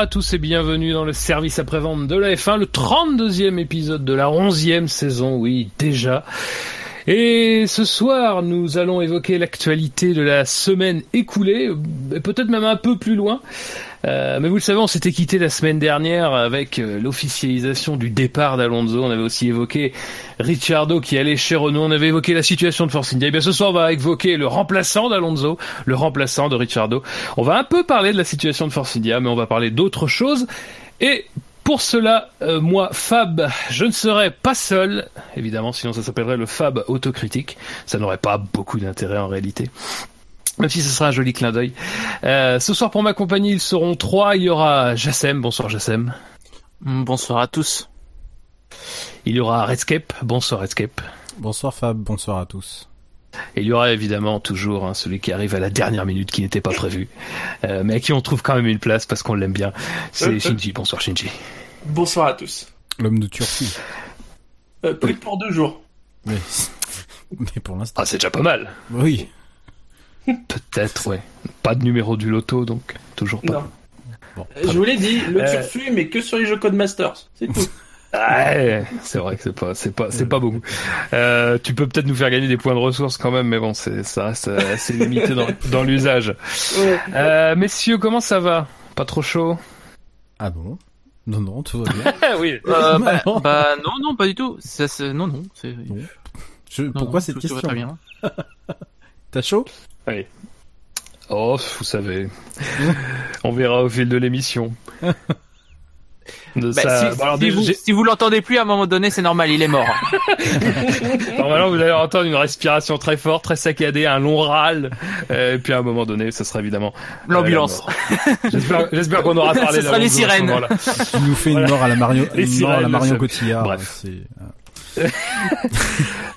À tous et bienvenue dans le service après-vente de la F1, le 32e épisode de la 11e saison, oui, déjà. Et ce soir, nous allons évoquer l'actualité de la semaine écoulée, peut-être même un peu plus loin. Euh, mais vous le savez, on s'était quitté la semaine dernière avec euh, l'officialisation du départ d'Alonso. On avait aussi évoqué Ricciardo qui allait chez Renault. On avait évoqué la situation de Force India. Et bien ce soir, on va évoquer le remplaçant d'Alonso, le remplaçant de Ricciardo. On va un peu parler de la situation de Force India, mais on va parler d'autres choses. Et pour cela, euh, moi, Fab, je ne serai pas seul, évidemment, sinon ça s'appellerait le Fab autocritique. Ça n'aurait pas beaucoup d'intérêt en réalité. Même si ce sera un joli clin d'œil. Euh, ce soir, pour ma compagnie, ils seront trois. Il y aura Jassem. Bonsoir, Jassem. Bonsoir à tous. Il y aura Redscape. Bonsoir, Redscape. Bonsoir Fab, bonsoir à tous. Et il y aura évidemment toujours hein, celui qui arrive à la dernière minute qui n'était pas prévu, euh, mais à qui on trouve quand même une place parce qu'on l'aime bien. C'est Shinji. Bonsoir, Shinji. Bonsoir à tous. L'homme de Turquie. Euh, plus que pour deux jours. Mais, mais pour l'instant. Ah, c'est déjà pas mal. Oui. Peut-être, ouais. Pas de numéro du loto, donc toujours pas. Non. Bon. Euh, Je vous l'ai dit, le Euh. turfu, mais que sur les jeux Codemasters. C'est tout. Ouais, c'est vrai que c'est pas, c'est pas, c'est pas beaucoup. Euh, tu peux peut-être nous faire gagner des points de ressources quand même, mais bon, c'est, ça reste euh, assez limité dans, dans l'usage. Euh, messieurs, comment ça va? Pas trop chaud? Ah bon? Non, non, tout va bien. Ah oui. Euh, bah, Non. bah, non, non, pas du tout. Ça, c'est- non, non. c'est-. Je- non, pourquoi non, cette tout- tout va question très bien. T'as chaud? Oh, vous savez, on verra au fil de l'émission. De Bah, si, bon, alors, si déjà, vous, si vous l'entendez plus à un moment donné, c'est normal, il est mort. Normalement, vous allez entendre une respiration très forte, très saccadée, un long râle, euh, et puis à un moment donné, ce sera évidemment euh, L'ambulance. J'espère, qu'on aura parlé Ce sera les ce sirènes. Tu nous fais une mort à la Mario, une mort à la Cotillard. Bref.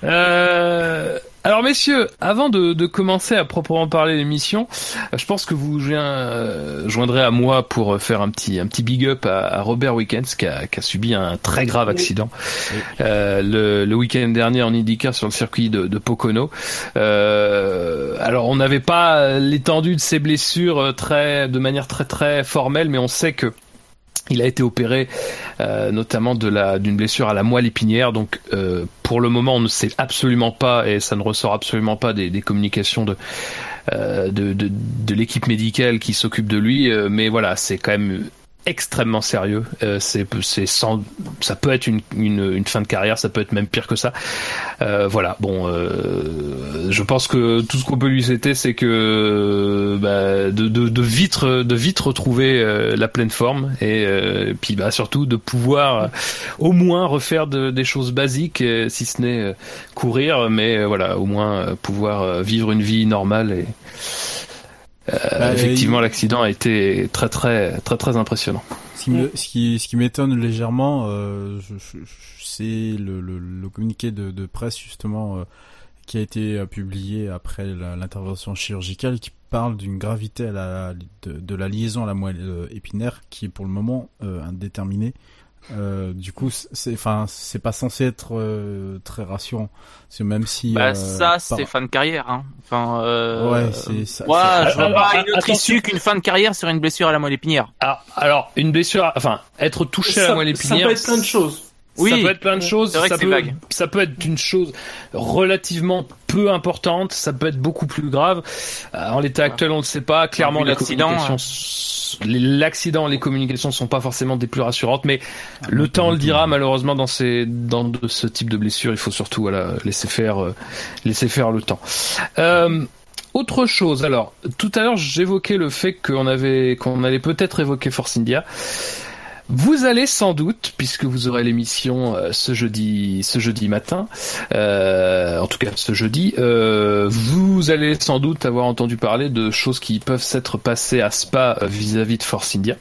Euh, alors messieurs, avant de, de commencer à proprement parler l'émission, je pense que vous euh, joindrez à moi pour faire un petit un petit big up à, à Robert Wickens qui a, qui a subi un très grave accident euh, le, le week-end dernier en IndyCar sur le circuit de, de Pocono. Euh, alors on n'avait pas l'étendue de ses blessures très de manière très très formelle, mais on sait que il a été opéré euh, notamment de la d'une blessure à la moelle épinière. Donc euh, pour le moment, on ne sait absolument pas et ça ne ressort absolument pas des, communications de euh, de, de, de l'équipe médicale qui s'occupe de lui. mais voilà, c'est quand même extrêmement sérieux. Euh, c'est c'est sans ça peut être une, une une fin de carrière, ça peut être même pire que ça. Euh, voilà. Bon, euh, je pense que tout ce qu'on peut lui souhaiter, c'est que bah, de, de, de vite de vite retrouver euh, la pleine forme et euh, puis bah surtout de pouvoir euh, au moins refaire de- des choses basiques, si ce n'est courir, mais voilà, au moins pouvoir vivre une vie normale et euh, Bah, effectivement il- l'accident a été très très très très impressionnant. Ce qui me- ce qui, ce qui m'étonne légèrement, euh, c'est le, le, le communiqué de, de presse justement euh, qui a été euh, publié après l'intervention chirurgicale qui parle d'une gravité à la, de, de la liaison à la moelle épinaire qui est pour le moment euh, indéterminée. Euh, du coup, c'est, enfin, c'est pas censé être euh, très rassurant. C'est même si. bah, euh, ça, par- c'est fin de carrière, hein. Enfin, euh... Ouais, c'est ça. Moi, c'est- je vois pas une autre attention. issue qu'une fin de carrière sur une blessure à la moelle épinière. Alors, alors une blessure, enfin être touché à la Ça, moelle ça épinière. peut être plein de choses. Oui. ça peut être plein de choses. Ça peut, ça peut être une chose relativement peu importante. Ça peut être beaucoup plus grave. Euh, en l'état actuel, on ne sait pas. Clairement, l'accident, hein. l'accident, les communications sont pas forcément des plus rassurantes, mais Ah, le temps le dira. Malheureusement, dans ces, dans de ce type de blessure, il faut surtout voilà laisser faire, euh, laisser faire le temps. Euh, autre chose, alors tout à l'heure j'évoquais le fait qu'on avait qu'on allait peut-être évoquer Force India. Vous allez sans doute, puisque vous aurez l'émission euh, ce jeudi, ce jeudi matin, euh, en tout cas ce jeudi, euh, vous allez sans doute avoir entendu parler de choses qui peuvent s'être passées à Spa vis-à-vis de Force India.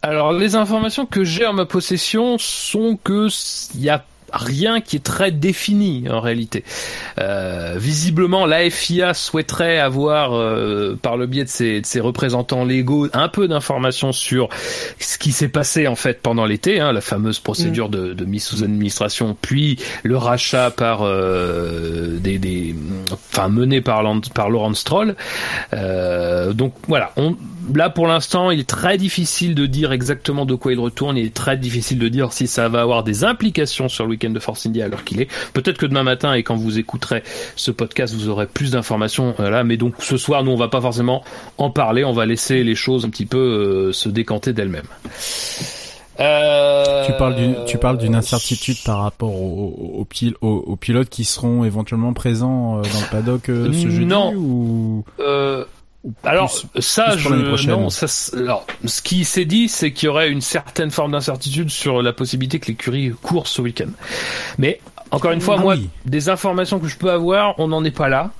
Alors les informations que j'ai en ma possession sont que il y a rien qui est très défini en réalité. Euh, visiblement, la FIA souhaiterait avoir, euh, par le biais de ses, de ses, représentants légaux, un peu d'informations sur ce qui s'est passé en fait pendant l'été, hein, la fameuse procédure de, de, mise sous administration, puis le rachat par euh, des, des, enfin mené par, par Laurent Stroll. Euh, donc voilà, on, là pour l'instant, il est très difficile de dire exactement de quoi il retourne. Il est très difficile de dire si ça va avoir des implications sur le week-end de Force India à l'heure qu'il est. Peut-être que demain matin et quand vous écouterez ce podcast, vous aurez plus d'informations euh, là. Mais donc ce soir, nous on va pas forcément en parler. On va laisser les choses un petit peu euh, se décanter d'elles-mêmes. Euh... Tu parles d'une tu parles d'une incertitude par rapport aux, aux, pilotes qui seront éventuellement présents dans le paddock ce jeudi non. ou? Euh... Alors plus, ça, plus je, non, ça, alors, ce qui s'est dit, c'est qu'il y aurait une certaine forme d'incertitude sur la possibilité que l'écurie court ce week-end. Mais encore une fois, ah moi, oui. des informations que je peux avoir, on n'en est pas là,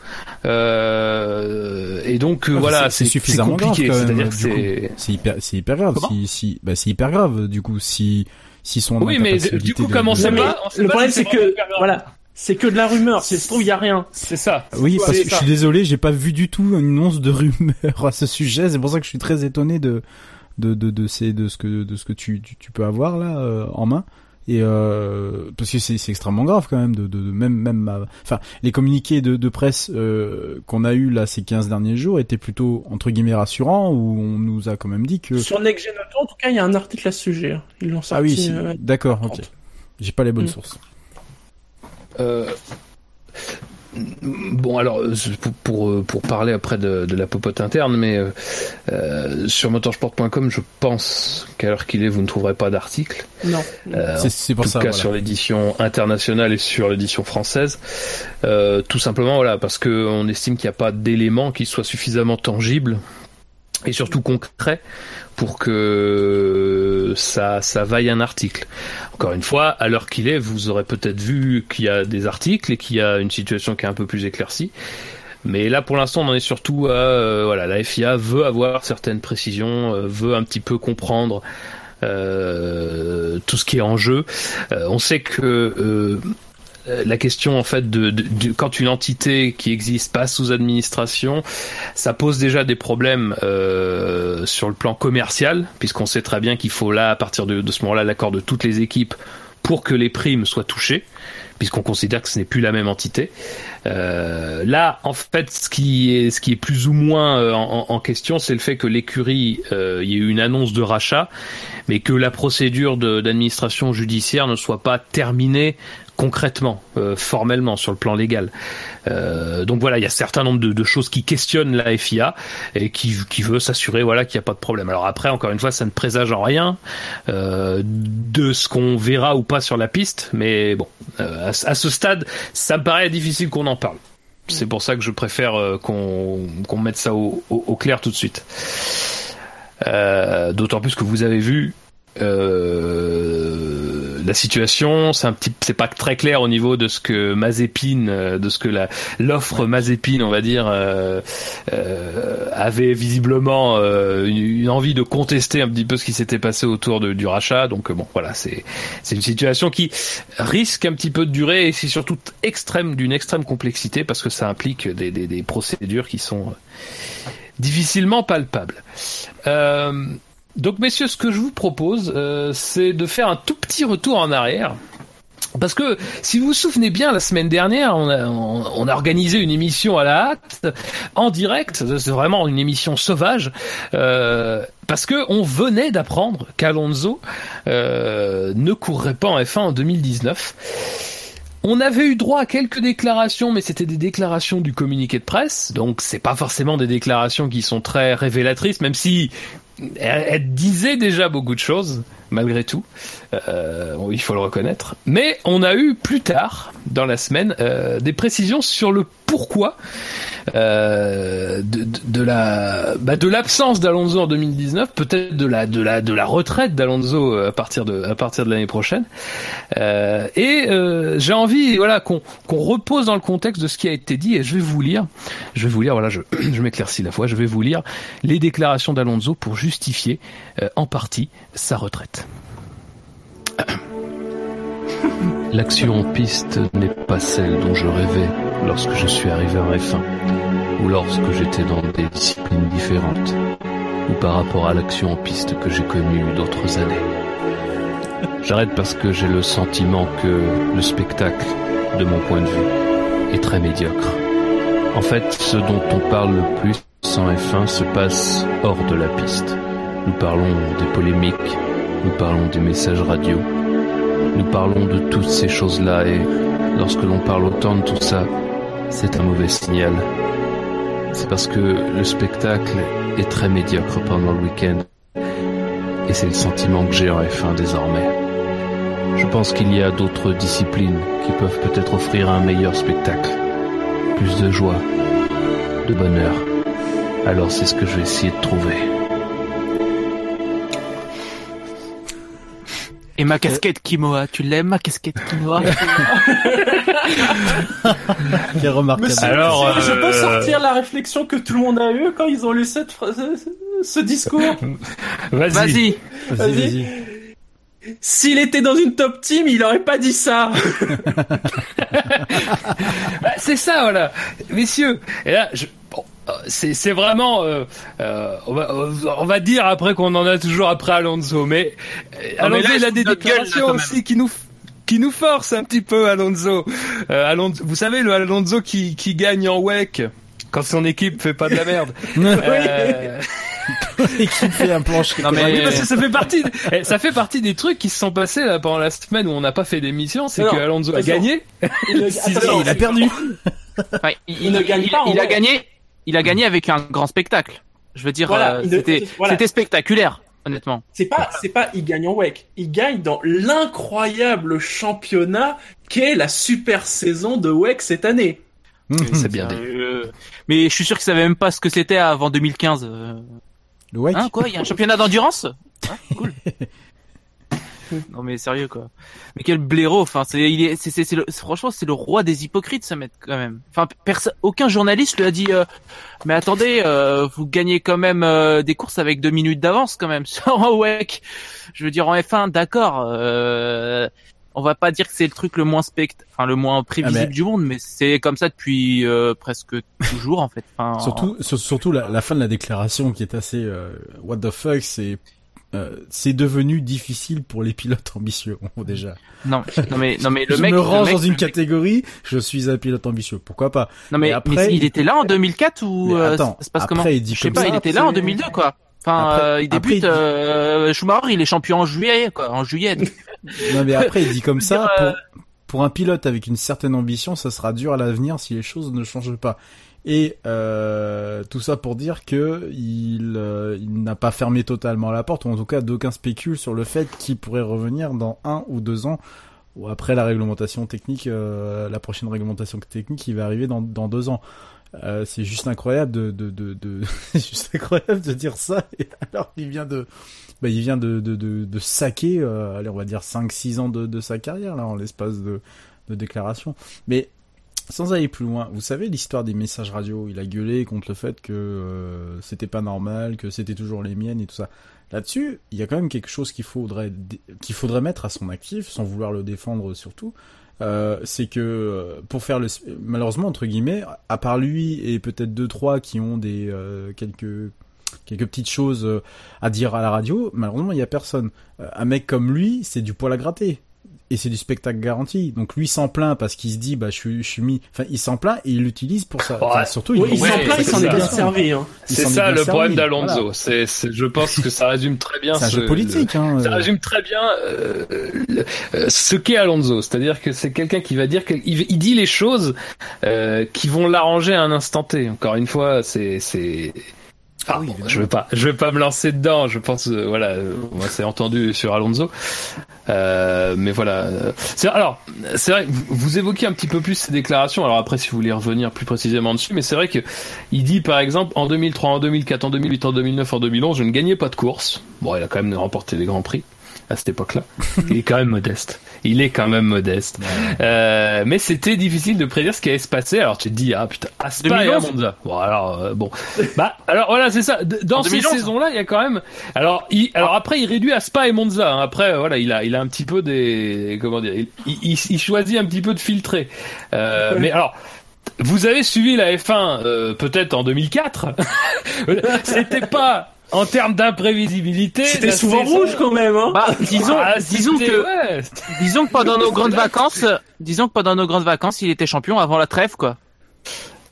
euh, et donc euh, Ah, voilà, c'est suffisamment compliqué. c'est C'est hyper, c'est hyper grave. Comment Si, si, bah, c'est hyper grave, du coup, si, s'ils sont en Oui, mais du coup, comme on de- sait pas, le problème si c'est que voilà, c'est que de la rumeur. Si ça se trouve, il y a rien. c'est ça. Oui, parce c'est que je suis désolé, j'ai pas vu du tout une once de rumeur à ce sujet. C'est pour ça que je suis très étonné de, de, de, de, ces, de ce que, de ce que tu, tu, tu peux avoir là, euh, en main. Et euh, parce que c'est c'est extrêmement grave quand même de, de, de même même ma- enfin les communiqués de, de presse euh, qu'on a eu là ces 15 derniers jours étaient plutôt entre guillemets rassurants où on nous a quand même dit que Sur Next Gen Auto, en tout cas, il y a un article à ce sujet. hein. Ils l'ont sorti. ah oui euh, d'accord ok 30. j'ai pas les bonnes Mm. sources Bon alors euh, pour pour, euh, pour parler après de, de la popote interne, mais euh, euh, sur motorsport.com, je pense qu'à l'heure qu'il est, vous ne trouverez pas d'article. Non. Euh, c'est c'est en pour tout ça cas voilà. sur l'édition internationale et sur l'édition française. Euh, tout simplement voilà parce que on estime qu'il n'y a pas d'éléments qui soient suffisamment tangibles et surtout concrets pour que ça ça vaille un article. Encore une fois, à l'heure qu'il est, vous aurez peut-être vu qu'il y a des articles et qu'il y a une situation qui est un peu plus éclaircie. Mais là, pour l'instant, on en est surtout à euh, voilà, la FIA veut avoir certaines précisions, euh, veut un petit peu comprendre euh, tout ce qui est en jeu. Euh, on sait que euh, la question en fait de, de- de- quand une entité qui existe passe sous administration, ça pose déjà des problèmes euh, sur le plan commercial, puisqu'on sait très bien qu'il faut là, à partir de, de ce moment-là, l'accord de toutes les équipes pour que les primes soient touchées, puisqu'on considère que ce n'est plus la même entité. Euh, là, en fait, ce qui est, ce qui est plus ou moins euh, en, en question, c'est le fait que l'écurie, euh, il y ait eu une annonce de rachat, mais que la procédure d'administration judiciaire ne soit pas terminée concrètement, euh, formellement, sur le plan légal. Euh, donc voilà, il y a un certain nombre de, choses qui questionnent la FIA et qui, qui veut s'assurer voilà qu'il n'y a pas de problème. Alors après, encore une fois, ça ne présage en rien euh, de ce qu'on verra ou pas sur la piste, mais bon, euh, à, à ce stade, ça me paraît difficile qu'on en parle. C'est pour ça que je préfère euh, qu'on qu'on mette ça au, au- au clair tout de suite. Euh, D'autant plus que vous avez vu euh, la situation, c'est un petit, c'est pas très clair au niveau de ce que Mazepin, euh, de ce que la l'offre Mazepin, on va dire, euh, euh, avait visiblement euh, une, une envie de contester un petit peu ce qui s'était passé autour de, du rachat. Donc euh, bon, voilà, c'est c'est une situation qui risque un petit peu de durer et c'est surtout extrême d'une extrême complexité parce que ça implique des, des, des procédures qui sont difficilement palpables. Euh, donc messieurs, ce que je vous propose, euh, c'est de faire un tout petit retour en arrière. Parce que si vous vous souvenez bien, la semaine dernière, on a, on, a organisé une émission à la hâte, en direct, c'est vraiment une émission sauvage, euh, parce que on venait d'apprendre qu'Alonso euh, ne courrait pas en F1 en 2019. On avait eu droit à quelques déclarations, mais c'était des déclarations du communiqué de presse, donc c'est pas forcément des déclarations qui sont très révélatrices, même si elle, disait déjà beaucoup de choses, malgré tout. Euh, il faut le reconnaître. Mais on a eu plus tard, dans la semaine, euh, des précisions sur le pourquoi euh, bah, de l'absence d'Alonso en 2019, peut-être de la retraite d'Alonso à partir de l'année prochaine. Et j'ai envie voilà qu'on repose dans le contexte de ce qui a été dit et je vais vous lire je vais vous lire voilà je m'éclaircis la fois je vais vous lire les déclarations d'Alonso pour justifier en partie sa retraite. L'action en piste n'est pas celle dont je rêvais lorsque je suis arrivé en F1 ou lorsque j'étais dans des disciplines différentes ou par rapport à l'action en piste que j'ai connue d'autres années. J'arrête parce que j'ai le sentiment que le spectacle, de mon point de vue, est très médiocre. En fait, ce dont on parle le plus en F1 se passe hors de la piste. Nous parlons des polémiques, nous parlons des messages radio, nous parlons de toutes ces choses-là et lorsque l'on parle autant de tout ça, c'est un mauvais signal. C'est parce que le spectacle est très médiocre pendant le week-end et c'est le sentiment que j'ai en F1 désormais. Je pense qu'il y a d'autres disciplines qui peuvent peut-être offrir un meilleur spectacle, plus de joie, de bonheur. Alors c'est ce que je vais essayer de trouver. Et ma casquette Kimoa, tu l'aimes ma casquette Kimoa Quel remarquable. Monsieur, Alors, je peux euh, sortir la réflexion que tout le monde a eue quand ils ont lu cette phrase, ce discours. Vas-y. Vas-y. Vas-y. S'il était dans une top team, il aurait pas dit ça. Bah, c'est ça, voilà, messieurs. Et là, je, euh, c'est c'est vraiment, euh, euh, on, va, on va dire après qu'on en a toujours après Alonso, mais euh, mais Alonso là, il a des gueule, là, déclarations aussi qui nous qui nous forcent un petit peu Alonso. Euh, Alonso, vous savez le Alonso qui qui gagne en WEC quand son équipe fait pas de la merde. Euh, L'équipe fait un planche. Non, mais- oui, parce que ça fait partie, eh, ça fait partie des trucs qui se sont passés là pendant la semaine où on n'a pas fait d'émission, c'est Non, que Alonso a gagné. Il, Si, attends, il a perdu. Il, Il ne gagne il- pas, en Il a gagné. Il a gagné avec un grand spectacle. Je veux dire, Voilà, euh, c'était voilà. c'était spectaculaire, honnêtement. C'est pas, c'est pas, il gagne en WEC. Il gagne dans l'incroyable championnat qu'est la super saison de WEC cette année. C'est bien dit. Euh, mais je suis sûr qu'il savait même pas ce que c'était avant 2015. euh. Le Wake. Hein, quoi Il y a un championnat d'endurance? Hein, Cool. non mais sérieux quoi. Mais quel blaireau. Enfin, c'est, il est, c'est, c'est, franchement, c'est le roi des hypocrites, ce mec quand même. Enfin, personne, aucun journaliste lui a dit. euh, mais attendez, euh, vous gagnez quand même euh, des courses avec deux minutes d'avance quand même sur WEC. Je veux dire en F1, d'accord. Euh, on va pas dire que c'est le truc le moins spect, enfin le moins prévisible Ah, du monde, mais c'est comme ça depuis euh, presque toujours en fait. Enfin, Surtout, sur- surtout la, la fin de la déclaration qui est assez euh, what the fuck, c'est euh, c'est devenu difficile pour les pilotes ambitieux déjà. non, non mais non mais le je mec me le range mec- dans une mec- catégorie, je suis un pilote ambitieux. Pourquoi pas Non mais, après, mais il il- était là en 2004 ou Mais euh, attends, ça se passe après, comment il dit Je sais pas, ça, il était là en après- 2002 quoi. Enfin, Après- euh, il débute. euh, Schumacher, il est champion en juillet quoi, en juillet. Non mais après il dit comme ça euh, pour, pour un pilote avec une certaine ambition, ça sera dur à l'avenir si les choses ne changent pas. Et euh, tout ça pour dire que euh, il n'a pas fermé totalement la porte, ou en tout cas d'aucun spécule sur le fait qu'il pourrait revenir dans un ou deux ans, ou après la réglementation technique, euh, la prochaine réglementation technique qui va arriver dans, dans deux ans. C'est juste incroyable de, de, de, juste incroyable de dire ça. Alors il vient de, bah, il vient de, de, de, de saquer, allez, on va dire 5-6 ans de, de sa carrière, là, en l'espace de, de déclaration. Mais, sans aller plus loin, vous savez l'histoire des messages radio, il a gueulé contre le fait que euh, c'était pas normal, que c'était toujours les miennes et tout ça. Là-dessus, il y a quand même quelque chose qu'il faudrait, qu'il faudrait mettre à son actif, sans vouloir le défendre surtout. Euh, c'est que euh, pour faire le malheureusement entre guillemets à part lui et peut-être deux trois qui ont des euh, quelques quelques petites choses euh, à dire à la radio, malheureusement, il y a personne. Euh, un mec comme lui, c'est du poil à gratter. Et c'est du spectacle garanti. Donc lui s'en plaint parce qu'il se dit, bah, je suis, je suis mis, enfin, il s'en plaint et il l'utilise pour ça. Enfin, Ouais. surtout, il Ouais, s'en plaint, il c'est s'en est ça. bien servi. Hein. C'est ça le servi. problème d'Alonso. Voilà. C'est, c'est- je pense que ça résume très bien C'est un ce- jeu politique, hein. Ça euh. résume très bien euh, le- euh, ce qu'est Alonso, c'est-à-dire que c'est quelqu'un qui va dire qu'il il dit les choses euh, qui vont l'arranger à un instant T. Encore une fois, c'est c'est Ah, bon, je vais pas, je vais pas me lancer dedans. Je pense, euh, voilà, euh, moi c'est entendu sur Alonso, euh, mais voilà. euh, alors, c'est vrai, que vous, vous évoquez un petit peu plus ces déclarations. Alors après, si vous voulez revenir plus précisément dessus, mais c'est vrai que il dit par exemple en 2003, en 2004, en 2008, en 2009, en 2011, je ne gagnais pas de course. Bon, il a quand même remporté des grands prix à cette époque-là. Il est quand même modeste. Il est quand même modeste. Euh, mais c'était difficile de prédire ce qui allait se passer. Alors tu te dis ah putain, à Spa et à 2011. Monza. Bon alors euh, bon. Bah alors voilà c'est ça. Dans ces 2011. saisons-là, il y a quand même. Alors il, alors après il réduit à Spa et Monza. hein. Après voilà il a il a un petit peu des comment dire. Il, il, il choisit un petit peu de filtrer. Euh, mais alors. Vous avez suivi la F1 euh, peut-être en 2004. C'était pas en termes d'imprévisibilité. C'était souvent saison- rouge quand même, hein. Bah, disons, Ah, disons que, ouais. disons que pendant nos grandes vacances, disons que pendant nos grandes vacances, il était champion avant la trêve, quoi.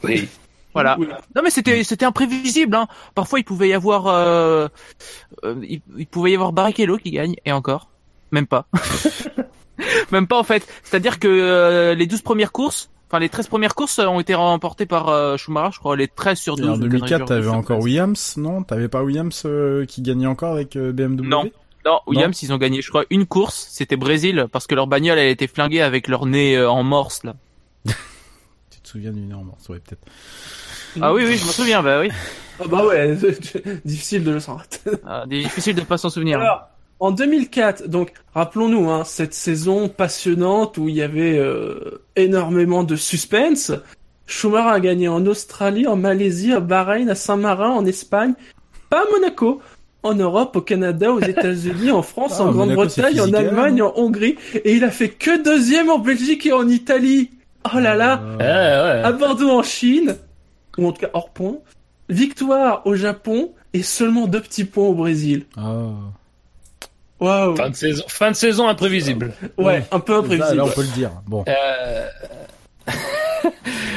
Oui. Voilà. Non mais c'était c'était imprévisible. Hein. Parfois il pouvait y avoir euh, euh, il, il pouvait y avoir Barrichello qui gagne et encore même pas. même pas en fait. C'est-à-dire que euh, les 12 premières courses, enfin les 13 premières courses ont été remportées par euh, Schumacher, je crois les 13 sur Et 12. en ou 2004, 14 t'avais encore 13. Williams, non? T'avais pas Williams euh, qui gagnait encore avec euh, BMW Non. Non, Williams ils ont gagné je crois une course, c'était Brésil parce que leur bagnole elle a été flinguée avec leur nez euh, en morse là. Tu te souviens d'une énorme morceau, ouais, peut-être. Ah oui oui, je m'en souviens, bah oui. Ah bah ouais, difficile de le savoir. Ah, difficile de pas s'en souvenir. Alors, en 2004, donc rappelons-nous, hein, cette saison passionnante où il y avait euh, énormément de suspense. Schumacher a gagné en Australie, en Malaisie, à Bahreïn, à Saint-Marin, en Espagne, pas à Monaco, en Europe, au Canada, aux États-Unis, en France, Ah, en Grande-Bretagne, en Allemagne, en Hongrie, et il a fait que deuxième en Belgique et en Italie. Oh là là, Ouais, ouais. à Bordeaux en Chine, ou en tout cas hors point, victoire au Japon et seulement deux petits points au Brésil. Ah. Waouh. Fin de saison, fin de saison imprévisible. Ouais, un peu Là, imprévisible. là, on peut le dire. Bon. Euh...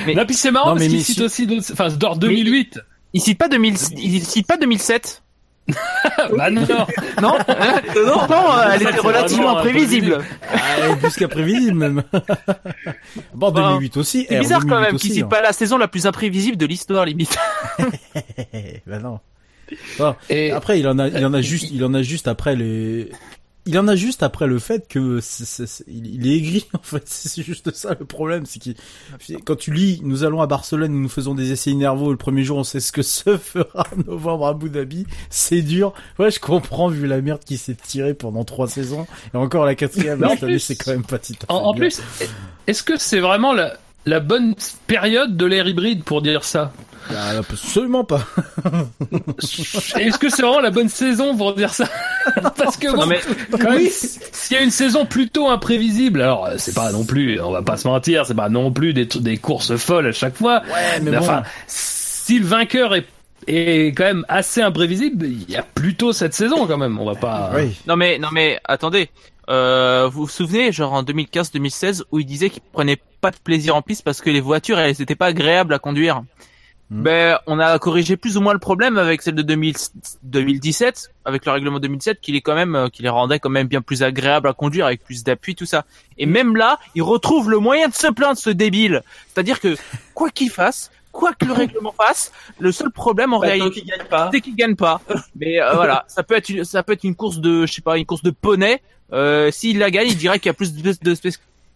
Mais- non, puis c'est marrant Non, parce qu'il cite si- aussi d'autres, enfin, d'or 2008. Il cite pas 2000, il cite pas 2007. bah non. Non, pourtant euh, elle était relativement imprévisible. Ah, plus qu'apprévisible même. bon, Bah, 2008 aussi. C'est eh, bizarre quand 2008 même aussi, qu'il cite hein. pas la saison la plus imprévisible de l'histoire limite. bah non. Et après, il en a, il en a juste, il en a juste après les, il en a juste après le fait que c'est- il il est aigri en fait. C'est juste ça le problème, c'est qu'il quand tu lis, nous allons à Barcelone, nous faisons des essais nerveux. Le premier jour, on sait ce que se fera novembre à Abu Dhabi. C'est dur. Ouais, je comprends vu la merde qui s'est tirée pendant trois saisons et encore la quatrième c'est quand même pas en, en plus, est-ce que c'est vraiment la, la bonne période de l'ère hybride pour dire ça? Ah, absolument pas. Est-ce que c'est vraiment la bonne saison pour dire ça Parce que bon, Non, mais- quand même, s'il y a une saison plutôt imprévisible, alors euh, c'est pas non plus, on va pas se mentir, c'est pas non plus des, des courses folles à chaque fois. Ouais, mais Mais bon. enfin, si le vainqueur est, est quand même assez imprévisible, il y a plutôt cette saison quand même. On va pas. Oui. Non mais non mais attendez. Euh, vous vous souvenez, genre en 2015-2016, où il disait qu'il prenait pas de plaisir en piste parce que les voitures, elles étaient pas agréables à conduire. Hmm. Ben, on a corrigé plus ou moins le problème avec celle de 2000 2017, avec le règlement 2007, qui les quand même, euh, qui les rendait quand même bien plus agréables à conduire avec plus d'appui, tout ça. Et même là, il retrouve le moyen de se plaindre, ce débile. C'est-à-dire que quoi qu'il fasse, quoi que le règlement fasse, le seul problème en Bah, réalité, c'est qu'il gagne pas. Mais euh, voilà, ça peut être une, ça peut être une course de, je sais pas, une course de poney. Euh, S'il la gagne, il dirait qu'il y a plus de, de, de,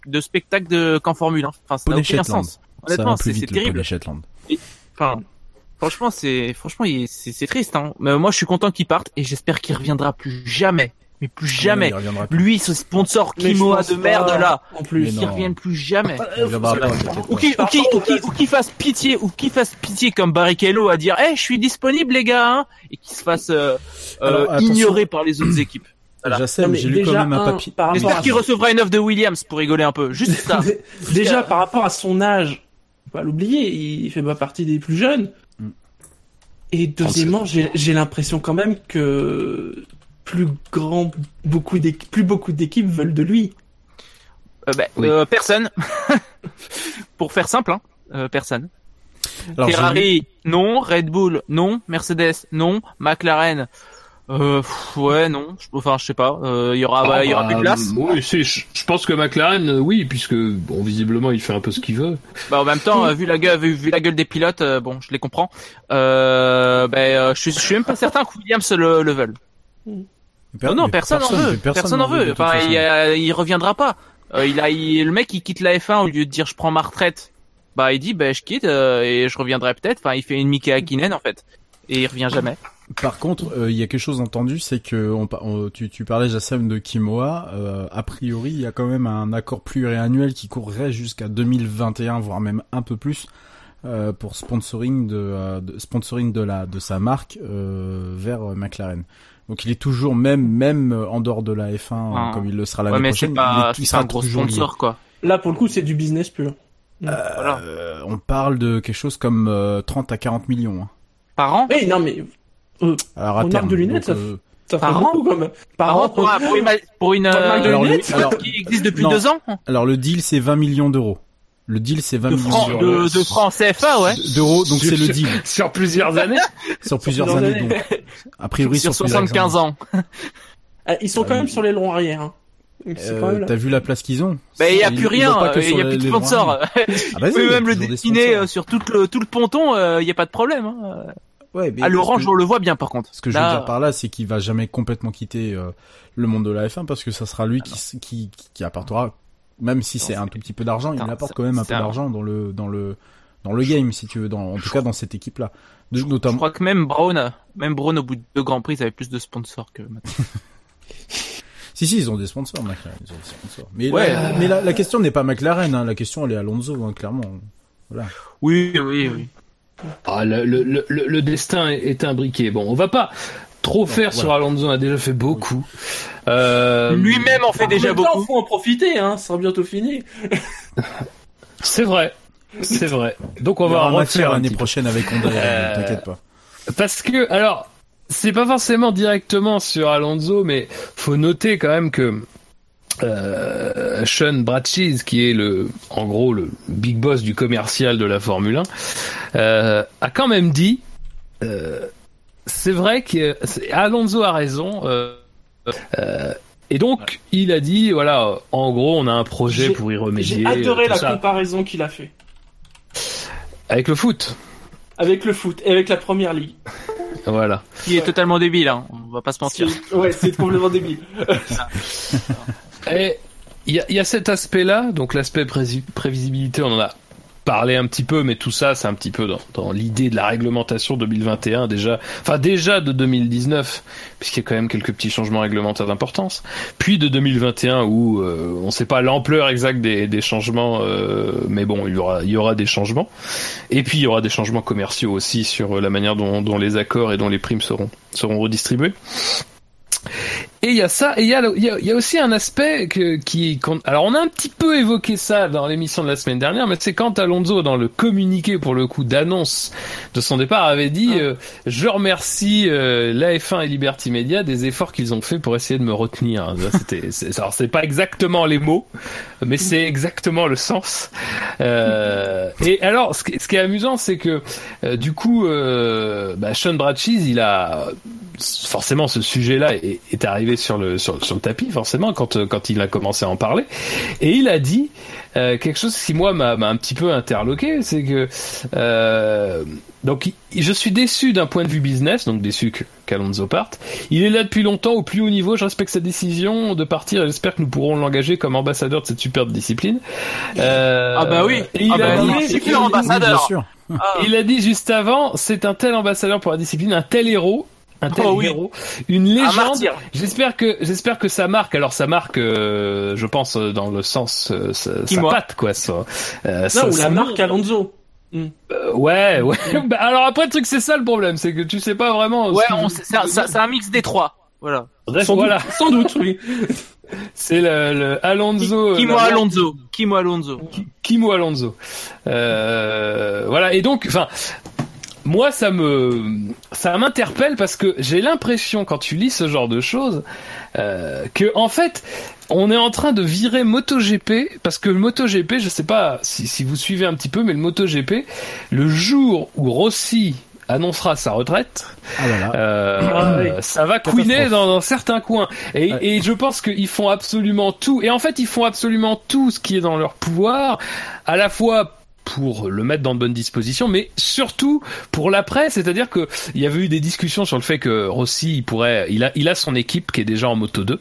de spectacles de- qu'en Formule 1. Enfin, ça n'a aucun Shetland. sens. Honnêtement, c'est le terrible. Poney Shetland. Enfin, franchement, c'est, franchement, il est- c'est c'est triste. Hein. Mais moi, je suis content qu'il parte et j'espère qu'il reviendra plus jamais. Mais plus jamais. Il reviendra plus. Lui, ce sponsor Kimoa de pas, merde là, En plus. Qu'il non. revienne plus jamais. Il Ou pas. qui, ou qui, ou qui, ou qui, fasse pitié, ou qui fasse pitié comme Barrichello à dire, eh, je suis disponible les gars, hein, et qui se fasse euh, euh, Alors, ignorer par les autres équipes. Voilà. Je sais, Non, mais mais j'ai lu quand même un un, papier. par rapport J'espère à qu'il recevra une offre de Williams pour rigoler un peu. Juste ça. Déjà, par rapport à son âge, pas l'oublier, il fait pas partie des plus jeunes. Mm. Et deuxièmement, j'ai j'ai l'impression quand même que plus grand, beaucoup d'équipes, plus beaucoup d'équipes veulent de lui. Euh, bah, Oui. euh, personne. pour faire simple, hein, euh, personne. Alors, Ferrari, non. Red Bull, non. Mercedes, non. McLaren, Euh, pff, ouais, non. Je- Enfin, je sais pas. Euh, Il y aura, bah, il y aura Ah, plus de place. Oui, si, je, je pense que McLaren, euh, oui, puisque bon, visiblement, il fait un peu ce qu'il veut. Bah, en même temps, euh, vu la gueule, vu, vu la gueule des pilotes, euh, bon, je les comprends. Euh, ben, euh, je suis, je suis même pas certain que Williams le, le veulent. Non, non, mais personne n'en veut. Personne n'en veut. Enfin, il, euh, il reviendra pas. Euh, il a, il- le mec, il quitte la F1 au lieu de dire je prends ma retraite. Bah, il dit, bah, je quitte euh, et je reviendrai peut-être. Enfin, il fait une Mickey Hakkinen en fait, et il revient jamais. Par contre, euh, il y a quelque chose entendu, c'est que on, pa- on- tu, tu parlais Jassem de Kimoa. euh, a priori, il y a quand même un accord pluriannuel qui courrait jusqu'à 2021, voire même un peu plus, euh, pour sponsoring de, de- sponsoring de la de sa marque euh, vers McLaren. Donc il est toujours même même en dehors de la F1 euh, Ah. comme il le sera l'année Ouais, mais c'est prochaine. pas, il, est- il c'est sera un gros toujours lié. sponsor quoi. Là, pour le coup, c'est du business pur. Voilà. On parle de quelque chose comme euh, 30 à 40 millions. hein. Par an? Eh, non, mais Alors à Une terme. marque de lunettes, donc, ça euh, ça fait Par an beaucoup même. Par, Par an, pour, un- pour une, pour une, euh, alors, lui- lunettes alors, qui existe depuis Non. deux ans. alors le deal c'est 20 millions d'euros. Le deal c'est 20 De millions d'euros. de, de francs CFA, ouais. d'euros, donc c'est le deal Sur plusieurs années. sur plusieurs années. années. Donc, a priori Sur sur, plusieurs 75 ans. Ah, Ils sont quand même sur les longs arrière. Hein. Euh. T'as vu la place qu'ils ont Bah, il y a plus rien. euh, Il y a plus de sponsors. Ah, Vous pouvez a même le dessiner euh, sur tout le, tout le ponton. euh, Il y a pas de problème. Hein. Ouais, mais À l'orange, ce que- on le voit bien par contre. Ce que je Là, veux dire par là, c'est qu'il va jamais complètement quitter euh, le monde de la F1 parce que ça sera lui qui, s- qui, qui, qui apportera, même si c'est un tout petit peu d'argent, il apporte quand même un peu un- d'argent dans le, dans le, dans le game, si tu veux, dans, en tout cas dans cette équipe-là. De- Je Notamment, crois que même Brown, euh, même Brown au bout de deux grands prix, il avait plus de sponsors que maintenant. si si, ils ont des sponsors, McLaren, ils ont des sponsors. Mais, Ouais. la, mais la, la question n'est pas McLaren, hein, la question elle est Alonso, hein, clairement. Voilà. Oui, oui, oui. Ah, le, le, le, le destin est, est imbriqué. Bon, on va pas trop faire voilà. sur Alonso, on a déjà fait beaucoup. Euh, Lui-même en fait En déjà même beaucoup. faut en profiter, hein. Ça sera bientôt fini. C'est vrai. C'est vrai. Donc on va en refaire l'année prochaine avec Honda, Euh, t'inquiète pas. Parce que, alors, c'est pas forcément directement sur Alonso, mais faut noter quand même que euh, Sean Bratchis, qui est le, en gros, le big boss du commercial de la Formule 1, euh, a quand même dit, euh, c'est vrai que Alonso a raison. euh, euh, et donc, il a dit, voilà, en gros, on a un projet pour y remédier. J'ai adoré la ça. comparaison qu'il a fait. Avec le foot. Avec le foot et avec la première ligue. Voilà. Qui est totalement débile, hein. On va pas se mentir. Ouais, c'est complètement débile. Et il y a, il y a cet aspect-là, donc l'aspect prévisibilité, on en a parlé un petit peu, mais tout ça, c'est un petit peu dans, l'idée de la réglementation 2021 déjà, enfin déjà de 2019, puisqu'il y a quand même quelques petits changements réglementaires d'importance, puis de 2021 où euh, on ne sait pas l'ampleur exacte des, changements, euh, mais bon, il y aura, il y aura des changements, et puis il y aura des changements commerciaux aussi sur la manière dont, dont les accords et dont les primes seront seront redistribués. Et il y a ça, et il y a, y a, y a aussi un aspect que, qui, qu'on- alors on a un petit peu évoqué ça dans l'émission de la semaine dernière, mais c'est quand Alonso dans le communiqué pour le coup d'annonce de son départ avait dit, euh, je remercie euh, l'AF1 et Liberty Media des efforts qu'ils ont fait pour essayer de me retenir. Alors c'est pas exactement les mots, mais c'est exactement le sens. Euh, et alors, ce qui, ce qui est amusant, c'est que euh, du coup, euh, bah, Sean Bratchis, il a forcément ce sujet-là est, est arrivé sur le sur, sur le tapis forcément quand euh, quand il a commencé à en parler et il a dit euh, quelque chose qui moi m'a un petit peu interloqué c'est que euh, donc je suis déçu d'un point de vue business donc déçu que qu'Alonso parte il est là depuis longtemps au plus haut niveau je respecte sa décision de partir et j'espère que nous pourrons l'engager comme ambassadeur de cette superbe discipline Euh, Ah bah oui. il Ah a bah oui, ambassadeur. Ah. il a dit juste avant, c'est un tel ambassadeur pour la discipline, un tel héros, un tel Oh oui. héros, une Un légende. J'espère que j'espère que ça marque. Alors ça marque, euh, je pense euh, dans le sens euh, sa, patte quoi. Ça, euh, Non, ça- ou ça la marque Alonso. Euh, ouais, ouais. Bah, alors après le truc c'est ça le problème, c'est que tu sais pas vraiment. Ouais, c'est un, c'est un mix des trois. Voilà. Bref, Sans voilà, doute, sans doute, oui. c'est le, le Alonso. Kimo la- Alonso. Kimo Alonso. Kimo Alonso. Euh, voilà. Et donc, enfin, moi, ça me, ça m'interpelle parce que j'ai l'impression quand tu lis ce genre de choses euh, que en fait, on est en train de virer MotoGP parce que le MotoGP, je sais pas si, si vous suivez un petit peu, mais le MotoGP, le jour où Rossi annoncera sa retraite, Ah euh, Ah oui. ça va couiner dans, dans certains coins. Et, Ouais. et je pense qu'ils font absolument tout. Et en fait, ils font absolument tout ce qui est dans leur pouvoir, à la fois pour le mettre dans de bonnes dispositions, mais surtout pour l'après, c'est-à-dire que il y avait eu des discussions sur le fait que Rossi, il pourrait, il a, il a son équipe qui est déjà en Moto 2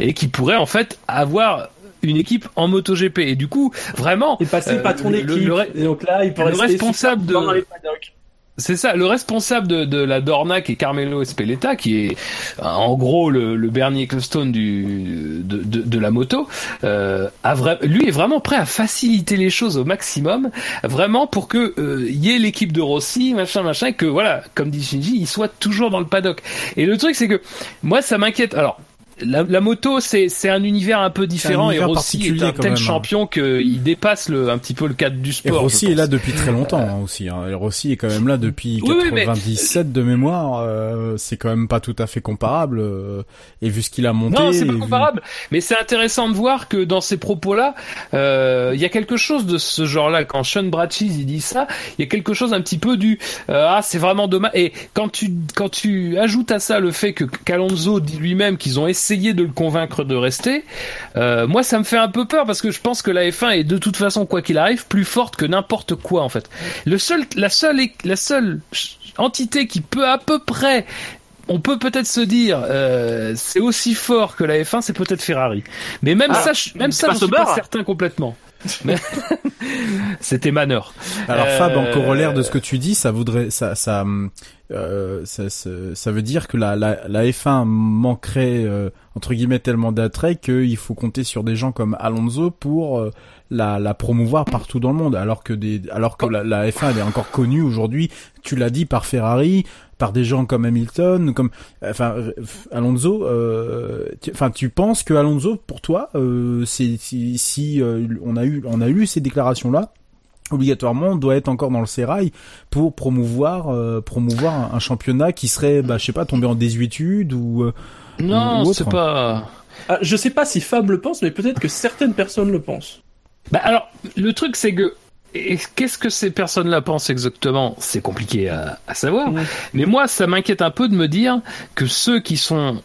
et qui pourrait en fait avoir une équipe en MotoGP. Et du coup, vraiment, Et passer euh, patron d'équipe. le- le- Et donc là, il le responsable de- dans les paddocks. C'est ça, le responsable de, de la Dornac et Carmelo Espeleta, qui est euh, en gros le, le Bernie Ecclestone du, de, de, de la moto, euh, a lui est vraiment prêt à faciliter les choses au maximum, vraiment pour que euh, y ait l'équipe de Rossi, machin, machin, et que voilà, comme dit Shinji, il soit toujours dans le paddock. Et le truc c'est que moi ça m'inquiète. Alors la, la moto, c'est un univers un peu différent et Rossi est un tel même, hein. champion qu'il dépasse le, un petit peu le cadre du Et sport. Rossi je est là depuis très longtemps hein, aussi. Hein. Et Rossi est quand même là depuis Oui, oui, mais- 97 de mémoire. euh, c'est quand même pas tout à fait comparable. euh, et vu ce qu'il a monté. Non, c'est et pas vu- comparable. Mais c'est intéressant de voir que dans ces propos-là, euh, il y a quelque chose de ce genre-là. Quand Sean Bratchis il dit ça, il y a quelque chose un petit peu du euh, ah c'est vraiment dommage. Et quand tu quand tu ajoutes à ça le fait que Calonzo dit lui-même qu'ils ont essayé de le convaincre de rester, euh, moi ça me fait un peu peur parce que je pense que la F1 est de toute façon quoi qu'il arrive plus forte que n'importe quoi en fait. Le seul la seule la seule entité qui peut à peu près on peut peut-être se dire euh, c'est aussi fort que la F1, c'est peut-être Ferrari. Mais même Ah, ça, je- même ça, je suis pas certain complètement. C'était Manor. Alors Fab, en Euh, corollaire de ce que tu dis, ça voudrait, ça, ça, euh, ça, veut dire que la, la, la F1 manquerait euh, entre guillemets tellement d'attrait qu'il faut compter sur des gens comme Alonso pour euh, la, la promouvoir partout dans le monde. Alors que des, alors que la, la F1 elle est encore connue aujourd'hui. Tu l'as dit par Ferrari, par des gens comme Hamilton, comme, enfin Alonso. euh, tu- Enfin, tu penses que Alonso, pour toi, euh, c'est si, si euh, on a eu, on a eu ces déclarations là obligatoirement on doit être encore dans le sérail pour promouvoir euh, promouvoir un, un championnat qui serait bah je sais pas tombé en désuétude ou euh, Non, c'est pas. Ah, je sais pas si Fab le pense, mais peut-être que certaines personnes le pensent. Bah alors, le truc c'est que et qu'est-ce que ces personnes-là pensent exactement? C'est compliqué à, à savoir. Mais moi, ça m'inquiète un peu de me dire que ceux qui sont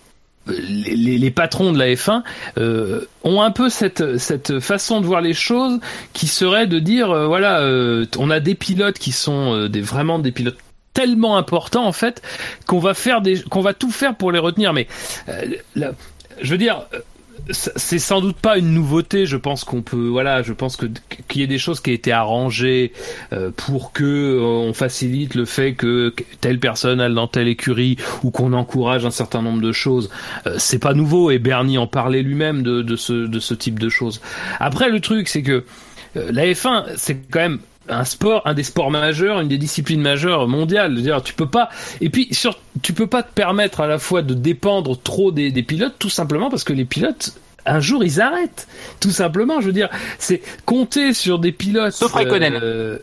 euh, les, les- les patrons de la F1 euh, ont un peu cette, cette façon de voir les choses qui serait de dire euh, voilà, euh, on a des pilotes qui sont euh, des, vraiment des pilotes tellement importants en fait qu'on va faire des qu'on va tout faire pour les retenir. Mais euh, là, je veux dire euh, c'est sans doute pas une nouveauté. Je pense qu'on peut, voilà, je pense que qu'il y ait des choses qui aient été arrangées euh, pour que euh, on facilite le fait que telle personne aille dans telle écurie ou qu'on encourage un certain nombre de choses. Euh, c'est pas nouveau et Bernie en parlait lui-même de, de ce de ce type de choses. Après, le truc, c'est que la F1, c'est quand même un sport, un des sports majeurs, une des disciplines majeures mondiales. Je veux dire, tu peux pas. Et puis, sur, tu peux pas te permettre à la fois de dépendre trop des, des pilotes, tout simplement parce que les pilotes. Un jour, ils arrêtent. Tout simplement, je veux dire, c'est compter sur des pilotes. Sauf Raikkonen. euh,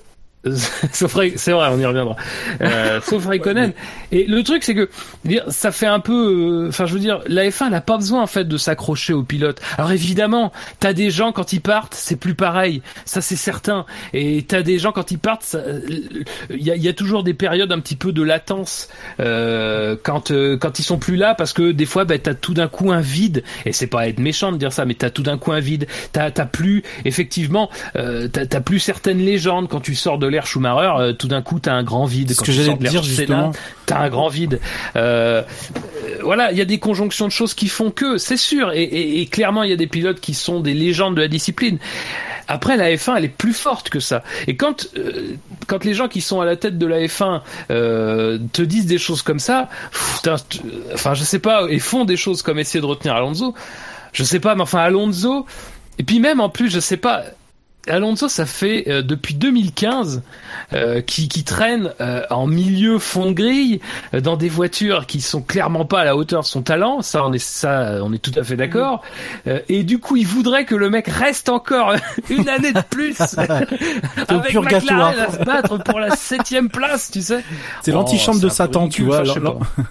sauf c'est vrai, on y reviendra. Euh, sauf Raikkonen. Et le truc, c'est que dire, ça fait un peu. euh, Enfin, je veux dire, la F1 n'a pas besoin en fait de s'accrocher aux pilotes. Alors évidemment, t'as des gens quand ils partent, c'est plus pareil. Ça, c'est certain. Et t'as des gens quand ils partent, ça- euh, il y a, il y a toujours des périodes un petit peu de latence euh, quand quand ils sont plus là, parce que des fois, bah, t'as tout d'un coup un vide. Et c'est pas être méchant de dire ça, mais t'as tout d'un coup un vide. T'as t'as plus effectivement, t'as t'as plus certaines légendes quand tu sors de l'ère Schumacher. euh, tout d'un coup, t'as un grand vide. Ce Quand que tu j'allais dire, justement. T'as un grand vide. Euh, voilà, il y a des conjonctions de choses qui font que, c'est sûr, et, et- et clairement, il y a des pilotes qui sont des légendes de la discipline. Après, la F1, elle est plus forte que ça. Et quand euh, quand les gens qui sont à la tête de la F1 euh, te disent des choses comme ça, pff, enfin, je sais pas, et font des choses comme essayer de retenir Alonso, je sais pas, mais enfin, Alonso, et puis même en plus, je sais pas. Alonso, ça fait euh, depuis 2015 euh, qui, qui traîne euh, en milieu fond de grille euh, dans des voitures qui sont clairement pas à la hauteur de son talent. Ça, on est ça, on est tout à fait d'accord. Euh, et du coup, il voudrait que le mec reste encore une année de plus avec purgatoire. McLaren à se battre pour la septième place, tu sais. c'est Oh, l'antichambre de Satan tu vois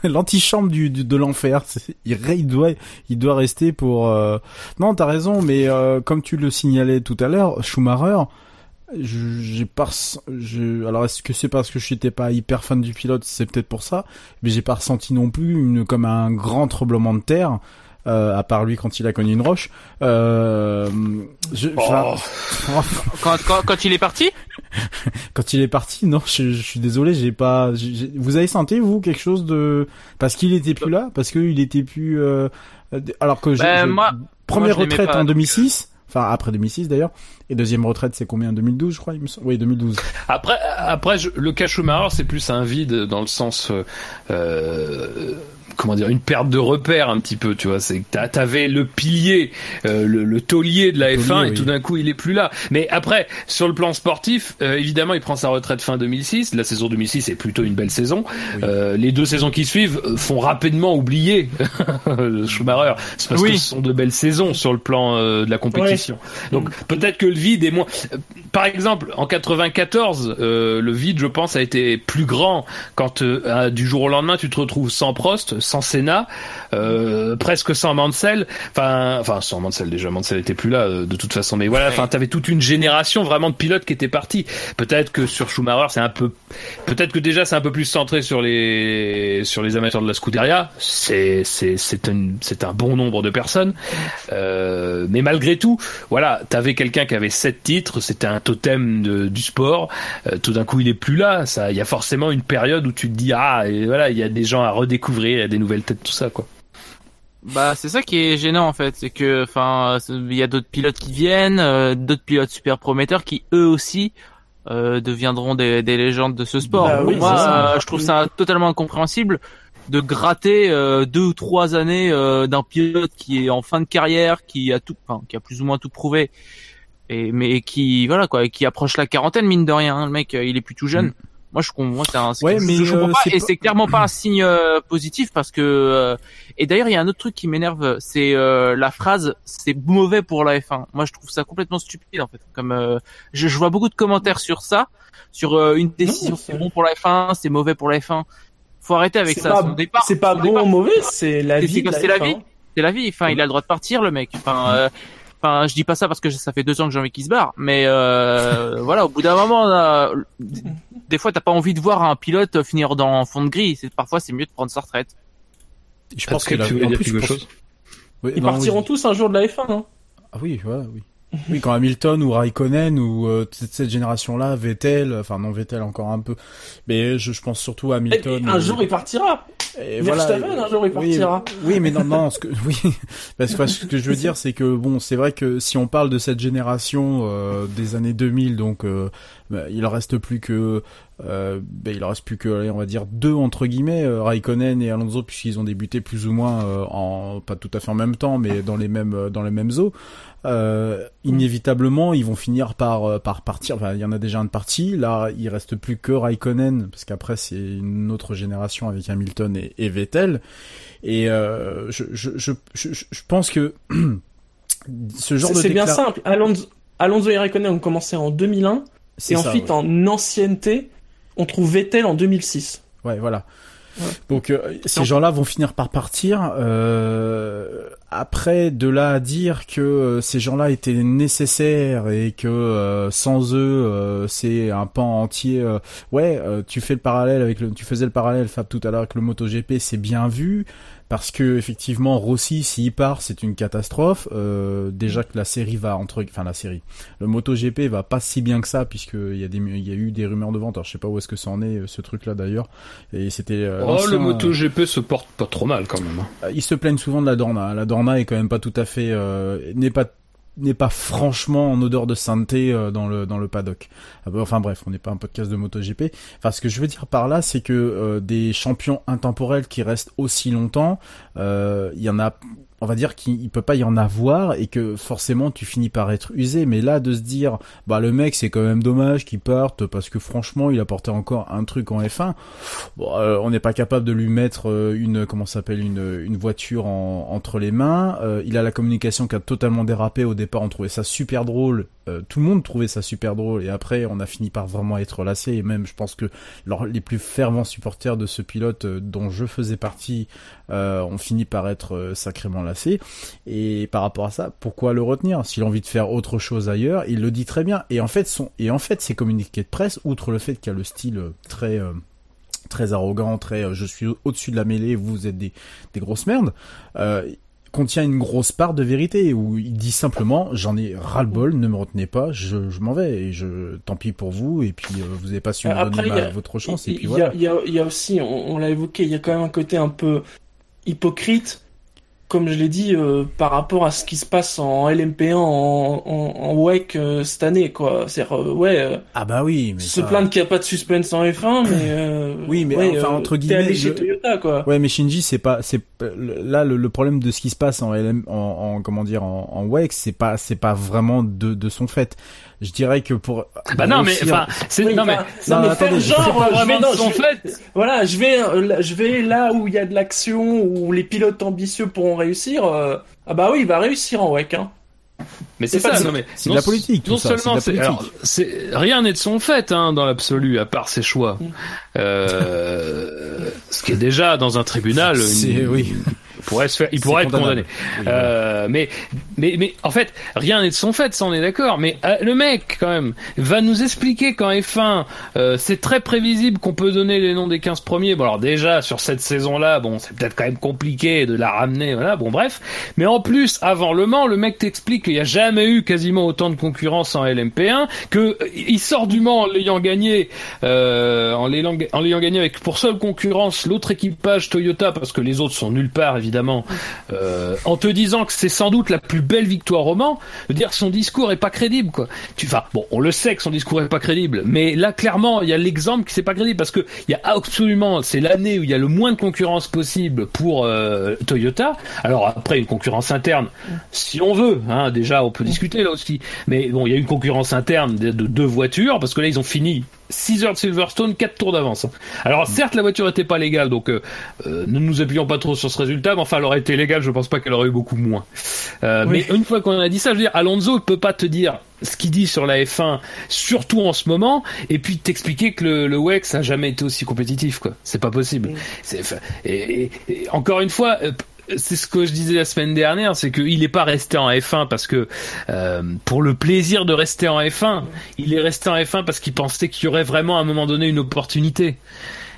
l'antichambre du, du- de l'enfer il, il doit il doit rester pour euh... non t'as raison mais euh, comme tu le signalais tout à l'heure Schumacher je- j'ai pas, je, alors est-ce que c'est parce que je n'étais pas hyper fan du pilote, c'est peut-être pour ça, mais j'ai pas ressenti non plus une, comme un grand tremblement de terre, euh, à part lui quand il a connu une roche. Euh, je, enfin, Quand, quand, quand il est parti? Quand il est parti, non, je, je suis désolé, j'ai pas. vous avez senti vous quelque chose de parce qu'il était plus là, parce qu'il était plus. euh, Alors que Ben, je- moi- première moi, retraite pas, en donc, 2006, enfin après 2006 d'ailleurs, et deuxième retraite c'est combien? 2012 je crois, il me. Oui 2012. Après, après, le cas Schumacher, c'est plus un vide dans le sens, euh, euh, comment dire, une perte de repère un petit peu, tu vois. C'est que t'a- t'avais le pilier, euh, le, le taulier de la Le F1, taulier, et oui. tout d'un coup, il est plus là. Mais après, sur le plan sportif, euh, évidemment, il prend sa retraite fin 2006. La saison 2006 est plutôt une belle saison. Oui. Euh, les deux saisons qui suivent euh, font rapidement oublier Schumacher. C'est parce Oui. que ce sont de belles saisons sur le plan euh, de la compétition. Donc peut-être que le vide est moins. euh, Par exemple, en 94, euh, le vide, je pense, a été plus grand quand euh, du jour au lendemain, tu te retrouves sans Prost, sans Senna, euh, presque sans Mansell. Enfin, enfin sans Mansell déjà. Mansell était plus là euh, de toute façon. Mais voilà, enfin, t'avais toute une génération vraiment de pilotes qui étaient partis. Peut-être que sur Schumacher, c'est un peu. Peut-être que déjà c'est un peu plus centré sur les sur les amateurs de la Scuderia. C'est c'est c'est un c'est un bon nombre de personnes. Euh, mais malgré tout, voilà, t'avais quelqu'un qui avait sept titres, c'était un totem de- du sport. Euh, tout d'un coup, il est plus là. Ça, il y a forcément une période où tu te dis ah, et voilà, il y a des gens à redécouvrir, il y a des nouvelles têtes, tout ça quoi. Bah c'est ça qui est gênant en fait, c'est que enfin il y a d'autres pilotes qui viennent, euh, d'autres pilotes super prometteurs qui eux aussi euh, deviendront des, des légendes de ce sport. Bah oui, Moi ça. euh, je trouve ça totalement incompréhensible de gratter euh, deux ou trois années euh, d'un pilote qui est en fin de carrière, qui a tout, enfin, qui a plus ou moins tout prouvé, et mais qui voilà quoi, qui approche la quarantaine mine de rien. hein, le mec, euh, il est plus tout jeune. Mm. Moi je comprends, c'est un, c'est Ouais, mais, je comprends euh, pas, et c'est clairement pas un signe euh, positif parce que euh, et d'ailleurs, il y a un autre truc qui m'énerve, c'est euh, la phrase "c'est mauvais pour la F1". Moi, je trouve ça complètement stupide en fait. Comme euh, je, je vois beaucoup de commentaires sur ça, sur euh, une décision c'est- bon pour la F1, c'est mauvais pour la F1. Faut arrêter avec ça. C'est pas bon ou mauvais, c'est la vie. c'est la F1. vie. C'est la vie. Enfin, il a le droit de partir, le mec. Enfin, euh, enfin, je dis pas ça parce que ça fait deux ans que j'ai envie qu'il se barre, mais euh, voilà, au bout d'un moment, là, des fois, t'as pas envie de voir un pilote finir dans fond de grille. C'est parfois, c'est mieux de prendre sa retraite. Je pense que que tu voulais dire quelque chose? Ils partiront tous un jour de la F1. Hein. Ah oui, voilà, oui. Oui, quand Hamilton ou Raikkonen ou euh, cette génération-là, Vettel, enfin non Vettel encore un peu, mais je, je pense surtout à Hamilton. et un jour, il partira. et Verstappen, un jour, il partira. Oui, mais non, non, ce que, oui, parce que ce que je veux dire, c'est que bon, c'est vrai que si on parle de cette génération euh, des années 2000, donc euh, bah, il reste plus que, euh, bah, il reste plus que, on va dire deux entre guillemets, euh, Raikkonen et Alonso, puisqu'ils ont débuté plus ou moins euh, en, pas tout à fait en même temps, mais dans les mêmes, euh, dans les mêmes eaux. Euh, inévitablement, ils vont finir par euh, par partir. Enfin, il y en a déjà un de parti. Là, il reste plus que Raikkonen parce qu'après c'est une autre génération avec Hamilton et, et Vettel. Et euh, je, je, je, je, je pense que ce genre C'est de c'est bien simple. Alonso, Alonso et Raikkonen ont commencé en 2001 c'est et ça, ensuite ouais. en ancienneté, on trouve Vettel en 2006. Ouais, voilà. Ouais. Donc euh, ces gens-là vont finir par partir. Euh, après, de là à dire que euh, ces gens-là étaient nécessaires et que euh, sans eux, c'est un pan entier. ouais, tu fais le parallèle avec le, tu faisais le parallèle Fab tout à l'heure avec le MotoGP, c'est bien vu parce que effectivement Rossi s'il part, c'est une catastrophe. Euh, déjà que la série va entre, enfin la série, le MotoGP va pas si bien que ça puisque il y a des, il y a eu des rumeurs de vente. Alors je sais pas où est-ce que ça en est euh, ce truc-là d'ailleurs. Et c'était. euh, Oh, le MotoGP se porte pas trop mal quand même. hein. euh, Ils se plaignent souvent de la Dorna. La Dorna est quand même pas tout à fait, euh, n'est pas n'est pas franchement en odeur de sainteté euh, dans le dans le paddock. Ah bah, Enfin bref, on n'est pas un podcast de MotoGP. Enfin, ce que je veux dire par là, c'est que euh, des champions intemporels qui restent aussi longtemps, euh, il y en a, on va dire qu'il il peut pas y en avoir et que forcément tu finis par être usé. Mais là, de se dire, bah le mec, c'est quand même dommage qu'il parte parce que franchement, il apportait encore un truc en F1. Bon, euh, on n'est pas capable de lui mettre euh, une comment s'appelle une une voiture en, entre les mains. Euh, il a la communication qui a totalement dérapé au départ. On trouvait ça super drôle tout le monde trouvait ça super drôle et après on a fini par vraiment être lassé et même je pense que les plus fervents supporters de ce pilote dont je faisais partie ont fini par être sacrément lassés et par rapport à ça pourquoi le retenir? S'il a envie de faire autre chose ailleurs il le dit très bien. Et en fait son et en fait ses communiqués de presse outre le fait qu'il y a le style très très arrogant, très je suis au-dessus de la mêlée, vous êtes des, des grosses merdes. Euh, contient une grosse part de vérité. Où il dit simplement j'en ai ras le bol, ne me retenez pas, je, je m'en vais. Et je tant pis pour vous. Et puis euh, vous avez pas su me donner votre chance et puis voilà. Il y a, y a, aussi, on, l'a évoqué, il y a quand même un côté un peu hypocrite comme je l'ai dit, euh, par rapport à ce qui se passe en LMP1 en, en, en WEC euh, cette année, quoi. C'est euh, ouais. ah bah oui. Mais se plaindre qu'il n'y a pas de suspense en F1, mais. oui, mais enfin entre guillemets. Allé chez Toyota, quoi. Ouais, mais Shinji, c'est pas, c'est là le, problème de ce qui se passe en LM, en, en comment dire, en, en WEC, c'est pas, c'est pas vraiment de, de son fait je dirais que pour bah non mais enfin c'est non mais non, mais attendez, genre vais, non, je fait voilà je vais euh, je vais là où il y a de l'action où les pilotes ambitieux pourront réussir euh, ah bah oui il va réussir en WEC hein mais c'est ça, non mais c'est de la politique. Non ça, seulement c'est, rien n'est de son fait hein, dans l'absolu à part ses choix. Mm. Euh, ce qui est déjà dans un tribunal. Une, oui pourrait se faire, il pourrait être condamné. euh, mais, mais, mais en fait, rien n'est de son fait, ça on est d'accord. Mais euh, le mec, quand même, va nous expliquer qu'en F1, euh, c'est très prévisible qu'on peut donner les noms des 15 premiers. Bon, alors déjà, sur cette saison-là, bon, c'est peut-être quand même compliqué de la ramener, voilà, bon, bref. Mais en plus, avant Le Mans, le mec t'explique qu'il n'y a jamais eu quasiment autant de concurrence en LMP1, que euh, il sort du Mans en l'ayant gagné, euh, en l'ayant gagné avec pour seule concurrence l'autre équipage Toyota, parce que les autres sont nulle part, évidemment euh, en te disant que c'est sans doute la plus belle victoire au Mans, dire son discours est pas crédible, quoi. Tu, bon, on le sait que son discours est pas crédible, mais là, clairement, il y a l'exemple qui c'est pas crédible parce que il y a absolument, c'est l'année où il y a le moins de concurrence possible pour euh, Toyota. Alors après, une concurrence interne, si on veut, hein, déjà, on peut discuter là aussi. Mais bon, il y a une concurrence interne de deux voitures parce que là, ils ont fini 6 heures de Silverstone, 4 tours d'avance. Alors certes la voiture était pas légale, donc euh, euh, ne nous appuyons pas trop sur ce résultat, mais enfin elle aurait été légale, je pense pas qu'elle aurait eu beaucoup moins. Euh, Mais une fois qu'on a dit ça, je veux dire, Alonso peut pas te dire ce qu'il dit sur la F1, surtout en ce moment, et puis t'expliquer que le, le WEX a jamais été aussi compétitif, quoi. C'est pas possible. et, encore une fois, c'est ce que je disais la semaine dernière, c'est qu'il n'est pas resté en F1 parce que euh, pour le plaisir de rester en F1, il est resté en F1 parce qu'il pensait qu'il y aurait vraiment à un moment donné une opportunité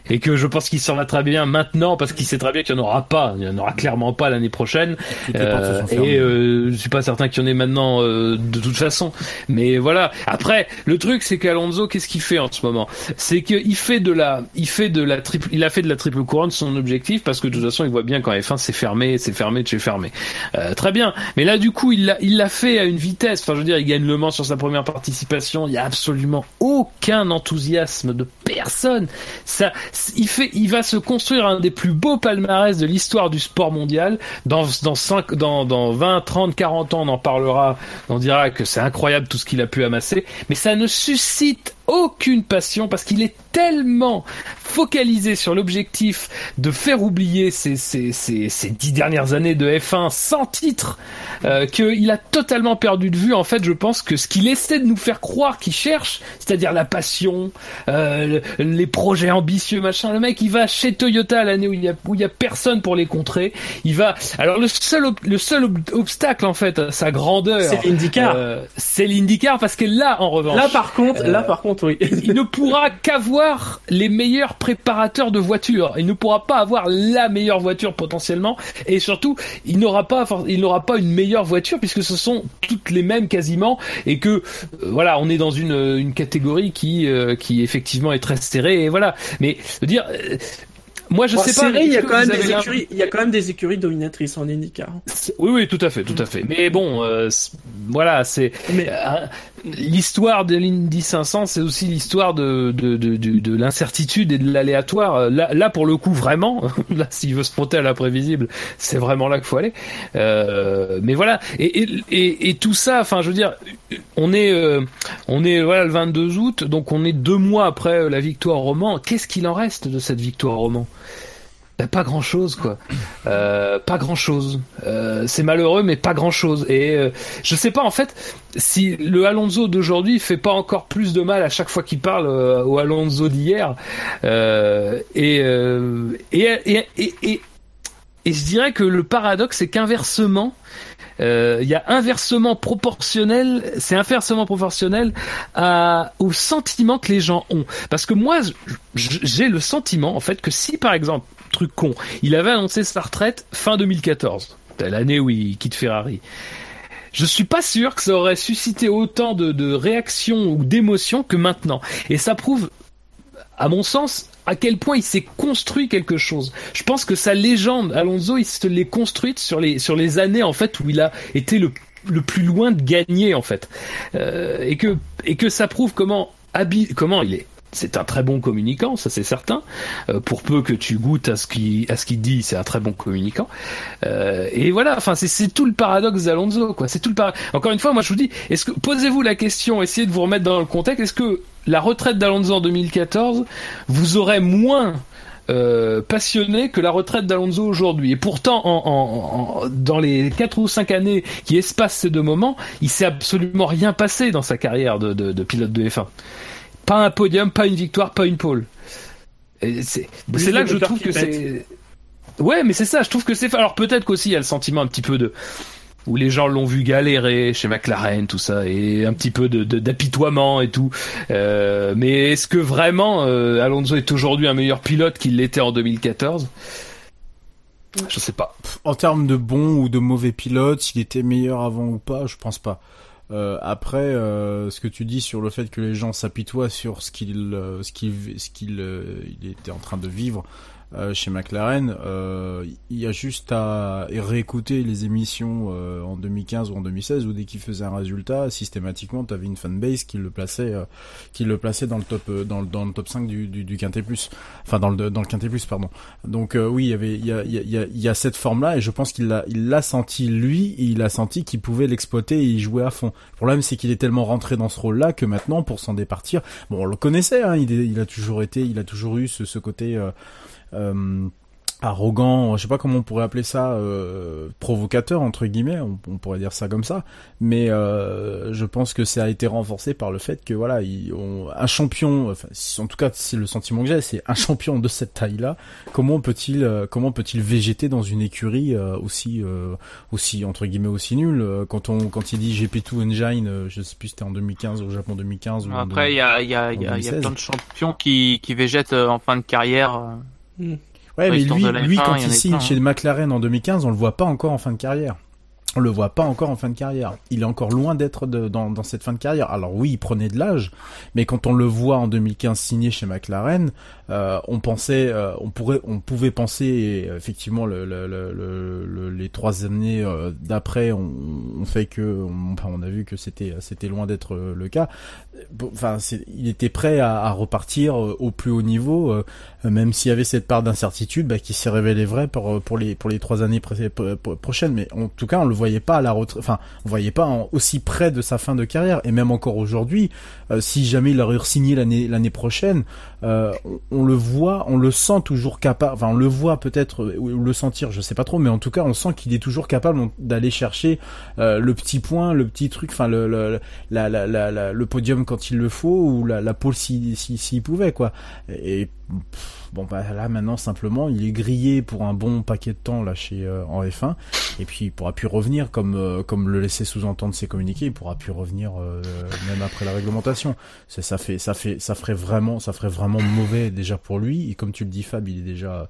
et que je pense qu'il s'en va très bien maintenant parce qu'il sait très bien qu'il n'y en aura pas, il n'y en aura clairement pas l'année prochaine. Euh, et euh, je suis pas certain qu'il y en ait maintenant euh, de toute façon. Mais voilà. Après, le truc c'est qu'Alonso, qu'est-ce qu'il fait en ce moment? C'est qu'il fait de la, il fait de la triple, il a fait de la triple couronne son objectif parce que de toute façon il voit bien qu'en F1 c'est fermé, c'est fermé, c'est fermé. Euh, très bien. Mais là du coup il l'a, il l'a fait à une vitesse. Enfin je veux dire, il gagne le Mans sur sa première participation. Il y a absolument aucun enthousiasme de personne. Ça il fait, il va se construire un des plus beaux palmarès de l'histoire du sport mondial. Dans, dans 5, dans, dans 20, 30, 40 ans, on en parlera. On dira que c'est incroyable tout ce qu'il a pu amasser. Mais ça ne suscite aucune passion parce qu'il est tellement focalisé sur l'objectif de faire oublier ces, ces, ces, ces, dix dernières années de F1 sans titre euh, qu'il a totalement perdu de vue. En fait je pense que ce qu'il essaie de nous faire croire qu'il cherche c'est-à-dire la passion euh, les projets ambitieux machin le mec il va chez Toyota l'année où il y a où il y a personne pour les contrer. Il va alors le seul le seul obstacle en fait à sa grandeur c'est l'IndyCar. euh, c'est l'IndyCar parce que là en revanche là par contre là par contre il ne pourra qu'avoir les meilleurs préparateurs de voitures. Il ne pourra pas avoir la meilleure voiture potentiellement, et surtout, il n'aura pas, il n'aura pas une meilleure voiture puisque ce sont toutes les mêmes quasiment, et que euh, voilà, on est dans une, une catégorie qui, euh, qui effectivement est très serrée, et voilà. Mais veux dire, euh, moi, je sais pas. il y a quand même des écuries, il y a quand même des écuries dominatrices en IndyCar. Oui, oui, tout à fait, tout à fait. Mais bon, euh, voilà, c'est euh, l'histoire de l'Indy 500, c'est aussi l'histoire de de, de, de, de l'incertitude et de l'aléatoire. Euh, là, là, pour le coup, vraiment, là, s'il veut se frotter à l'imprévisible, c'est vraiment là qu'il faut aller. Euh, mais voilà, et, et, et, et, tout ça, enfin, je veux dire, on est on est voilà le 22 août, donc on est deux mois après la victoire au Mans. Qu'est-ce qu'il en reste de cette victoire au Mans pas grand chose quoi. Euh, pas grand chose euh, c'est malheureux mais pas grand chose et euh, je sais pas en fait si le Alonso d'aujourd'hui fait pas encore plus de mal à chaque fois qu'il parle euh, au Alonso d'hier. Euh, et, euh, et, et, et, et je dirais que le paradoxe c'est qu'inversement euh, il y a inversement proportionnel, c'est inversement proportionnel à, au sentiment que les gens ont. Parce que moi, j'ai le sentiment, en fait, que si par exemple, truc con, il avait annoncé sa retraite fin 2014, l'année où il quitte Ferrari. Je suis pas sûr que ça aurait suscité autant de, de réactions ou d'émotions que maintenant. Et ça prouve, à mon sens, à quel point il s'est construit quelque chose. Je pense que sa légende, Alonso, il se l'est construite sur les sur les années en fait où il a été le le plus loin de gagner en fait, Euh, et que et que ça prouve comment habi- comment il est. C'est un très bon communicant, ça c'est certain. Euh, pour peu que tu goûtes à ce qu'il à ce qu'il dit, c'est un très bon communicant. Euh, et voilà, enfin c'est tout le paradoxe d'Alonso quoi. C'est tout le para- Encore une fois, moi je vous dis, posez-vous la question, essayez de vous remettre dans le contexte. Est-ce que la retraite d'Alonso en 2014 vous aurait moins euh, passionné que la retraite d'Alonso aujourd'hui? Et pourtant, en, dans les quatre ou cinq années qui espacent ces deux moments, il s'est absolument rien passé dans sa carrière de- de pilote de F1. Pas un podium, pas une victoire, pas une pole. C'est là que je trouve que c'est. Ouais, mais c'est ça. Je trouve que c'est. Alors peut-être qu'aussi il y a le sentiment un petit peu de où les gens l'ont vu galérer chez McLaren, tout ça, et un petit peu de de- d'apitoiement et tout. Euh, mais est-ce que vraiment euh, Alonso est aujourd'hui un meilleur pilote qu'il l'était en 2014 Je sais pas. En termes de bon ou de mauvais pilote, s'il était meilleur avant ou pas, je pense pas. Euh, après, euh, ce que tu dis sur le fait que les gens s'apitoient sur ce qu'il, euh, ce ce était en train de vivre euh, chez McLaren, euh, il y a juste à réécouter les émissions euh, en 2015 ou en 2016 où dès qu'il faisait un résultat, systématiquement, tu avais une fanbase qui le plaçait, euh, qui le plaçait dans le top, euh, dans le, dans le top 5 du, du, du Quintet Plus, enfin dans le dans le Quintet Plus, pardon. Donc oui, il y avait, il y a, il y a, il y a- cette forme-là et je pense qu'il l'a, il l'a senti lui, et il a senti qu'il pouvait l'exploiter et y jouer à fond. Le problème, c'est qu'il est tellement rentré dans ce rôle-là que maintenant, pour s'en départir, bon, on le connaissait, hein, il, il a toujours été, il a toujours eu ce, ce côté. Euh, arrogant, je sais pas comment on pourrait appeler ça, euh, provocateur entre guillemets, on, on pourrait dire ça comme ça, mais euh, je pense que ça a été renforcé par le fait que voilà, il, on- un champion, enfin, en tout cas c'est le sentiment que j'ai, c'est un champion de cette taille-là, comment peut-il, euh, comment peut-il végéter dans une écurie euh, aussi, euh, aussi entre guillemets aussi nulle quand on, quand il dit GP2 Engine, euh, je sais plus c'était en 2015 au Japon 2015 ou Après, il y a, il y, a, il y, a, il y a 2016. plein de champions qui, qui végètent en fin de carrière. Euh. Ouais, mais lui, lui F1, quand il signe plein, chez hein. McLaren en 2015, on le voit pas encore en fin de carrière. On le voit pas encore en fin de carrière. Il est encore loin d'être dans, dans cette fin de carrière. Alors oui, il prenait de l'âge, mais quand on le voit en 2015 signé chez McLaren, euh, on pensait, euh, on pourrait, on pouvait penser euh, effectivement le, le- le- le- le- les trois années euh, d'après, on, on fait que, on, enfin, on a vu que c'était, c'était loin d'être euh, le cas. Enfin, il était prêt à, à repartir euh, au plus haut niveau. même s'il y avait cette part d'incertitude bah, qui s'est révélée vraie pour, pour les pour les trois années prochaines mais en tout cas on le voyait pas à la retraite enfin on voyait pas aussi près de sa fin de carrière et même encore aujourd'hui si jamais il aurait signé l'année l'année prochaine on le voit on le sent toujours capable enfin on le voit peut-être euh, ou le sentir je sais pas trop mais en tout cas on sent qu'il est toujours capable d'aller chercher euh, le petit point le petit truc enfin le, le la, la, le podium quand il le faut ou la, la pole s'il si, s'il pouvait quoi. Et bon bah là maintenant simplement il est grillé pour un bon paquet de temps là chez euh, en F1 et puis il pourra plus revenir comme euh, comme le laissait sous-entendre ses communiqués il pourra plus revenir euh, même après la réglementation. Ça fait ça fait ça ferait vraiment ça ferait vraiment mauvais déjà pour lui. Et comme tu le dis Fab il est déjà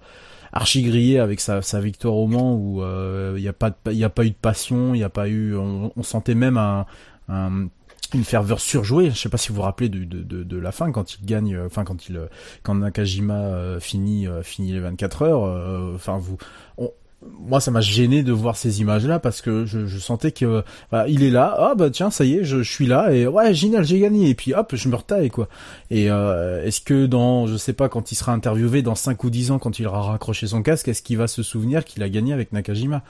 archi grillé avec sa, sa victoire au Mans où euh, il y a pas il a pas eu de passion il y a pas eu on, on sentait même un, un une ferveur surjouée. Je sais pas si vous vous rappelez de, la fin quand il gagne, euh, enfin quand il euh, quand Nakajima euh, finit finit les 24 heures. Enfin vous, moi ça m'a gêné de voir ces images-là parce que je, sentais que bah, il est là, ah bah tiens ça y est, je, suis là et ouais génial j'ai gagné et puis hop je me retaille quoi. Et est-ce que dans je sais pas quand il sera interviewé dans 5 ou 10 ans quand il aura raccroché son casque, est-ce qu'il va se souvenir qu'il a gagné avec Nakajima?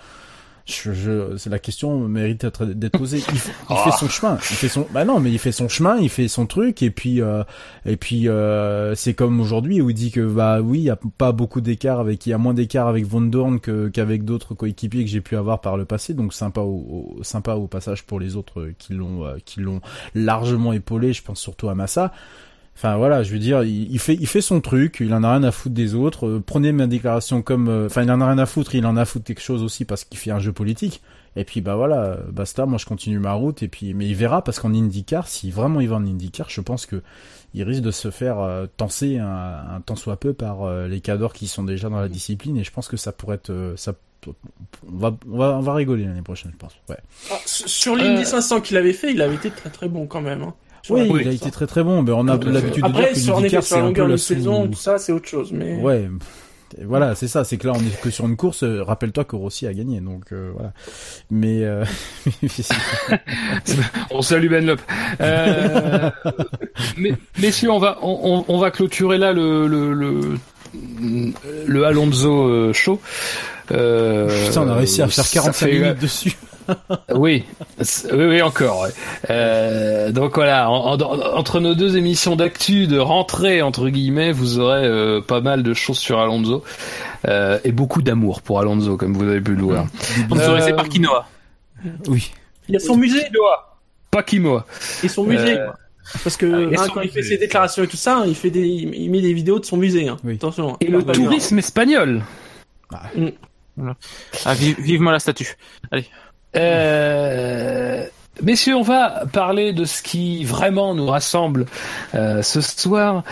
Je, je, c'est la question mérite d'être posée. Il, Ah. fait son chemin, il fait son, bah non, mais il fait son chemin, il fait son truc, et puis euh, et puis euh, c'est comme aujourd'hui où il dit que bah oui, il y a pas beaucoup d'écart avec, il y a moins d'écart avec Von Dorn que qu'avec d'autres coéquipiers que j'ai pu avoir par le passé, donc sympa au, au- sympa au passage pour les autres qui l'ont euh, qui l'ont largement épaulé. Je pense surtout à Massa. Enfin voilà, je veux dire, il, il fait il fait son truc, il en a rien à foutre des autres. Euh, prenez ma déclaration comme, euh, enfin il en a rien à foutre, il en a à foutre quelque chose aussi parce qu'il fait un jeu politique. Et puis bah voilà, basta, moi je continue ma route et puis mais il verra parce qu'en IndyCar, si vraiment il va en IndyCar, je pense que il risque de se faire euh, tenser un, un tant soit peu par euh, les cadors qui sont déjà dans la discipline et je pense que ça pourrait être euh, ça on va on va on va rigoler l'année prochaine, je pense. Ouais. Ah, sur sur l'Indy Euh. 500 qu'il avait fait, il avait été très très bon quand même. Hein. Sur Oui, la il a course, été très très bon, mais on a l'habitude de dire Après, que sur, sur c'est un peu longueur la de saison, tout ça, c'est autre chose. Mais Ouais. Et Voilà, c'est ça, c'est que là on est que sur une course. euh, Rappelle-toi que Rossi a gagné, donc euh, voilà. Mais euh... On salue Ben Lop. Euh, mais, messieurs, on va, on, on- va clôturer là le, le, le, le Alonso euh, show. Euh, putain, on a réussi à faire ça 45 fait- minutes dessus. Oui, oui, oui, encore. ouais. Euh, donc voilà, en- en- entre nos deux émissions d'actu de rentrée entre guillemets, vous aurez euh, pas mal de choses sur Alonso euh, et beaucoup d'amour pour Alonso, comme vous avez pu le voir. Sponsorisé par Quinoa. Oui. il y a son musée, Pas Kimoa. et son musée. Euh, Parce que ah, et hein, quand il fait ses déclarations et tout ça, il fait des, il met des vidéos de son musée. Hein. Oui. Attention. hein. Et le tourisme espagnol. Ah, vive, vivement la statue. Euh, messieurs, on va parler de ce qui vraiment nous rassemble euh, ce soir.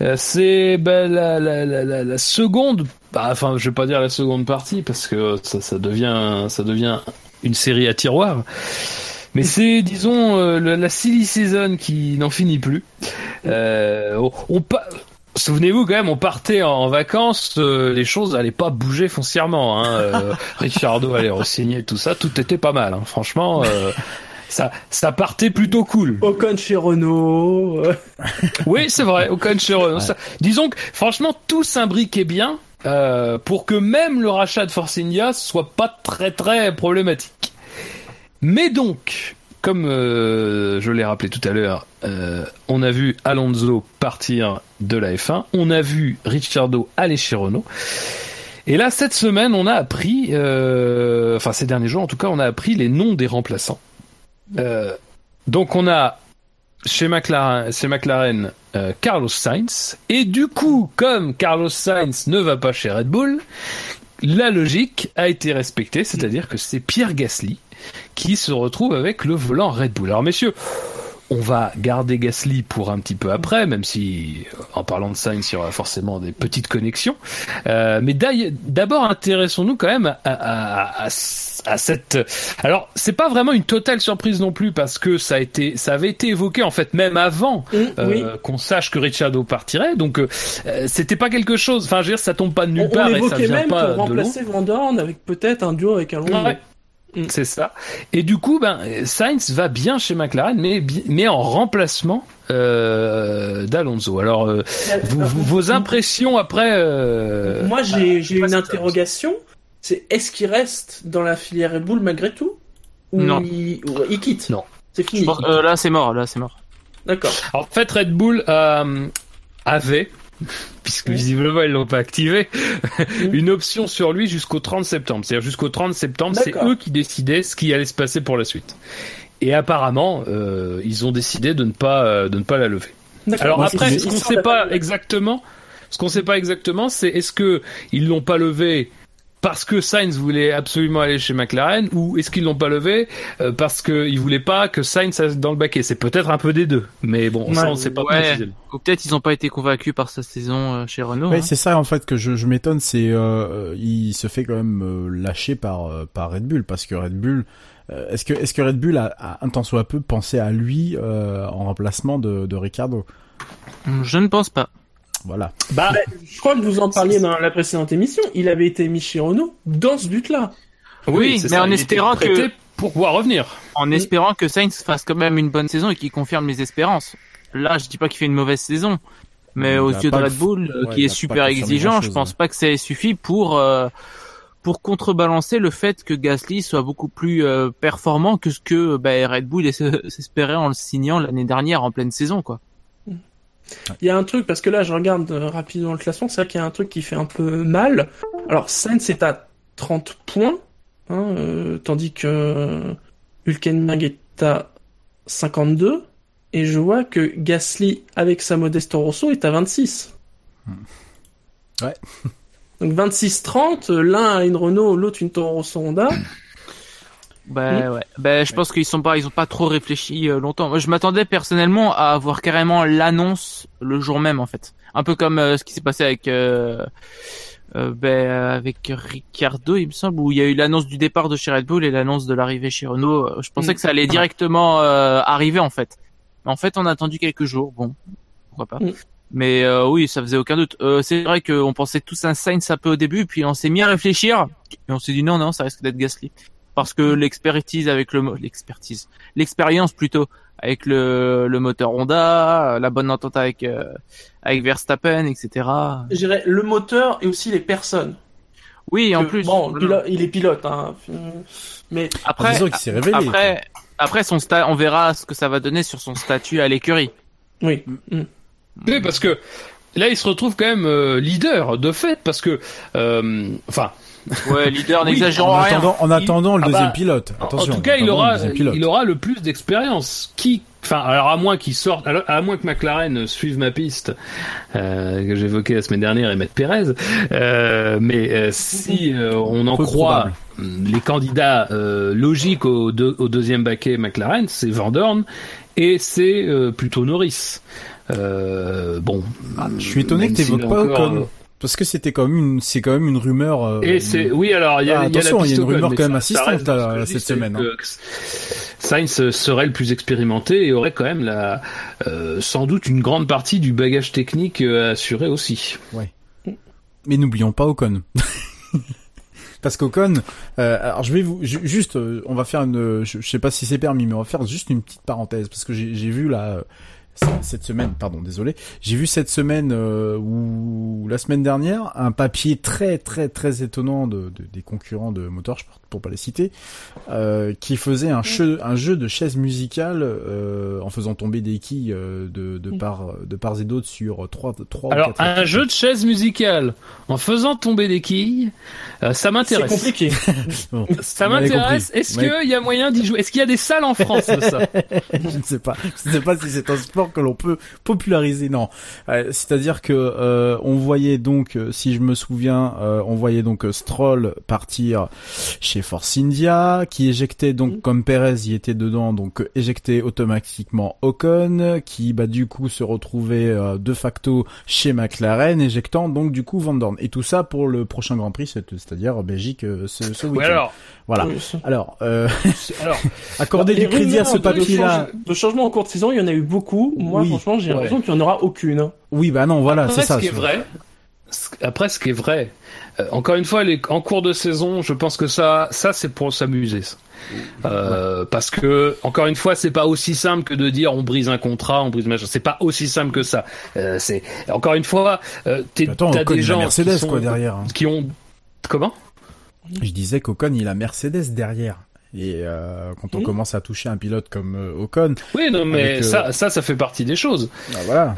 Euh, c'est ben, la, la, la, la, seconde, bah, enfin, je vais pas dire la seconde partie parce que ça, ça devient, ça devient une série à tiroir. Mais c'est, disons, euh, la silly season qui n'en finit plus. Euh, on, on Souvenez-vous quand même, on partait en vacances, euh, les choses n'allaient pas bouger foncièrement. Hein. Euh, Ricciardo allait re-signer tout ça, tout était pas mal. Hein. Franchement, euh, ça, ça partait plutôt cool. Ocon chez Renault. euh, Oui, c'est vrai, aucun chez Renault. Ça- Disons que franchement, tout s'imbriquait bien euh, pour que même le rachat de Force India soit pas très très problématique. Mais donc, comme euh, je l'ai rappelé tout à l'heure, euh, on a vu Alonso partir de la F1, on a vu Ricciardo aller chez Renault. Et là, cette semaine, on a appris, euh, enfin ces derniers jours en tout cas, on a appris les noms des remplaçants. Donc on a chez McLaren, chez McLaren Carlos Sainz. Et du coup, comme Carlos Sainz ne va pas chez Red Bull, la logique a été respectée, c'est-à-dire que c'est Pierre Gasly qui se retrouve avec le volant Red Bull. Alors messieurs, on va garder Gasly pour un petit peu après, même si euh, en parlant de Sainz, il y aura forcément des petites connexions. Euh, mais d'ailleurs- d'abord, intéressons-nous quand même à, à- à- à cette. Alors, c'est pas vraiment une totale surprise non plus parce que ça a été, ça avait été évoqué en fait même avant hum, euh, oui. qu'on sache que Ricciardo partirait. Donc, euh, c'était pas quelque chose. Enfin, je veux dire, ça tombe pas de nulle On, on part et ça vient même pas pour remplacer Van Dorn avec peut-être un duo avec Alonso. Ouais. Mm. C'est ça. Et du coup, ben, Sainz va bien chez McLaren, mais, mais en remplacement euh, d'Alonso. Alors, euh, vous- vous- vos impressions après euh, Moi, j'ai j'ai pas une interrogation. C'est est-ce qu'il reste dans la filière Red Bull malgré tout? Ou Non. Il, ou il quitte? Non. C'est fini. pense- euh, là, c'est mort. Là, c'est mort. D'accord. En fait, Red Bull euh, avait, puisque visiblement ils l'ont pas activé, une option sur lui jusqu'au 30 septembre. C'est-à-dire jusqu'au 30 septembre, c'est eux qui décidaient ce qui allait se passer pour la suite. Et apparemment, euh, ils ont décidé de ne pas euh, de ne pas la lever. Alors après, ce qu'on ils sait pas exactement, ce qu'on sait pas exactement, c'est est-ce que ils l'ont pas levé parce que Sainz voulait absolument aller chez McLaren ou est-ce qu'ils l'ont pas levé euh, parce qu'ils voulaient pas que Sainz aille dans le baquet? C'est peut-être un peu des deux, mais bon, ça on sait pas ouais. Ou peut-être ils ont pas été convaincus par sa saison euh, chez Renault. Ouais, hein. c'est ça en fait que je, je m'étonne, c'est euh, il se fait quand même euh, lâcher par euh, par Red Bull parce que Red Bull euh, est-ce que est-ce que Red Bull a, a un tant soit peu pensé à lui euh, en remplacement de, de Ricardo Je ne pense pas. Voilà. Bah, Je crois que vous en parliez dans la précédente émission. Il avait été mis chez Renault dans ce but-là. Oui, mais ça, en espérant que- pour pouvoir revenir. En espérant que Sainz fasse quand même une bonne saison et qu'il confirme les espérances. Là, je dis pas qu'il fait une mauvaise saison, mais Il aux yeux de Red Bull, euh, ouais, qui est super exigeant, grand-chose, je pense ouais. pas que ça ait suffi pour euh, pour contrebalancer le fait que Gasly soit beaucoup plus euh, performant que ce que bah, Red Bull espérait en le signant l'année dernière en pleine saison, quoi. Il y a un truc, parce que là, je regarde euh, rapidement le classement, c'est vrai qu'il y a un truc qui fait un peu mal. Alors, Sainz est à 30 points, hein, euh, tandis que Hülkenberg est à 52, et je vois que Gasly, avec sa Modesto Rosso, est à 26. Ouais. Donc 26-30, l'un a une Renault, l'autre une Toro Rosso Honda. Bah ouais. Bah je pense qu'ils sont pas, ils ont pas trop réfléchi euh, longtemps. Moi, je m'attendais personnellement à avoir carrément l'annonce le jour même en fait. Un peu comme euh, ce qui s'est passé avec euh, euh, ben, avec Ricardo, il me semble, où il y a eu l'annonce du départ de chez Red Bull et l'annonce de l'arrivée chez Renault. Je pensais Mm. que ça allait directement euh, arriver en fait. En fait, on a attendu quelques jours. Bon, pourquoi pas. Mm. Mais euh, oui, ça faisait aucun doute. Euh, c'est vrai qu'on pensait tous un Sainz un peu au début, puis on s'est mis à réfléchir et on s'est dit non, non, ça risque d'être Gasly parce que l'expertise avec le l'expertise, l'expérience plutôt avec le, le moteur Honda, la bonne entente avec euh, avec Verstappen, etc. Je dirais le moteur et aussi les personnes. Oui, en Que, plus. Bon, il est pilote, hein. Mais En Après, s'est révélé. après, après son sta on verra ce que ça va donner sur son statut à l'écurie. oui. Mm. Oui, parce que là, il se retrouve quand même euh, leader de fait, parce que, euh, enfin, Ouais, leader, n'exagérons En rien. attendant, en Il- attendant le Ah deuxième bah, pilote. en- Attention. en tout cas, il aura, il aura le plus d'expérience. Qui, enfin, alors à moins qu'il sorte, à moins que McLaren suive ma piste euh, que j'évoquais la semaine dernière et mette Perez, euh, mais euh, si euh, on en croit probable. les candidats logiques au, deux- au deuxième baquet McLaren, c'est Van Dorn et c'est plutôt Norris. Bon, Ah, je suis étonné que t'évoques s'il pas Ocon. Parce que c'était quand même une, c'est quand même une rumeur. euh, Et c'est oui alors il y a, Ah, y a attention, il y a une rumeur quand même assistante, là, cette semaine, hein. Sainz serait le plus expérimenté et aurait quand même la euh, sans doute une grande partie du bagage technique euh, assuré aussi. Mais n'oublions pas Ocon. Parce qu'Ocon, euh, alors je vais vous ju- juste, euh, on va faire une, je, je sais pas si c'est permis, mais on va faire juste une petite parenthèse parce que j'ai vu là euh, cette semaine, pardon, désolé, j'ai vu cette semaine euh, ou la semaine dernière un papier très très très étonnant de, de- des concurrents de Motorsport pour pas les citer, euh, qui faisait un jeu un jeu de chaises musicales euh, en faisant tomber des quilles euh, de de part de part et d'autre sur trois trois ou Alors quatre un équipes. jeu de chaise musicale en faisant tomber des quilles, euh, ça C'est m'intéresse. compliqué. Bon. Ça m'intéresse. Est-ce qu'il y a moyen d'y jouer? Est-ce qu'il y a des salles en France de ça? Je ne sais pas. Je ne sais pas si c'est un sport que l'on peut populariser. Non, Euh, c'est-à-dire que euh, on voyait donc, euh, si je me souviens, euh, on voyait donc euh, Stroll partir chez Force India, qui éjectait donc comme Perez y était dedans, donc euh, éjectait automatiquement Ocon, qui bah du coup se retrouvait euh, de facto chez McLaren, éjectant donc du coup Van Dorn. Et tout ça pour le prochain Grand Prix, c'est- c'est-à-dire Belgique euh, ce, ce Oui week-end. alors, Voilà. Oui. Alors, euh, c'est- alors accorder du crédit à ce papier-là. De, change- de changement en cours de saison, il y en a eu beaucoup. Moi, Oui. franchement, j'ai Ouais. l'impression qu'il n'y en aura aucune. Oui, bah non, voilà, c'est ça. ce qui est c'est- vrai, après, ce qui est vrai, euh, encore une fois, les, en cours de saison, je pense que ça, ça c'est pour s'amuser. Euh, Parce que encore une fois, c'est pas aussi simple que de dire on brise un contrat, on brise machin. C'est pas aussi simple que ça. Euh, c'est encore une fois, t'as des gens Mercedes qui, sont- quoi derrière. hein. qui ont comment? Je disais qu'Ocon il a Mercedes derrière. Et euh, quand on commence à toucher un pilote comme Ocon, Oui, non, mais Avec, euh, ça, ça, ça fait partie des choses. bah voilà.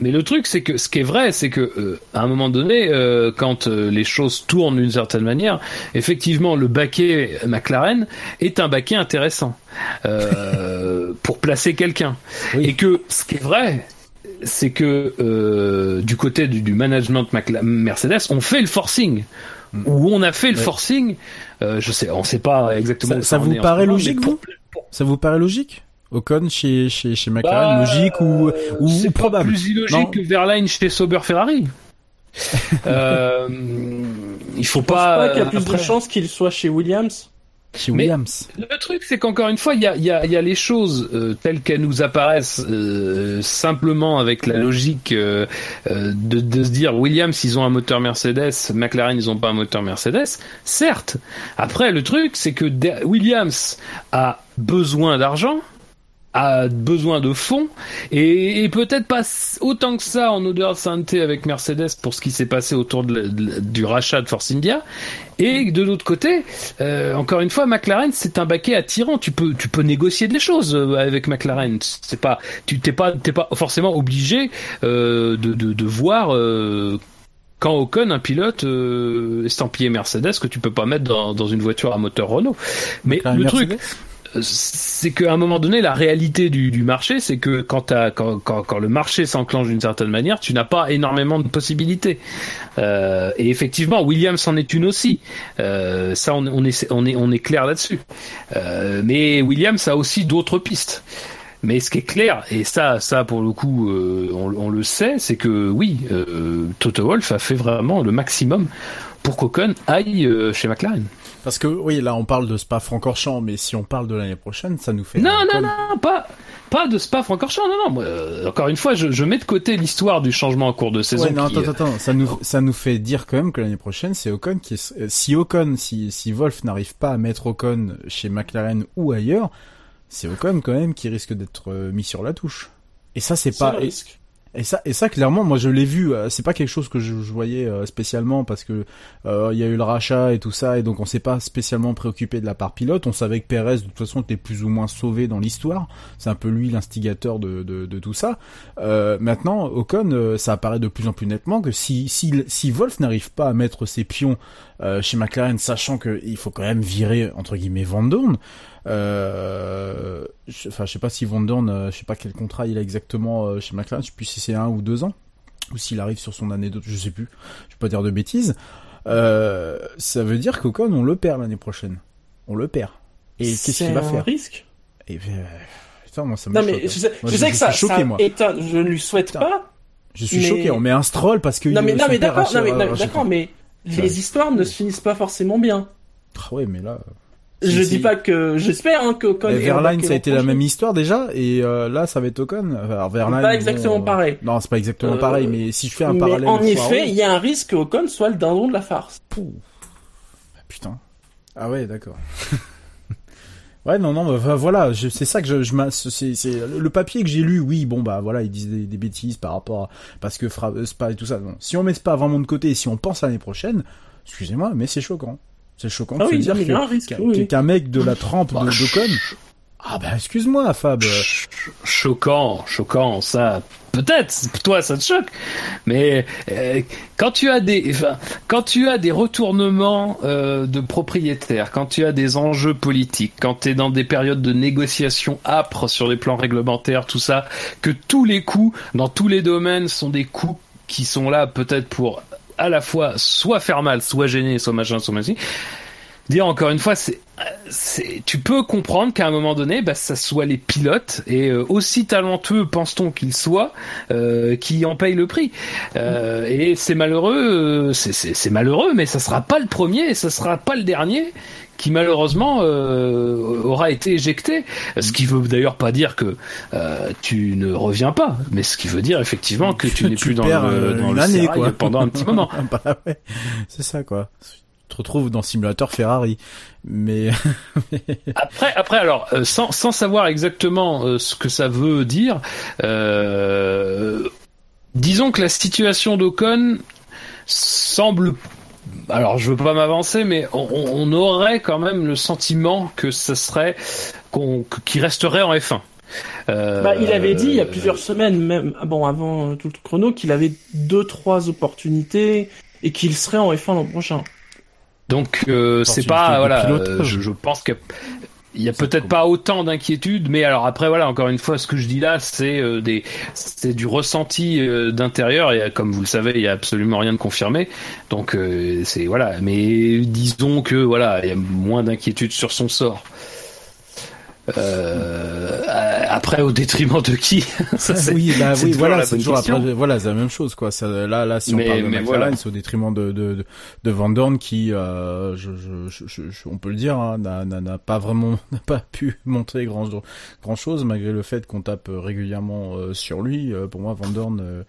Mais le truc, c'est que ce qui est vrai, c'est que euh, à un moment donné, euh, quand euh, les choses tournent d'une certaine manière, effectivement, le baquet McLaren est un baquet intéressant euh, pour placer quelqu'un. Oui. Et que ce qui est vrai, c'est que euh, du côté du, du management Macla- Mercedes, on fait le forcing. Ou on a fait le Ouais. forcing, euh, je sais, on sait pas exactement. Ça- où ça en vous est paraît moment, logique, pour- vous? Ça vous paraît logique? Ocon chez chez chez McLaren, Bah, logique ou ou, c'est probable plus illogique Non. que Verlaine chez Sauber Ferrari. euh, il faut pas. pas qu'il y a plus après- de chances qu'il soit chez Williams. Chez Mais- Williams. Le truc, c'est qu'encore une fois, il y a, il y, a, il y a les choses euh, telles qu'elles nous apparaissent euh, simplement avec la logique euh, de, de se dire Williams, ils ont un moteur Mercedes, McLaren, ils ont pas un moteur Mercedes. Certes. Après, le truc, c'est que Williams a besoin d'argent a besoin de fonds et, et peut-être pas autant que ça en odeur de sainteté avec Mercedes pour ce qui s'est passé autour de, de, du rachat de Force India. Et de l'autre côté, euh, encore une fois, McLaren c'est un baquet attirant. Tu peux tu peux négocier des choses euh, avec McLaren. C'est pas tu t'es pas t'es pas forcément obligé euh, de, de, de voir euh, quand Ocon, un pilote euh, estampillé Mercedes que tu peux pas mettre dans, dans une voiture à moteur Renault. Mais McLaren le Mercedes truc, c'est qu'à un moment donné, la réalité du, du marché, c'est que quand, quand, quand, quand le marché s'enclenche d'une certaine manière, tu n'as pas énormément de possibilités. Euh, et effectivement, Williams en est une aussi. Euh, ça, on, on est, on est, on est clair là-dessus. Euh, mais Williams a aussi d'autres pistes. Mais ce qui est clair, et ça, ça pour le coup, euh, on, on le sait, c'est que oui, euh, Toto Wolff a fait vraiment le maximum pour qu'Ocon aille euh, chez McLaren. Parce que oui, là on parle de Spa-Francorchamps, mais si on parle de l'année prochaine, ça nous fait. Non, non, non, pas, pas de Spa-Francorchamps, non, non. moi, euh, encore une fois, je, je mets de côté l'histoire du changement en cours de saison. Ouais, non, qui, attends, euh, attends, ça nous, ça nous fait dire quand même que l'année prochaine, c'est Ocon qui est, euh, si Ocon, si, si Wolf n'arrive pas à mettre Ocon chez McLaren ou ailleurs, c'est Ocon quand même qui risque d'être euh, mis sur la touche. Et ça, c'est pas, le et, risque. Et ça, et ça, clairement, moi, je l'ai vu, euh, c'est pas quelque chose que je, voyais euh, spécialement parce que, euh, il y a eu le rachat et tout ça, et donc on s'est pas spécialement préoccupé de la part pilote. On savait que Perez, de toute façon, était plus ou moins sauvé dans l'histoire. C'est un peu lui l'instigateur de, de, de tout ça. Maintenant, Ocon, ça apparaît de plus en plus nettement que si si, si Wolf n'arrive pas à mettre ses pions chez McLaren, sachant que il faut quand même virer entre guillemets Van Dorn. Euh, je- Enfin, je sais pas si Van Dorn, euh, je sais pas quel contrat il a exactement euh, chez McLaren. Je sais plus si c'est un ou deux ans ou s'il arrive sur son année d'autre. Je sais plus. Je vais pas dire de bêtises. Euh, ça veut dire qu'Ocon, on le perd l'année prochaine. On le perd. Et qu'est-ce qu'il va un faire risque. Et, euh, Putain, moi ça me Non choque, mais hein. je sais, Moi, je sais que ça, suis choqué, ça moi. étonne. Je ne lui souhaite Putain. pas. Je suis mais- choqué. On met un stroll parce que Non mais non mais d'accord, mais les histoires ne se finissent pas forcément bien. Ah ouais, mais là. Je dis pas que j'espère hein, que Ocon Verline, ça a été la même histoire déjà, et euh, là, ça va être Ocon. Alors, Verline, Pas exactement bon, pareil. Non, c'est pas exactement Euh, pareil, mais si je fais un Mais parallèle. en effet, il y a un risque que Ocon soit le dindon de la farce. Pouh. Ah, Putain. Ah ouais, d'accord. ouais, non, non, bah, voilà, je- c'est ça que je, je m'a- c'est, c'est le papier que j'ai lu. Oui, bon bah voilà, ils disent des, des bêtises par rapport à parce que euh, Spa et tout ça. Bon, si on met Spa vraiment de côté et si on pense à l'année prochaine, excusez-moi, mais c'est choquant. C'est choquant Ah de oui, se dire non, mais il y a un que- risque, qu'un, oui, oui. qu'un mec de la trempe Bah, de d'Ocon. Ah bah excuse-moi, Fab. ch- choquant, choquant, ça. Peut-être, toi ça te choque, mais euh, quand tu as des, enfin, quand tu as des retournements euh, de propriétaires, quand tu as des enjeux politiques, quand tu es dans des périodes de négociations âpres sur les plans réglementaires, tout ça, que tous les coups dans tous les domaines sont des coups qui sont là peut-être pour à la fois soit faire mal, soit gêner, soit machin, soit machin. Dire encore une fois, c'est, c'est, tu peux comprendre qu'à un moment donné, bah, ça soit les pilotes et euh, aussi talentueux pense-t-on qu'ils soient, euh, qui en payent le prix. Euh, et c'est malheureux, c'est, c'est, c'est malheureux, mais ça sera pas le premier et ça sera pas le dernier qui malheureusement euh, aura été éjecté. Ce qui veut d'ailleurs pas dire que euh, tu ne reviens pas, mais ce qui veut dire effectivement que tu n'es plus dans le, euh, dans le quoi. pendant un petit moment. bah ouais, c'est ça quoi. Tu te retrouves dans simulateur Ferrari, mais Après, après, alors, euh, sans, sans savoir exactement euh, ce que ça veut dire, euh, disons que la situation d'Ocon semble. Alors, je veux pas m'avancer, mais on, on aurait quand même le sentiment que ce serait qu'on, qu'il resterait en F1. Euh, Bah, il avait dit il y a plusieurs semaines, même ah bon avant tout le chrono, qu'il avait deux trois opportunités et qu'il serait en F1 l'an prochain. Donc euh, c'est pas voilà, euh, je, je pense qu'il y a peut-être pas autant d'inquiétude, mais alors après voilà, encore une fois, ce que je dis là, c'est euh, des, c'est du ressenti euh, d'intérieur et euh, comme vous le savez, il y a absolument rien de confirmé. Donc euh, c'est voilà, mais disons que voilà, il y a moins d'inquiétude sur son sort. Euh, après, au détriment de qui Ça, oui, bah c'est oui, voilà, la c'est toujours après, voilà, c'est la même chose quoi. Ça, là, là, si on Mais- parle de McLaren, voilà. c'est au détriment de de de, de Van Dorn qui, euh, je, je, je, on peut le dire, hein, n'a n'a- n'a pas vraiment, n'a pas pu montrer grand grand chose malgré le fait qu'on tape régulièrement euh, sur lui. Euh, pour moi, Van Dorn, euh,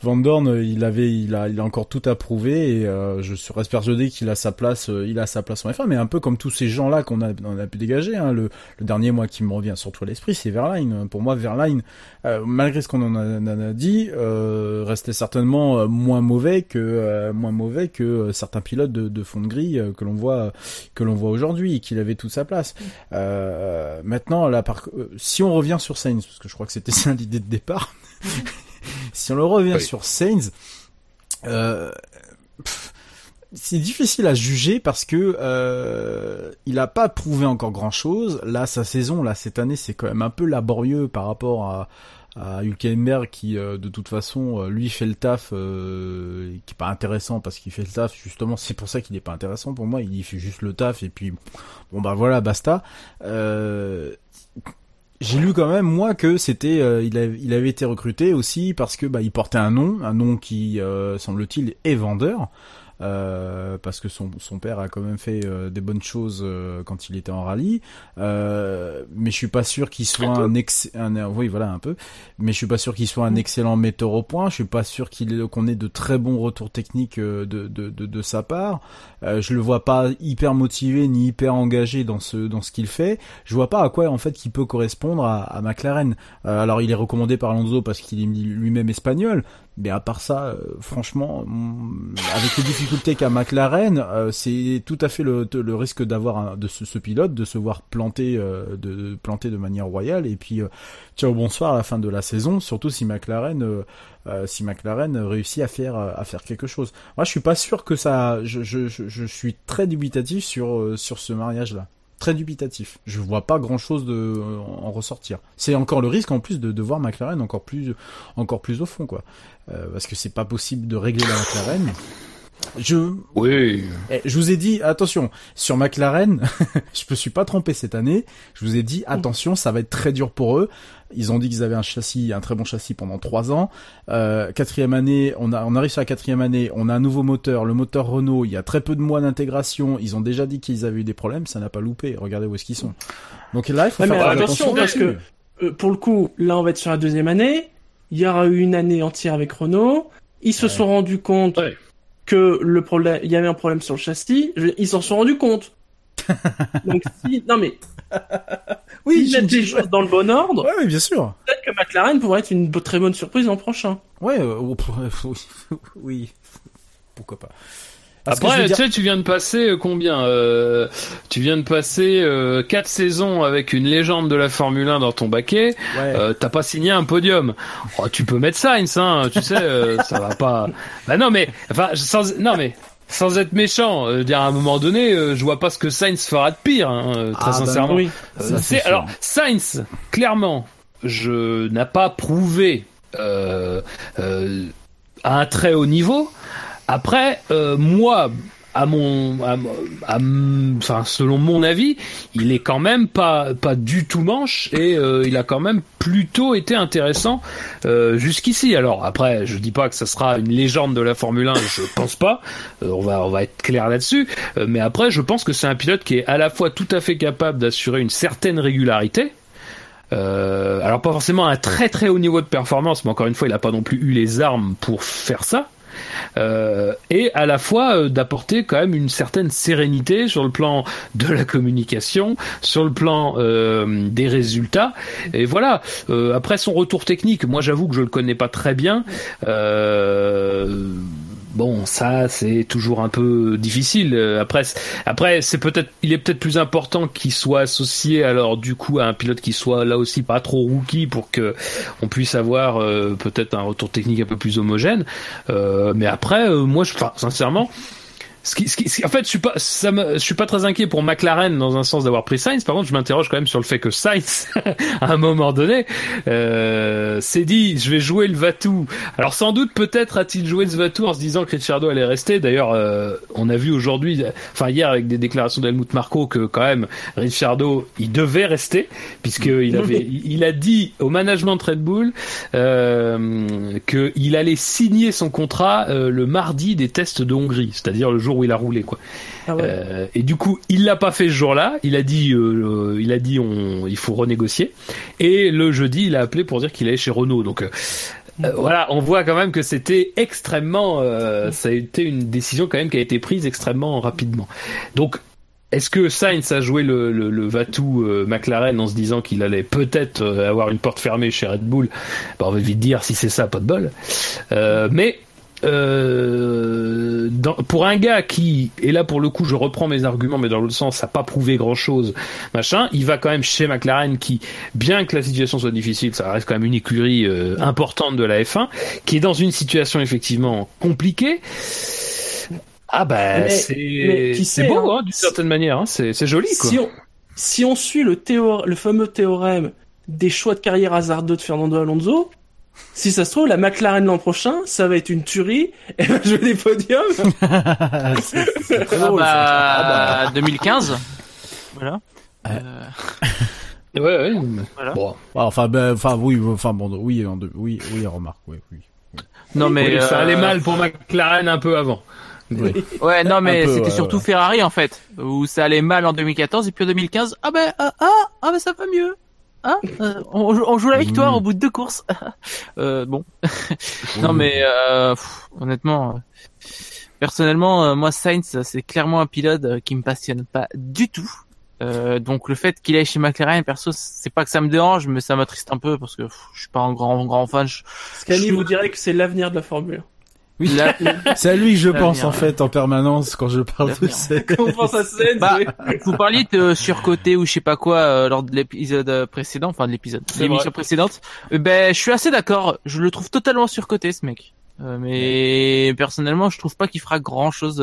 Van Dorn, il avait, il a, il a encore tout à prouver et euh, je suis reste persuadé qu'il a sa place, euh, il a sa place en F1, mais un peu comme tous ces gens-là qu'on a, on a pu dégager. Hein. Le, le, dernier moi qui me revient surtout à l'esprit, c'est Verline. Pour moi, Verline, euh, malgré ce qu'on en, en a, dit, restait certainement moins mauvais que moins mauvais que certains pilotes de, de fond de grille que l'on voit que l'on voit aujourd'hui, qu'il avait toute sa place. maintenant, là, par, si on revient sur Sainz, parce que je crois que c'était ça l'idée de départ. si on le revient sur Sainz, euh, c'est difficile à juger parce que euh, il a pas prouvé encore grand chose. Là, sa saison, là cette année, c'est quand même un peu laborieux par rapport à, à Hülkenberg qui, euh, de toute façon, euh, lui fait le taf, euh, qui est pas intéressant parce qu'il fait le taf. Justement, c'est pour ça qu'il est pas intéressant pour moi. Il fait juste le taf et puis bon bah voilà, basta. J'ai lu quand même moi que c'était euh, il, avait, il avait été recruté aussi parce que bah il portait un nom, un nom qui euh, semble-t-il est vendeur. Euh, parce que son, son père a quand même fait euh, des bonnes choses euh, quand il était en rallye. mais je suis pas sûr qu'il soit un, ex un oui voilà un peu. Mais je suis pas sûr qu'il soit un mm. excellent metteur au point. Je suis pas sûr qu'il qu'on ait de très bons retours techniques de, de, de, de sa part. je le vois pas hyper motivé ni hyper engagé dans ce dans ce qu'il fait. Je vois pas à quoi en fait il peut correspondre à, à McLaren. alors il est recommandé par Alonso parce qu'il est lui-même espagnol, mais à part ça, euh, franchement, mm, avec les difficultés qu'a McLaren, euh, c'est tout à fait le, le risque d'avoir de ce, ce, pilote de se voir planter, euh, de planter de manière royale. Et puis, ciao bonsoir à la fin de la saison. Surtout si McLaren, si McLaren réussit à faire à faire quelque chose. Moi, je suis pas sûr que ça. Je, je, je suis très dubitatif sur sur ce mariage-là très dubitatif. Je vois pas grand chose de en ressortir. C'est encore le risque en plus de, de voir McLaren encore plus encore plus au fond quoi. Euh, parce que c'est pas possible de régler la McLaren. Je oui. Eh, je vous ai dit attention sur McLaren, je me suis pas trompé cette année. Je vous ai dit attention, ça va être très dur pour eux. Ils ont dit qu'ils avaient un châssis, un très bon châssis pendant trois ans. Euh, quatrième année, on a, on arrive sur la quatrième année, on a un nouveau moteur, le moteur Renault. Il y a très peu de mois d'intégration. Ils ont déjà dit qu'ils avaient eu des problèmes, ça n'a pas loupé. Regardez où est-ce qu'ils sont. Donc là, il faut faire attention, parce que euh, pour le coup, là, on va être sur la deuxième année. Il y aura eu une année entière avec Renault. Ils se sont rendus compte que le problème, il y avait un problème sur le châssis. Ils s'en sont rendus compte. Donc si, non mais, oui, mettre les choses dans le bon ordre. Ouais, oui, bien sûr. Peut-être que McLaren pourrait être une très bonne surprise l'an prochain. Ouais, euh, oui, pourquoi pas. Après, tu sais, tu viens de passer euh, combien euh, Tu viens de passer euh, quatre saisons avec une légende de la Formule 1 dans ton baquet. Euh, T'as pas signé un podium. Oh, tu peux mettre Sainz, hein. Tu sais, euh, ça va pas. Bah non, mais enfin, sans non mais sans être méchant, euh, dire à un moment donné, je vois pas ce que Sainz fera de pire, hein, très ah, bah sincèrement. oui. c'est alors Sainz, clairement, je n'a pas prouvé à un très haut niveau. Après, euh, moi, à mon, enfin selon mon avis, il est quand même pas pas du tout manche et euh, il a quand même plutôt été intéressant euh, jusqu'ici. Alors après, je dis pas que ça sera une légende de la Formule 1, je pense pas. on va on va être clair là-dessus. mais après, je pense que c'est un pilote qui est à la fois tout à fait capable d'assurer une certaine régularité. alors pas forcément un très très haut niveau de performance, mais encore une fois, il a pas non plus eu les armes pour faire ça. Euh, et à la fois euh, d'apporter quand même une certaine sérénité sur le plan de la communication, sur le plan euh, des résultats. Et voilà. après son retour technique, moi j'avoue que je le connais pas très bien. Bon, ça c'est toujours un peu difficile. Euh, après, après c'est peut-être, il est peut-être plus important qu'il soit associé alors du coup à un pilote qui soit là aussi pas trop rookie pour que on puisse avoir euh, peut-être un retour technique un peu plus homogène. Euh, mais après, moi, je, enfin, sincèrement, ce qui, ce qui, en fait, je suis pas, ça me, je suis pas très inquiet pour McLaren dans un sens d'avoir pris Sainz. Par contre, je m'interroge quand même sur le fait que Sainz, à un moment donné, euh, s'est dit, je vais jouer le Vatou. Alors sans doute, peut-être a-t-il joué ce Vatou en se disant que Ricciardo allait rester. D'ailleurs, euh, on a vu aujourd'hui, enfin hier avec des déclarations d'Helmut Marco que quand même Ricciardo, il devait rester puisqu'il avait, il a dit au management de Red Bull euh, qu'il allait signer son contrat euh, le mardi des tests de Hongrie, c'est-à-dire le jour où il a roulé quoi. Ah euh, et du coup, il l'a pas fait ce jour-là. Il a dit, euh, il a dit, on, il faut renégocier. Et le jeudi, il a appelé pour dire qu'il allait chez Renault. Donc, euh, Euh, voilà, on voit quand même que c'était extrêmement, euh, ça a été une décision quand même qui a été prise extrêmement rapidement. Donc, est-ce que Sainz a joué le, le, le Vatou euh, McLaren en se disant qu'il allait peut-être euh, avoir une porte fermée chez Red Bull? Bah, On va vite dire si c'est ça, pas de bol. Euh, mais euh, dans, pour un gars qui, et là pour le coup je reprends mes arguments, mais dans l'autre sens, ça n'a pas prouvé grand chose, machin, il va quand même chez McLaren qui, bien que la situation soit difficile, ça reste quand même une écurie euh, importante de la F1, qui est dans une situation effectivement compliquée. Ah bah c'est c'est beau hein. hein, d'une certaine manière, hein, c'est c'est joli quoi. Si on, si on suit le, théor- le fameux théorème des choix de carrière hasardeux de Fernando Alonso, si ça se trouve, la McLaren l'an prochain, ça va être une tuerie, et va jouer des podiums. C'est- c'est très Ah drôle, bah, Ah bah. 2015. Voilà. Ouais. Euh, Ouais, ouais. Voilà. Bon. Ah, Enfin, ben, enfin, oui, enfin, bon, oui, en deux- oui, oui, remarque, oui, oui. non mais ça euh, allait mal pour McLaren un peu avant. Oui. Ouais, non mais c'était ouais, surtout ouais. Ferrari en fait, où ça allait mal en 2014 et puis en 2015, ah ben ah ah, ah ben ça va mieux. Hein Euh, on, joue- on joue la victoire Mm. au bout de deux courses. euh, bon. non mais euh, pff, honnêtement, euh, personnellement, moi Sainz c'est clairement un pilote qui me passionne pas du tout. Euh, donc le fait qu'il aille chez McLaren, perso, c'est pas que ça me dérange, mais ça m'attriste un peu parce que pff, je suis pas un grand grand fan. Je- Scani Je- vous dirait que c'est l'avenir de la Formule. Oui. La- C'est à lui que je pense en ouais. fait en permanence quand je parle de cette. On pense à Bah, Vous parliez de surcoté ou je sais pas quoi euh, lors de l'épisode euh, précédent, enfin de l'épisode, l'émission précédente. Euh, ben, je suis assez d'accord. Je le trouve totalement surcoté ce mec. Euh, mais personnellement, je trouve pas qu'il fera grand chose.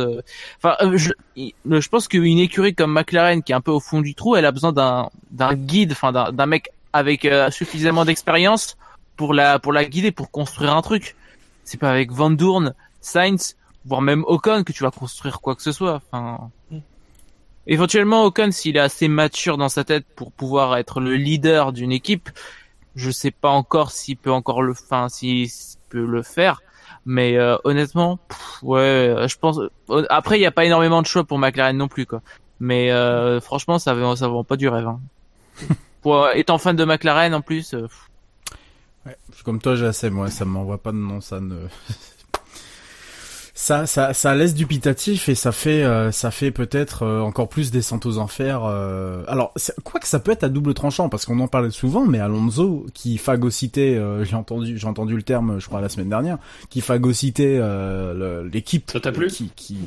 Enfin, euh, je, il- je pense qu'une écurie comme McLaren, qui est un peu au fond du trou, elle a besoin d'un d'un guide, enfin d'un d'un mec avec euh, suffisamment d'expérience pour la pour la guider, pour construire un truc. C'est pas avec Van Doorn, Sainz, voire même Ocon que tu vas construire quoi que ce soit. Enfin, Éventuellement, Ocon, s'il est assez mature dans sa tête pour pouvoir être le leader d'une équipe, je sais pas encore s'il peut encore le, enfin, s'il peut le faire. Mais euh, honnêtement, pff, ouais, je pense. euh, Après, il n'y a pas énormément de choix pour McLaren non plus, quoi. Mais euh, franchement, ça va, ça vend pas du rêve. Hein. pour euh, étant fan de McLaren en plus, euh, pff, Ouais, comme toi, j'assais, moi, ça m'envoie pas de nom, ça ne. Ça, ça, ça laisse dubitatif et ça fait, euh, ça fait peut-être euh, encore plus descente aux enfers. euh. Alors, quoi que ça peut être à double tranchant, parce qu'on en parlait souvent, mais Alonso, qui phagocytait, euh, j'ai entendu, j'ai entendu le terme, je crois la semaine dernière, qui phagocytait euh, l'équipe. Ça t'a plu Qui, qui,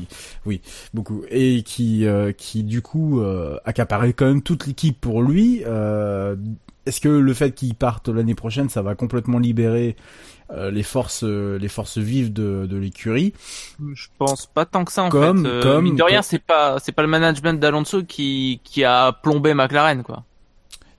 oui, beaucoup, et qui, euh, qui du coup euh, accaparait quand même toute l'équipe pour lui. Est-ce que le fait qu'il parte l'année prochaine, ça va complètement libérer euh, les forces, euh, les forces vives de, de l'écurie? Je pense pas tant que ça en Comme- fait. Euh, comme- mine de rien, c'est pas, c'est pas le management d'Alonso qui qui a plombé McLaren, quoi.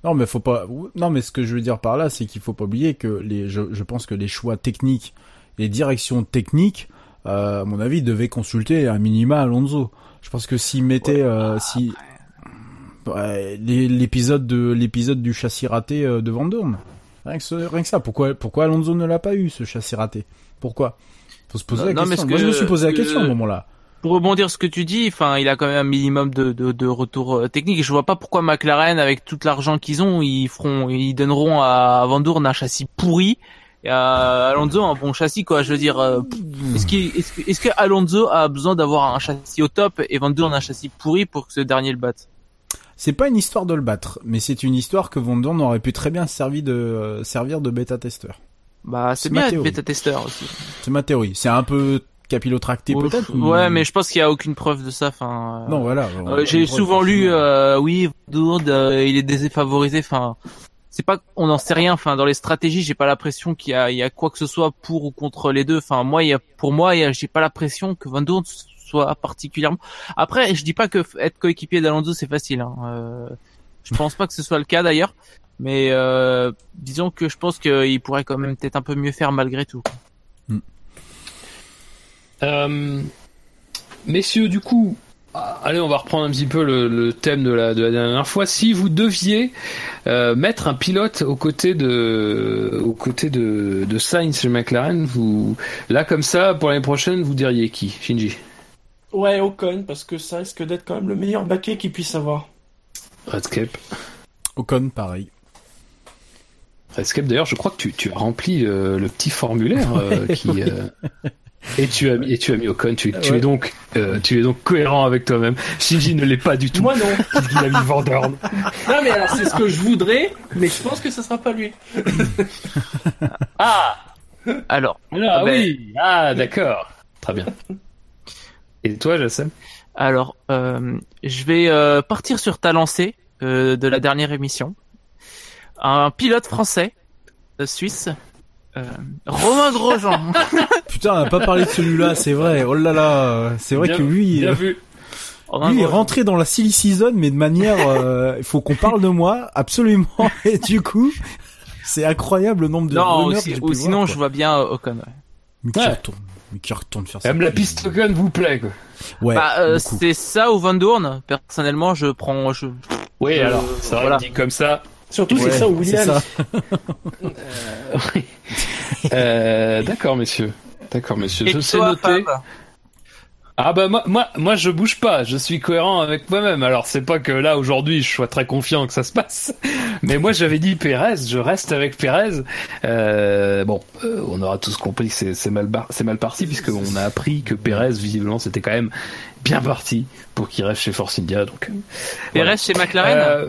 Non, mais faut pas. Non, mais ce que je veux dire par là, c'est qu'il faut pas oublier que les. Je, je pense que les choix techniques, les directions techniques, à mon avis, devaient consulter un minima Alonso. Je pense que s'il mettait, euh, si Ouais, l'épisode de l'épisode du châssis raté euh, de Dorn. Rien que, ce- rien que ça. Pourquoi pourquoi Alonso ne l'a pas eu ce châssis raté? Pourquoi? Faut se poser Non, la non, question. Moi, je me suis posé la question à ce moment-là. Pour rebondir sur ce que tu dis, enfin, il a quand même un minimum de, de, de retour euh, technique. Et je vois pas pourquoi McLaren, avec tout l'argent qu'ils ont, ils feront, ils donneront à Van Doorn un châssis pourri et à Alonso un bon châssis, quoi. Je veux dire, euh, est-ce est-ce que, Alonso a besoin d'avoir un châssis au top et Van Doorn un châssis pourri pour que ce dernier le batte? C'est pas une histoire de le battre, mais c'est une histoire que Van Dorn aurait pu très bien servir de euh, servir de bêta-testeur. Bah, c'est bien ma être théorie. bêta-testeur aussi. C'est ma théorie. C'est un peu capillotracté peut-être. Ouais, mais je pense qu'il y a aucune preuve de ça. Enfin, euh, non, voilà. Euh, j'ai souvent lu, euh, oui, Dourde, euh, il est défavorisé. Enfin, c'est pas, on n'en sait rien. Enfin, dans les stratégies, j'ai pas l'impression qu'il y a, il y a quoi que ce soit pour ou contre les deux. Enfin, moi, il y a, pour moi, j'ai pas l'impression que Van Doorn soit particulièrement. Après, je dis pas que être coéquipier d'Alonso c'est facile. Hein. Euh, je pense pas que ce soit le cas d'ailleurs. Mais euh, disons que je pense qu'il pourrait quand même peut-être un peu mieux faire malgré tout. Euh, messieurs, du coup, ah, allez, on va reprendre un petit peu le, le thème de la, de la dernière fois. Si vous deviez euh, mettre un pilote aux côtés de, aux côtés de, de Sainz chez McLaren, vous, là comme ça, pour l'année prochaine, vous diriez qui, Shinji? Ouais, Ocon, parce que ça risque d'être quand même le meilleur baquet qu'il puisse avoir. Redscape. Ocon, pareil. Escape, d'ailleurs, je crois que tu, tu as rempli euh, le petit formulaire euh, qui. euh, Et tu as mis, et tu as mis Ocon, tu, tu Ouais. es donc, euh, tu es donc cohérent avec toi-même. Shinji ne l'est pas du tout. Moi non. Il a mis Vandorn. Non mais alors c'est ce que je voudrais, mais je pense que ça sera pas lui. Ah Alors, Ah, Ah ben. oui, ah d'accord, très bien. Et toi, Jassem? Alors, euh, je vais euh, partir sur ta lancée euh, de la dernière émission. Un pilote français, euh, suisse, euh, Romain Grosjean. Putain, on n'a pas parlé de celui-là, c'est vrai. Oh là là, c'est vrai Bien- que lui, Bien euh, vu. Lui est rentré dans la silly season, mais de manière, euh, il faut qu'on parle de moi, absolument. Et du coup, c'est incroyable le nombre de Non, ou sinon voir, je vois bien Ocon. ouais. Ouais. Qui retourne faire ça. Même la piste Ocon vous plaît, quoi. Ouais. bah, euh, c'est ça ou Van Dorn. Personnellement, je prends. Je... Oui, Euh, alors, vrai, voilà. dit comme ça. Surtout Ouais, c'est ça ou ça. oui. Euh, d'accord, messieurs. D'accord, messieurs. Et Je sais noter. Fab Ah bah moi, moi, moi, je bouge pas. Je suis cohérent avec moi-même. Alors c'est pas que là aujourd'hui, je sois très confiant que ça se passe. Mais moi, j'avais dit Pérez. Je reste avec Pérez. Euh, bon, euh, on aura tous compris que c'est mal, bar- c'est mal parti puisque on a appris que Pérez, visiblement, c'était quand même bien parti pour qu'il reste chez Force India. Donc. Pérez chez McLaren Euh,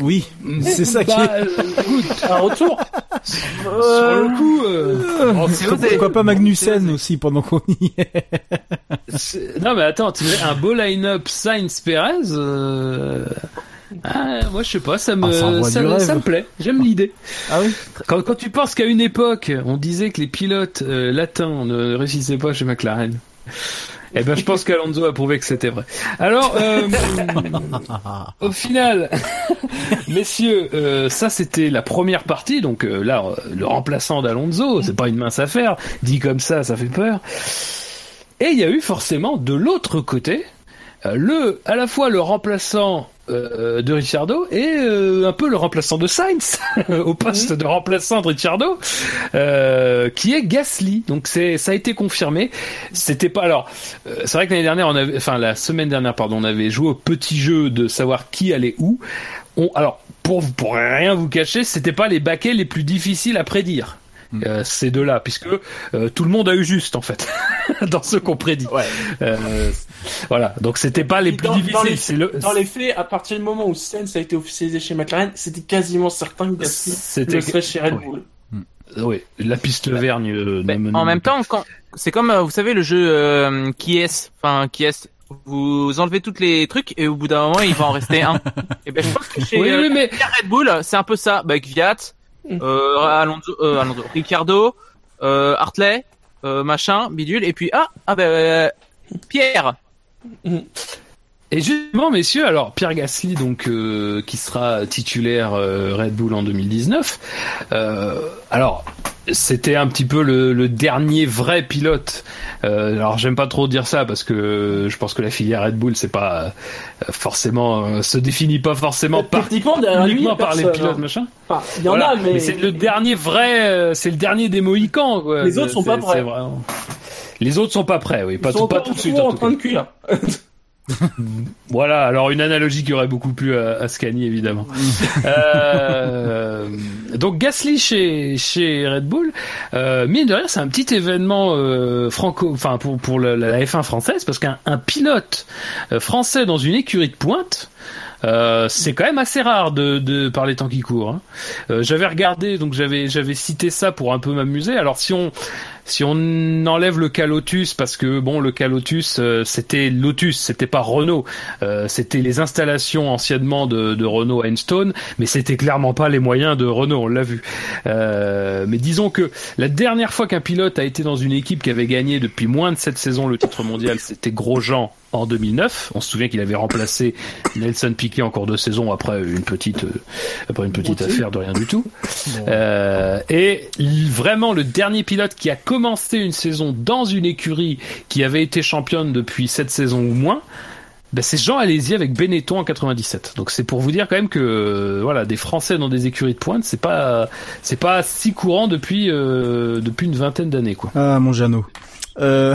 Oui, c'est ça qui bah, est. euh, écoute, Un retour. sur le coup, euh, Oh, osé. Pourquoi pas Magnussen aussi pendant qu'on y est Non mais attends, tu mets un beau line-up Sainz Perez. euh, Ah, moi je sais pas, ça Ah, ça me ça, ça me plaît. J'aime l'idée. Ah oui Quand, quand tu penses qu'à une époque, on disait que les pilotes euh, latins ne réussissaient pas chez McLaren. Eh ben, je pense qu'Alonso a prouvé que c'était vrai. Alors, euh, au final, messieurs, euh, ça c'était la première partie. Donc euh, là, le remplaçant d'Alonso, c'est pas une mince affaire. Dit comme ça, ça fait peur. Et il y a eu forcément de l'autre côté euh, le, à la fois le remplaçant euh, de Ricciardo et euh, un peu le remplaçant de Sainz au poste de remplaçant de Ricciardo, euh, qui est Gasly. Donc c'est, ça a été confirmé. C'était pas alors. c'est vrai que l'année dernière, on avait, enfin la semaine dernière, pardon, on avait joué au petit jeu de savoir qui allait où. On, alors pour pour rien vous cacher, c'était pas les baquets les plus difficiles à prédire. Euh, ces deux-là, puisque euh, tout le monde a eu juste en fait dans ce qu'on prédit. Euh, voilà, donc c'était pas les plus Dans- difficiles. dans les- c'est le- Dans les faits, à partir du moment où Sainz a été officialisé chez McLaren, c'était quasiment certain que Gasly C'était le serait chez Red ouais. Bull. oui, la piste vergne. euh, me- en même temps, quand c'est comme euh, vous savez le jeu euh, qui est, enfin qui est, vous enlevez toutes les trucs et au bout d'un moment il va en rester un. et ben je pense que chez Oui, euh, oui, mais chez Red Bull c'est un peu ça, bah, avec Viat, euh, Alonso, euh, Alonso, Ricciardo, euh, Hartley, euh, machin, bidule et puis ah ah ben euh, Pierre. Et justement, messieurs, alors Pierre Gasly, donc euh, qui sera titulaire euh, Red Bull en 2019. euh, alors, c'était un petit peu le, le dernier vrai pilote. Euh, alors, j'aime pas trop dire ça parce que je pense que la filière Red Bull, c'est pas euh, forcément euh, se définit pas forcément par derrière lui, uniquement par les pilotes hein. machin. Enfin, il y en Voilà. a, mais, c'est le dernier vrai, euh, c'est le dernier des Mohicans. Quoi. Les autres sont pas prêts. vraiment- Les autres sont pas prêts, oui, pas ils sont tout, pas tout de suite. en en train de cuire. Voilà, alors une analogie qui aurait beaucoup plu à, à Scani évidemment. euh, donc Gasly chez chez Red Bull, euh, mine de rien, c'est un petit événement euh, franco, enfin pour pour la, la F1 française parce qu'un un pilote euh, français dans une écurie de pointe. Euh, c'est quand même assez rare de, de par les temps qui courent. hein. Euh, j'avais regardé, donc j'avais j'avais cité ça pour un peu m'amuser. Alors si on si on enlève le cas Lotus, parce que bon, le cas Lotus, euh, c'était Lotus, c'était pas Renault, euh, c'était les installations anciennement de, de Renault à Enstone, mais c'était clairement pas les moyens de Renault, on l'a vu. Euh, mais disons que la dernière fois qu'un pilote a été dans une équipe qui avait gagné depuis moins de sept saisons le titre mondial, c'était Grosjean en 2009. On se souvient qu'il avait remplacé Nelson Piquet en cours de saison après une petite, après une petite affaire de rien du tout. Et vraiment le dernier pilote qui a commencé une saison dans une écurie qui avait été championne depuis sept saisons ou moins, ben c'est Jean Alési avec Benetton en 97. Donc c'est pour vous dire quand même que euh, voilà des Français dans des écuries de pointe, c'est pas c'est pas si courant depuis euh, depuis une vingtaine d'années quoi. Ah, mon Jeannot. Euh...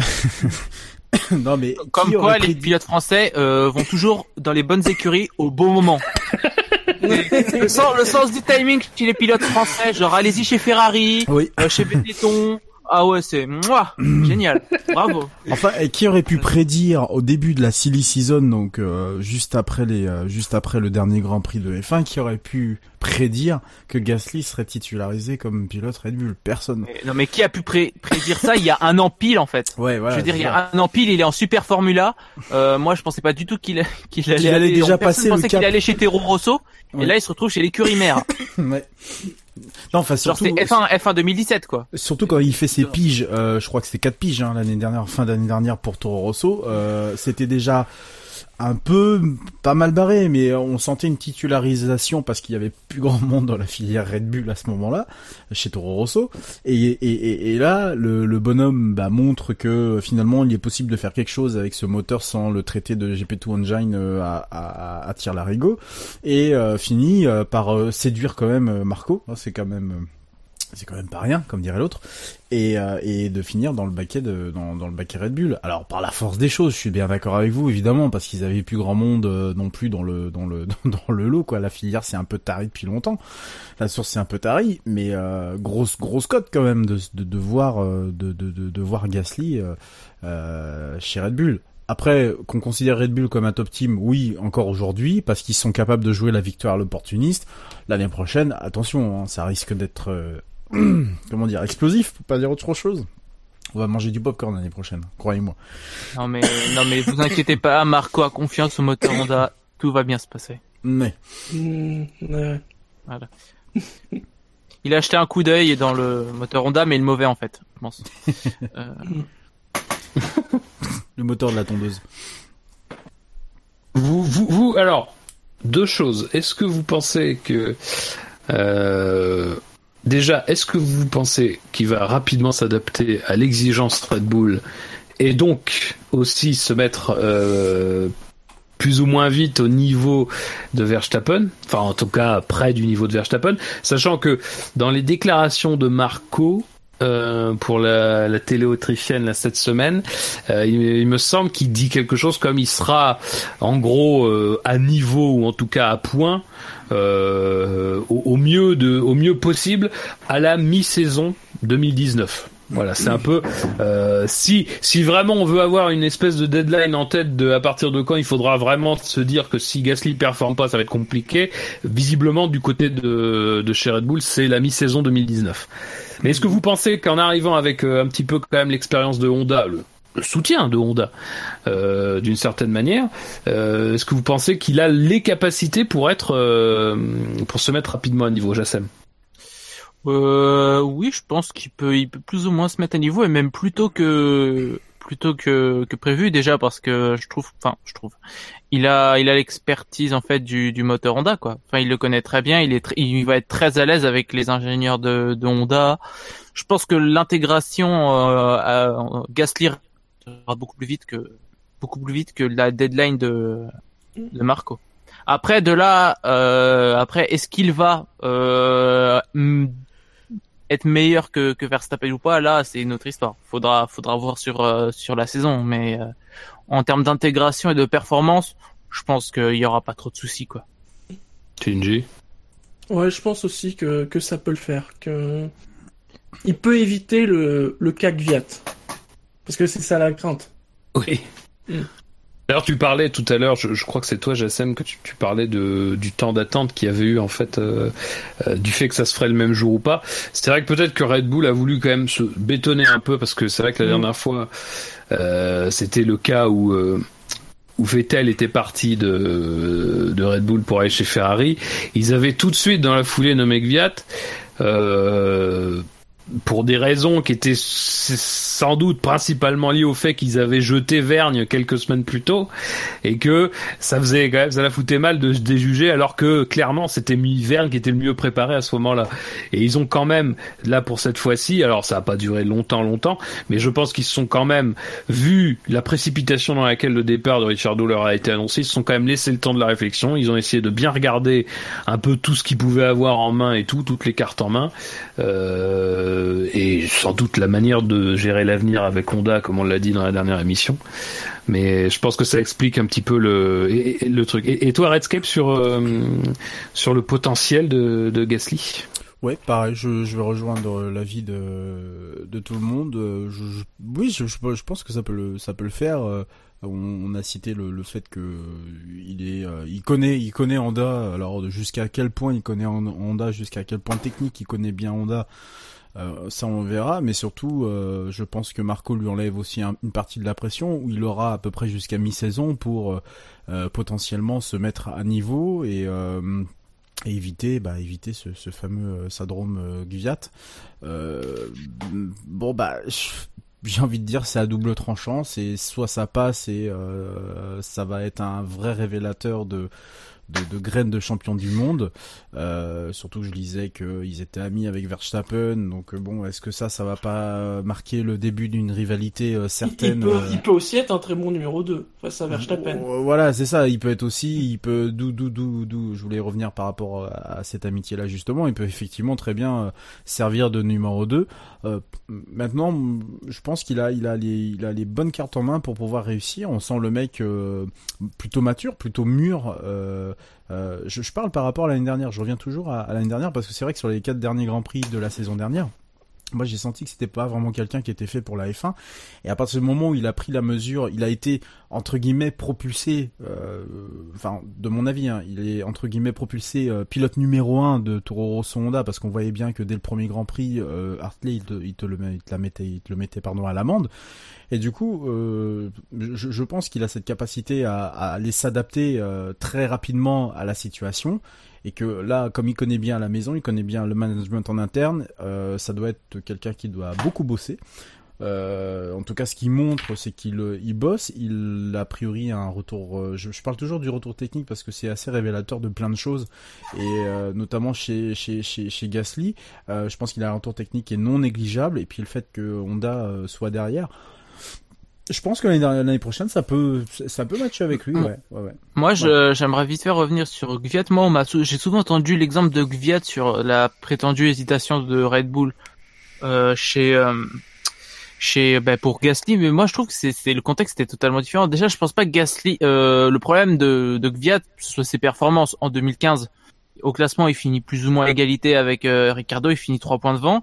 non, mais. Comme quoi les prédit- pilotes français euh, vont toujours dans les bonnes écuries au bon moment. le, sens, le sens du timing chez les pilotes français, genre allez-y chez Ferrari, Oui. euh, chez Benetton. Ah ouais, c'est moi, génial, bravo. Enfin, et qui aurait pu prédire au début de la silly season, donc euh, juste après les, euh, juste après le dernier Grand Prix de F1, qui aurait pu prédire que Gasly serait titularisé comme pilote Red Bull? Personne. Mais- Non mais qui a pu pré- prédire ça il y a un an pile en fait? Ouais, voilà. Je veux dire, il y a un an pile, il est en super Formula. Euh, moi, je pensais pas du tout qu'il qu'il allait, Qu'il allait aller- déjà passer le pensait qu'il allait chez Tero Rosso. Ouais. Et là, il se retrouve chez l'écurie mère. Ouais. Non, enfin Genre, surtout, c'est F1, F1 2017, quoi. surtout quand il fait ses piges, euh, je crois que c'était quatre piges hein, l'année dernière, fin d'année dernière pour Toro Rosso, euh, c'était déjà un peu pas mal barré, mais on sentait une titularisation parce qu'il y avait plus grand monde dans la filière Red Bull à ce moment-là, chez Toro Rosso. Et, et, là, le, bonhomme bah, montre que finalement, il est possible de faire quelque chose avec ce moteur sans le traiter de GP2 Engine euh, à, à, à et euh, finit euh, par séduire quand même Marco. hein, C'est quand même c'est quand même pas rien, comme dirait l'autre, et, euh, et de finir dans le baquet de dans, dans le baquet Red Bull. Alors par la force des choses, je suis bien d'accord avec vous, évidemment, parce qu'ils avaient plus grand monde euh, non plus dans le dans le dans le lot quoi. La filière c'est un peu tari depuis longtemps, la source c'est un peu tari, mais euh, grosse grosse cote quand même de de, de voir euh, de, de, de voir Gasly euh, euh, chez Red Bull. Après, qu'on considère Red Bull comme un top team, oui, encore aujourd'hui, parce qu'ils sont capables de jouer la victoire à l'opportuniste. L'année prochaine, attention, hein, ça risque d'être, comment dire, explosif, pour pas dire autre chose. On va manger du popcorn l'année prochaine, croyez-moi. Non mais, non mais vous inquiétez pas, Marco a confiance au moteur Honda. Tout va bien se passer. Mais, ouais. Il a acheté un coup d'œil dans le moteur Honda, mais le mauvais en fait, je pense. Euh, le moteur de la tondeuse. Vous, vous, vous, alors, deux choses. Est-ce que vous pensez que, euh, déjà, est-ce que vous pensez qu'il va rapidement s'adapter à l'exigence Red Bull et donc aussi se mettre euh, plus ou moins vite au niveau de Verstappen, enfin en tout cas près du niveau de Verstappen, sachant que dans les déclarations de Marco euh, pour la, télé autrichienne cette semaine, euh, il, me semble qu'il dit quelque chose comme il sera en gros à niveau ou en tout cas à point euh, au, au mieux de au mieux possible à la mi-saison 2019. Voilà, c'est un peu euh, si si vraiment on veut avoir une espèce de deadline en tête de à partir de quand il faudra vraiment se dire que si Gasly performe pas, ça va être compliqué. Visiblement du côté de de chez Red Bull, c'est la mi-saison 2019. Mais est-ce que vous pensez qu'en arrivant avec euh, un petit peu quand même l'expérience de Honda, le, le soutien de Honda, euh, d'une certaine manière, euh, est-ce que vous pensez qu'il a les capacités pour être euh, pour se mettre rapidement à niveau, Jassem? Euh, oui, je pense qu'il peut, il peut plus ou moins se mettre à niveau et même plutôt que plutôt que, que prévu déjà parce que je trouve, enfin, je trouve, il a, il a l'expertise en fait du, du moteur Honda quoi. Enfin, il le connaît très bien, il est, il va être très à l'aise avec les ingénieurs de, de Honda. Je pense que l'intégration euh, Gasly sera beaucoup plus vite que beaucoup plus vite que la deadline de de Marco. Après de là, euh, après est-ce qu'il va euh, être meilleur que, que Verstappen ou pas? Là, c'est une autre histoire. Faudra faudra voir sur euh, sur la saison, mais euh, en termes d'intégration et de performance, je pense qu'il y aura pas trop de soucis quoi. Shinji Ouais, je pense aussi que, que ça peut le faire. Que... Il peut éviter le, le CAC Viat. Parce que c'est ça la crainte. Oui. Mm. D'ailleurs, tu parlais tout à l'heure, je, je crois que c'est toi, Jassem, que tu, tu parlais de, du temps d'attente qu'il y avait eu, en fait, euh, euh, du fait que ça se ferait le même jour ou pas. C'est vrai que peut-être que Red Bull a voulu quand même se bétonner un peu, parce que c'est vrai que la Mm. dernière fois, euh, c'était le cas où... euh, où Vettel était parti de, de Red Bull pour aller chez Ferrari, ils avaient tout de suite dans la foulée nommé Gviat, euh, pour des raisons qui étaient sans doute principalement liées au fait qu'ils avaient jeté Vergne quelques semaines plus tôt et que ça faisait quand même ça la foutait mal de se déjuger alors que clairement c'était Vergne qui était le mieux préparé à ce moment-là. Et ils ont quand même là pour cette fois-ci alors ça a pas duré longtemps longtemps mais je pense qu'ils se sont quand même vu la précipitation dans laquelle le départ de Richardo leur a été annoncé ils se sont quand même laissé le temps de la réflexion. Ils ont essayé de bien regarder un peu tout ce qu'ils pouvaient avoir en main et tout toutes les cartes en main. Euh, euh, et sans doute la manière de gérer l'avenir avec Honda, comme on l'a dit dans la dernière émission. Mais je pense que ça explique un petit peu le, le truc. Et, toi, Redscape, sur, euh, sur le potentiel de, de Gasly? Ouais, pareil, je, je vais rejoindre l'avis de, de tout le monde. Euh, Je, oui, je, je, pense que ça peut le, ça peut le faire. Euh, On, on a cité le, le fait que il est, euh, il connaît, il connaît Honda. Alors jusqu'à quel point il connaît Hon- Honda, jusqu'à quel point technique il connaît bien Honda. Euh, ça on verra, mais surtout, euh, je pense que Marco lui enlève aussi un- une partie de la pression où il aura à peu près jusqu'à mi-saison pour euh, potentiellement se mettre à niveau et, éviter, bah, éviter ce, fameux syndrome. Euh, bon bah, j'ai envie de dire c'est à double tranchant, c'est soit ça passe et ça va être un vrai révélateur de de, de graines de champion du monde. Euh, surtout que je lisais qu'ils étaient amis avec Verstappen, donc euh, bon, est-ce que ça, ça va pas marquer le début d'une rivalité euh, Il, certaine il peut, euh, il peut aussi être un très bon numéro 2 face à Verstappen. euh, Voilà, c'est ça. Il peut être aussi, il peut, d'où, d'où, d'où, d'où. Je voulais revenir par rapport à, à cette amitié-là justement. Il peut effectivement très bien servir de numéro 2 Euh, maintenant, je pense qu'il a, il a les, il a les bonnes cartes en main pour pouvoir réussir. On sent le mec euh, plutôt mature, plutôt mûr. Euh, euh, je, parle par rapport à l'année dernière. Je reviens toujours à, l'année dernière parce que c'est vrai que sur les quatre derniers grands prix de la saison dernière. Moi, j'ai senti que c'était pas vraiment quelqu'un qui était fait pour la F1. Et à partir du moment où il a pris la mesure, il a été entre guillemets propulsé. euh, Enfin, de mon avis, hein, il est entre guillemets propulsé euh, pilote numéro un de Toro Rosso parce qu'on voyait bien que dès le premier Grand Prix, Hartley il te, le, mettait, il à l'amende. Et du coup, euh, je, pense qu'il a cette capacité à, aller s'adapter euh, très rapidement à la situation. Et que là, comme il connaît bien la maison, il connaît bien le management en interne, euh, ça doit être quelqu'un qui doit beaucoup bosser. En tout cas, ce qu'il montre, c'est qu'il il bosse. Il a priori un retour. je, parle toujours du retour technique parce que c'est assez révélateur de plein de choses et notamment chez chez chez, chez Gasly. Je pense qu'il a un retour technique qui est non négligeable et puis le fait que Honda soit derrière. Je pense que l'année dernière- l'année prochaine, ça peut ça peut matcher avec lui. Ouais, ouais, ouais. Moi, je, j'aimerais vite faire revenir sur Gviat. Moi, on m'a sou- j'ai souvent entendu l'exemple de Gviat sur la prétendue hésitation de Red Bull euh, chez euh, chez ben, pour Gasly, mais moi je trouve que c'est, c'est le contexte était totalement différent. Déjà, je pense pas que Gasly, euh, le problème de de Gviat, ce soit ses performances en 2015. Au classement, il finit plus ou moins à égalité avec euh, Ricardo, il finit trois points devant.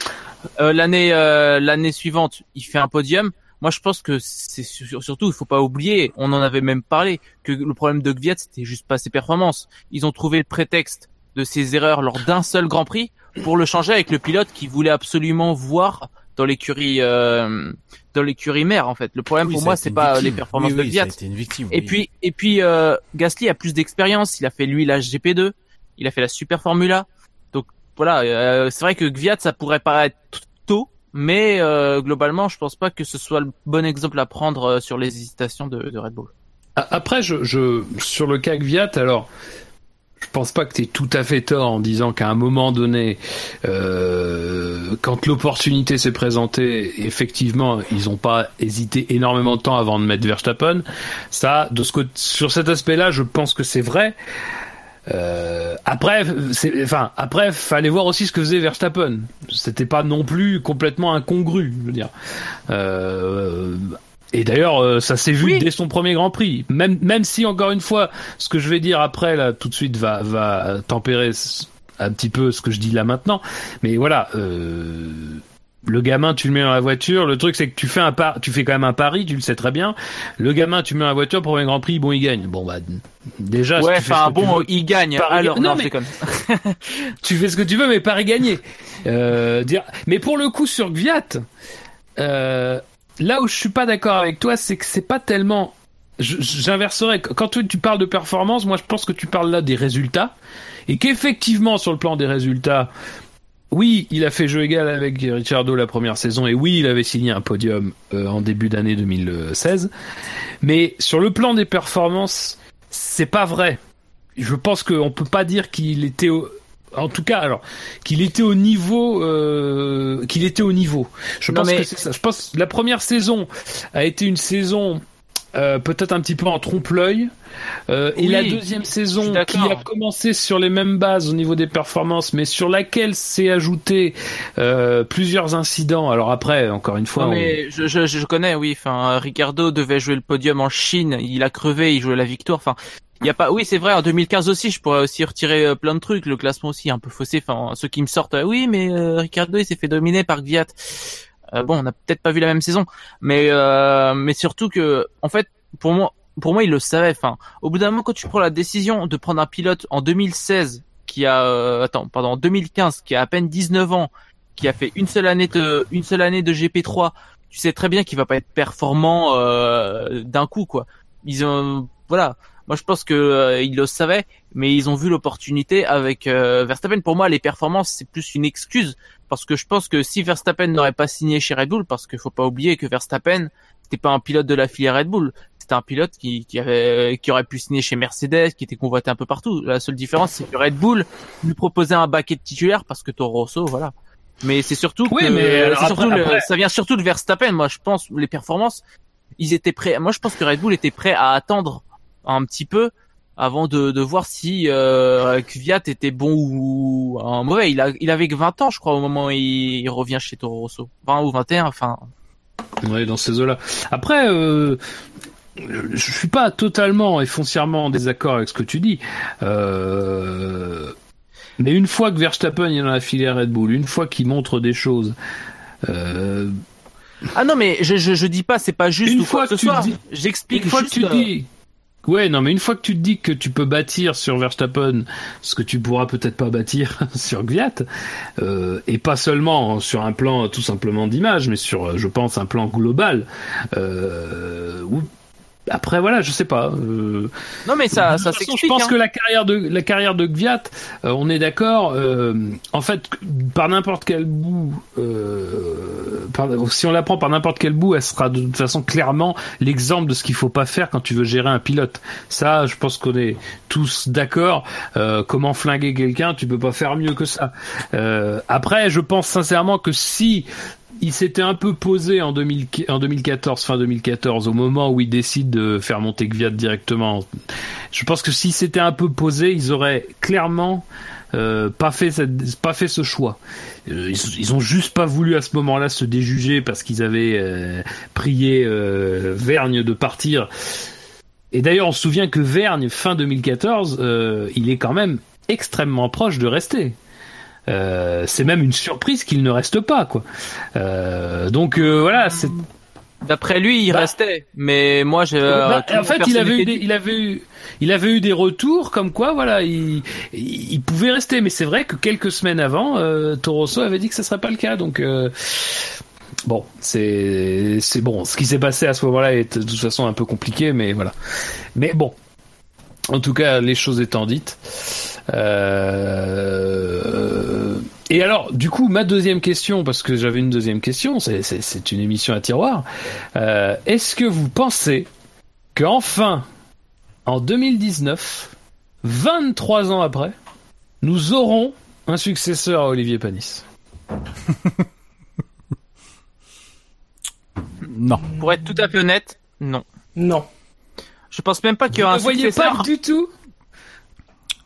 Euh, l'année euh, l'année suivante, il fait un podium. Moi, je pense que c'est sur- surtout, il faut pas oublier, on en avait même parlé, que le problème de Gviat, c'était juste pas ses performances. Ils ont trouvé le prétexte de ses erreurs lors d'un seul Grand Prix pour le changer avec le pilote qui voulait absolument voir dans l'écurie euh, dans l'écurie mère en fait. Le problème Oui, pour moi, c'est pas victime. les performances Oui, de Gviat. Victime. Et puis et puis euh, Gasly a plus d'expérience. Il a fait lui la GP2, il a fait la Super Formula. Donc voilà, euh, c'est vrai que Gviat ça pourrait paraître tôt, mais euh, globalement je pense pas que ce soit le bon exemple à prendre euh, sur les hésitations de, Red Bull. Après, je, je, sur le cas Gviat, alors, je pense pas que tu tout à fait tort en disant qu'à un moment donné, euh, quand l'opportunité s'est présentée, effectivement, ils ont pas hésité énormément de temps avant de mettre Verstappen. Ça, de ce côté, sur cet aspect-là, je pense que c'est vrai. Euh, après, c'est, enfin, après, fallait voir aussi ce que faisait Verstappen. C'était pas non plus complètement incongru, je veux dire. Euh, et d'ailleurs, euh, ça s'est vu Oui. dès son premier Grand Prix. Même, même si encore une fois, ce que je vais dire après là, tout de suite, va, va tempérer un petit peu ce que je dis là maintenant. Mais voilà, euh, le gamin, tu le mets dans la voiture. Le truc, c'est que tu fais un par, tu fais quand même un pari, tu le sais très bien. Le gamin, tu mets dans la voiture, premier Grand Prix, bon, il gagne. Bon bah, déjà, ouais, tu fais ce enfin bon, veux. il gagne. Paris- Alors Non, mais- tu fais ce que tu veux, mais pari gagné. Euh, dire... Mais pour le coup, sur Gviat, euh, là où je suis pas d'accord avec toi, c'est que c'est pas tellement. J'inverserais. Quand tu, tu parles de performance, moi je pense que tu parles là des résultats. Et qu'effectivement, sur le plan des résultats, oui, il a fait jeu égal avec Ricciardo la première saison. Et oui, il avait signé un podium euh, en début d'année 2016. Mais sur le plan des performances, c'est pas vrai. Je pense qu'on peut pas dire qu'il était au, en tout cas, alors qu'il était au niveau, euh, qu'il était au niveau. Je Non, pense mais- que c'est ça. Je pense que la première saison a été une saison euh, peut-être un petit peu en trompe-l'œil. Euh, et la deuxième saison qui a commencé sur les mêmes bases au niveau des performances, mais sur laquelle s'est ajouté euh, plusieurs incidents. Alors après, encore une fois, Non, on- mais je, je, je connais, oui. Enfin, Ricardo devait jouer le podium en Chine. Il a crevé, il jouait la victoire. Enfin, il y a pas. Oui, c'est vrai. En 2015 aussi, je pourrais aussi retirer euh, plein de trucs. Le classement aussi est un peu faussé. Enfin, ceux qui me sortent, euh, oui, mais euh, Ricardo il s'est fait dominer par Gviat. Euh, bon, on n'a peut-être pas vu la même saison, mais euh, mais surtout que, en fait, pour moi, pour moi, il le savait. Enfin, au bout d'un moment, quand tu prends la décision de prendre un pilote en 2016 qui a, euh, attends, pardon, en 2015, qui a à peine 19 ans, qui a fait une seule année de, une seule année de GP3, tu sais très bien qu'il va pas être performant euh, d'un coup, quoi. Ils ont, voilà. Moi, je pense que euh, ils le savaient, mais ils ont vu l'opportunité avec euh, Verstappen. Pour moi, les performances, c'est plus une excuse parce que je pense que si Verstappen n'aurait pas signé chez Red Bull, parce qu'il faut pas oublier que Verstappen, c'était pas un pilote de la filière Red Bull, c'était un pilote qui, qui avait, qui aurait pu signer chez Mercedes, qui était convoité un peu partout. La seule différence, c'est que Red Bull lui proposait un baquet de titulaire parce que Toro Rosso, voilà. Mais c'est surtout Oui, que, mais surtout après- le- après- ça vient surtout de Verstappen. Moi, je pense les performances, ils étaient prêts. Moi, je pense que Red Bull était prêt à attendre un petit peu avant de, de voir si euh, Kvyat était bon ou mauvais. Il a, il avait que 20 ans, je crois, au moment où il, il revient chez Toro Rosso. 20 ou 21, enfin. Ouais, dans ces eaux-là. Après, euh, je suis pas totalement et foncièrement en désaccord avec ce que tu dis. Euh, mais une fois que Verstappen est dans la filière Red Bull, une fois qu'il montre des choses, euh, Ah non, mais je, je, je dis pas, c'est pas juste Une ou quoi fois que que tu J'explique une fois que tu euh, dis, ouais, non, mais une fois que tu te dis que tu peux bâtir sur Verstappen ce que tu pourras peut-être pas bâtir sur Gviat, euh, et pas seulement sur un plan tout simplement d'image, mais sur, euh, je pense, un plan global. Euh, après, voilà, je sais pas. Euh, Non, mais ça, ça s'explique. je pense hein. que la carrière de la carrière de Gviat, euh, on est d'accord. euh, en fait, par n'importe quel bout, euh, par- si on la prend par n'importe quel bout, elle sera de toute façon clairement l'exemple de ce qu'il faut pas faire quand tu veux gérer un pilote. Ça, je pense qu'on est tous d'accord. Euh, comment flinguer quelqu'un, tu peux pas faire mieux que ça. Euh, après, je pense sincèrement que si il s'était un peu posé en, 2000 en 2014, fin 2014, au moment où il décide de faire monter Gviat directement. Je pense que si c'était un peu posé, ils auraient clairement euh, pas fait pas fait ce choix. Euh, ils, ils ont juste pas voulu à ce moment-là se déjuger parce qu'ils avaient euh, prié Vergne de partir. Et d'ailleurs, on se souvient que Vergne fin 2014, euh, il est quand même extrêmement proche de rester. Euh, c'est même une surprise qu'il ne reste pas, quoi. Euh, donc euh, voilà, c'est D'après lui, il Bah- restait. Mais moi, j'ai. bah, en fait, il avait eu des, il avait eu, il avait eu des retours comme quoi, voilà, il, pouvait rester. Mais c'est vrai que quelques semaines avant, Torosso avait dit que ça serait pas le cas. Donc bon, c'est, c'est bon. Ce qui s'est passé à ce moment-là est de toute façon un peu compliqué, mais voilà. Mais bon, en tout cas, les choses étant dites. Euh... Et alors, du coup, ma deuxième question, parce que j'avais une deuxième question, c'est, une émission à tiroir. Euh, est-ce que vous pensez que enfin, en 2019, 23 ans après, nous aurons un successeur à Olivier Panis? Non. Pour être tout à fait honnête, non. Non. Je pense même pas qu'il y Vous aura ne un voyez successeur. pas du tout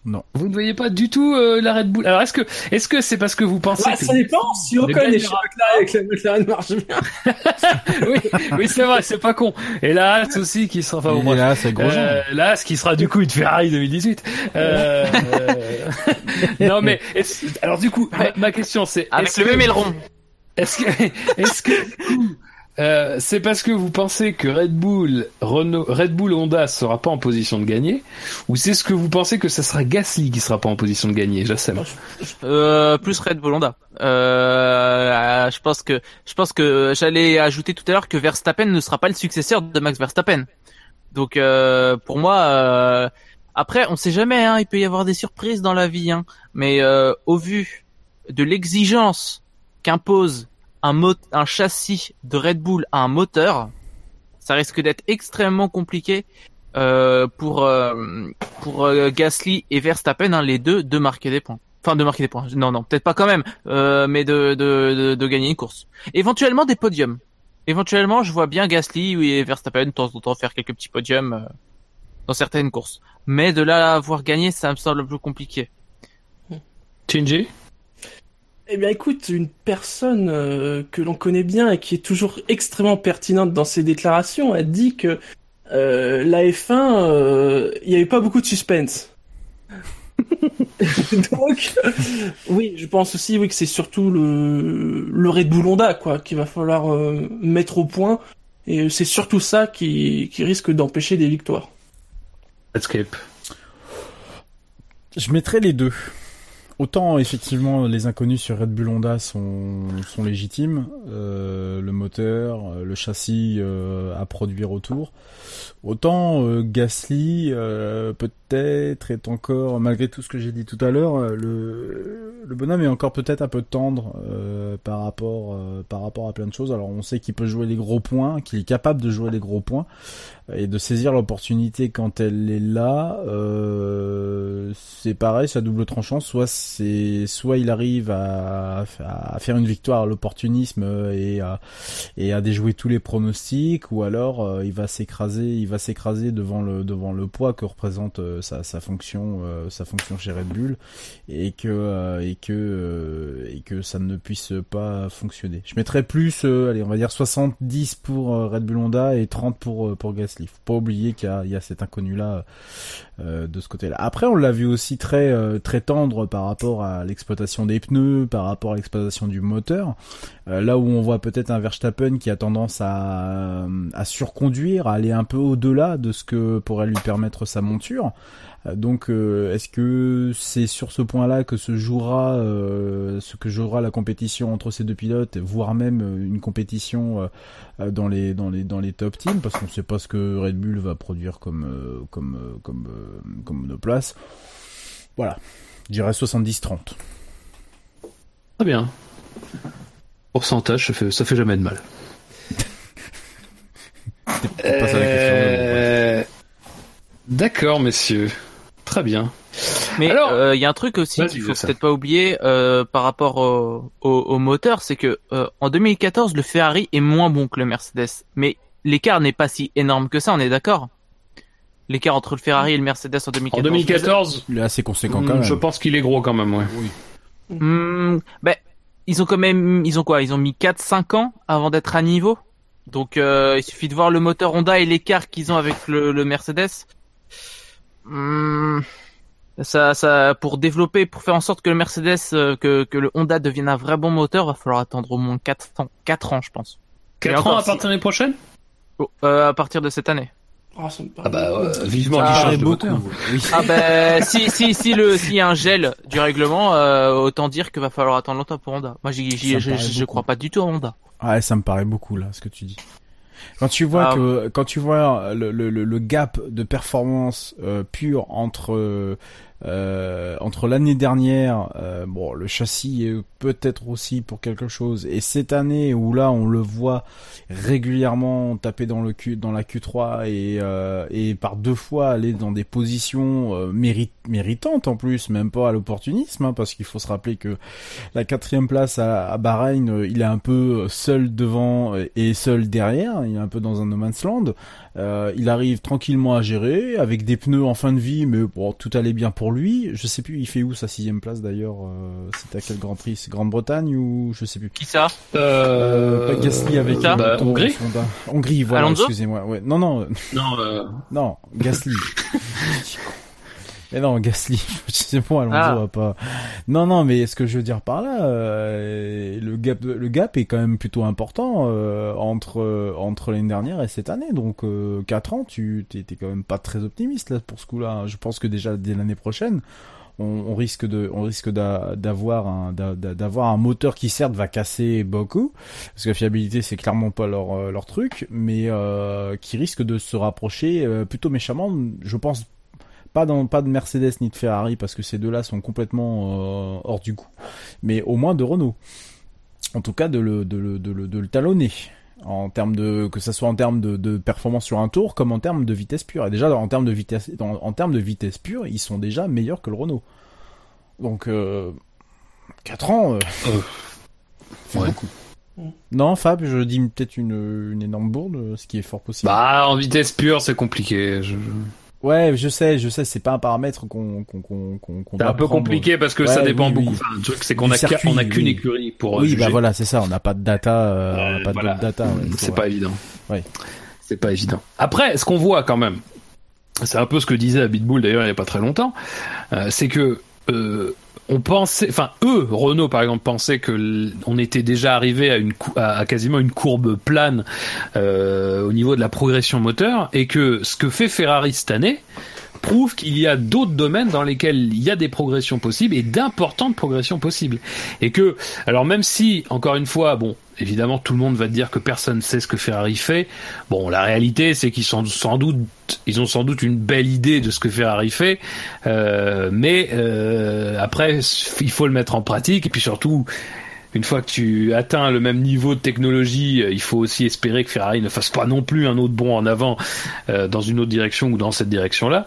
Non. Vous ne voyez pas du tout euh, la Red Bull Alors, est-ce que est-ce que c'est parce que vous pensez Ouais, que... ça dépend. Si Ocon gagnera est chez McLaren et que la McLaren marche bien. oui, oui c'est vrai, c'est pas con. Et la Haas aussi qui sera... Enfin, bon, là, c'est gros Euh, là, ce qui sera du coup une Ferrari 2018. Euh, euh, non mais est-ce- alors du coup, ma, ma question c'est Avec est-ce le que- même aileron. Est-ce que est-ce que euh, c'est parce que vous pensez que Red Bull, Renault, Red Bull Honda sera pas en position de gagner, ou c'est ce que vous pensez que ce sera Gasly qui sera pas en position de gagner, Jassem Euh, plus Red Bull Honda. Euh, je pense que je pense que j'allais ajouter tout à l'heure que Verstappen ne sera pas le successeur de Max Verstappen. Donc euh, pour moi, euh, après on sait jamais, hein, il peut y avoir des surprises dans la vie, hein, mais euh, au vu de l'exigence qu'impose un, châssis de Red Bull à un moteur, ça risque d'être extrêmement compliqué euh, pour euh, pour euh, Gasly et Verstappen, hein, les deux, de marquer des points. Enfin, de marquer des points. Non, non, peut-être pas quand même, mais de, de, de, de gagner une course. Éventuellement des podiums. Éventuellement, je vois bien Gasly et Verstappen de temps en temps faire quelques petits podiums dans certaines courses. Mais de là à avoir gagné, ça me semble peu compliqué. Shinji Eh bien, écoute, une personne euh, que l'on connaît bien et qui est toujours extrêmement pertinente dans ses déclarations a dit que euh, la F1, euh, il n'y avait pas beaucoup de suspense. Donc, oui, je pense aussi oui que c'est surtout le le Red Bull Honda quoi qu'il va falloir euh, mettre au point et c'est surtout ça qui qui risque d'empêcher des victoires. Escape. Je mettrais les deux. Autant effectivement les inconnus sur Red Bull Honda sont, légitimes, euh, le moteur, euh, le châssis euh, à produire autour. Autant euh, Gasly euh, peut-être est encore, malgré tout ce que j'ai dit tout à l'heure, euh, le, le bonhomme est encore peut-être un peu tendre euh, par rapport euh, par rapport à plein de choses. Alors on sait qu'il peut jouer les gros points, qu'il est capable de jouer les gros points et de saisir l'opportunité quand elle est là. C'est pareil, c'est double tranchant. Soit c'est soit il arrive à, faire une victoire à l'opportunisme et à, et à déjouer tous les pronostics, ou alors il va s'écraser, il va s'écraser devant le devant le poids que représente sa, fonction euh, sa fonction chez Red Bull et que euh, et que euh, et que ça ne puisse pas fonctionner. Je mettrais plus, allez, on va dire 70 pour Red Bull Honda et 30 pour pour Gasly. Faut pas oublier qu'il y y a cet inconnu là de ce côté-là. Après, on l'a vu aussi très euh, très tendre par rapport à l'exploitation des pneus, par rapport à l'exploitation du moteur. Euh, là où on voit peut-être un Verstappen qui a tendance à à surconduire, à aller un peu au-delà de ce que pourrait lui permettre sa monture. Donc, euh, est-ce que c'est sur ce point-là que se jouera euh, ce que jouera la compétition entre ces deux pilotes, voire même euh, une compétition dans les dans les dans les top teams, parce qu'on ne sait pas ce que Red Bull va produire comme euh, comme comme euh, comme monoplace. Voilà, je dirais 70-30. Très bien. Pourcentage, ça fait, ça fait jamais de mal. Euh, D'accord, messieurs. Très bien. Mais Alors- euh, il y a un truc aussi qu'il faut peut-être pas oublier euh, par rapport au, au, au moteur, c'est que euh, en 2014 le Ferrari est moins bon que le Mercedes, mais l'écart n'est pas si énorme que ça, on est d'accord? L'écart entre le Ferrari et le Mercedes en 2014. En 2014, Il est assez conséquent quand hmm, même. je pense qu'il est gros quand même, ouais. Hmm, ben, ils ont quand même, ils ont quoi? Ils ont mis 4-5 ans avant d'être à niveau? Donc euh, il suffit de voir le moteur Honda et l'écart qu'ils ont avec le, le Mercedes? Hmm, ça, ça, pour développer, pour faire en sorte que le Mercedes, euh, que, que le Honda devienne un vrai bon moteur, va falloir attendre au moins 4 ans, 4 ans, je pense. 4 encore, ans à partir de l'année prochaine? Oh, euh, à partir de cette année. Ah, ça me paraît- Ah bah, euh, vivement Ça qu'il change de moteur. Oui. Ah ben, si, si, si le, s'il y a un gel du règlement, euh, autant dire qu'il va falloir attendre longtemps pour Honda. Moi, j'y, j'y- je, je beaucoup. crois pas du tout à Honda. Ouais, ça me paraît beaucoup là, ce que tu dis. Quand tu vois Ah. que quand tu vois le, le, le- le gap de performance euh, pure entre euh, euh, entre l'année dernière, euh, bon, le châssis est peut-être aussi pour quelque chose, et cette année où là on le voit régulièrement taper dans le Q, dans la Q3 et euh, et par deux fois aller dans des positions euh, méri- méritantes en plus, même pas à l'opportunisme, hein, parce qu'il faut se rappeler que la quatrième place à, à Bahreïn, euh, il est un peu seul devant euh, et seul derrière. Il est un peu dans un no man's land. Euh, il arrive tranquillement à gérer avec des pneus en fin de vie, mais bon, tout allait bien pour lui. Je sais plus, il fait où sa sixième place d'ailleurs euh, C'était à quel Grand Prix? C'est Grande-Bretagne ou je sais plus? Qui ça? Euh, pas Gasly avec bah, Hongrie. Hongrie, voilà. Excusez-moi. Ouais, non, non, Non, euh, non, Gasly. Mais non, Gasly, c'est bon, Alonso Ah. va pas. Non, non, mais ce que je veux dire par là, euh, le gap, le gap est quand même plutôt important euh, entre euh, entre l'année dernière et cette année. Donc euh, 4 ans, tu t'es quand même pas très optimiste là pour ce coup-là. Je pense que déjà dès l'année prochaine, on, on risque de on risque d'a- d'avoir un d'a- d'a- d'avoir un moteur qui certes va casser beaucoup parce que la fiabilité c'est clairement pas leur euh, leur truc, mais euh, qui risque de se rapprocher euh, plutôt méchamment. Je pense pas dans pas de Mercedes ni de Ferrari parce que ces deux-là sont complètement euh, hors du coup, mais au moins de Renault. En tout cas de le de le de le, de le talonner en termes de que ça soit en termes de, de performance sur un tour comme en termes de vitesse pure. Et déjà en termes de vitesse en, en termes de vitesse pure, ils sont déjà meilleurs que le Renault. Donc euh, 4 ans, euh, c'est ouais. beaucoup. Non, Fab, je dis peut-être une, une énorme bourde, ce qui est fort possible. Bah, en vitesse pure, c'est compliqué. Je... Ouais, je sais, je sais, c'est pas un paramètre qu'on qu'on qu'on qu'on C'est un peu compliqué parce que ça dépend oui, oui. beaucoup. Enfin, le truc, c'est qu'on a on qu'une oui. écurie pour Oui, juger. bah voilà, c'est ça. On n'a pas de data, euh, on n'a pas voilà. de data. ouais, c'est vrai. pas évident. Ouais. C'est pas évident. Après, ce qu'on voit quand même, c'est un peu ce que disait Abitbull d'ailleurs il y a pas très longtemps, euh, c'est que euh, on pensait, enfin eux, Renault par exemple, pensaient que on était déjà arrivé à une à quasiment une courbe plane euh, au niveau de la progression moteur, et que ce que fait Ferrari cette année prouve qu'il y a d'autres domaines dans lesquels il y a des progressions possibles et d'importantes progressions possibles. Et que, alors même si, encore une fois, bon, évidemment tout le monde va dire que personne sait ce que Ferrari fait, bon, la réalité c'est qu'ils sont sans doute, ils ont sans doute une belle idée de ce que Ferrari fait, euh, mais euh, après il faut le mettre en pratique. Et puis surtout une fois que tu atteins le même niveau de technologie, euh, il faut aussi espérer que Ferrari ne fasse pas non plus un autre bond en avant euh, dans une autre direction ou dans cette direction-là.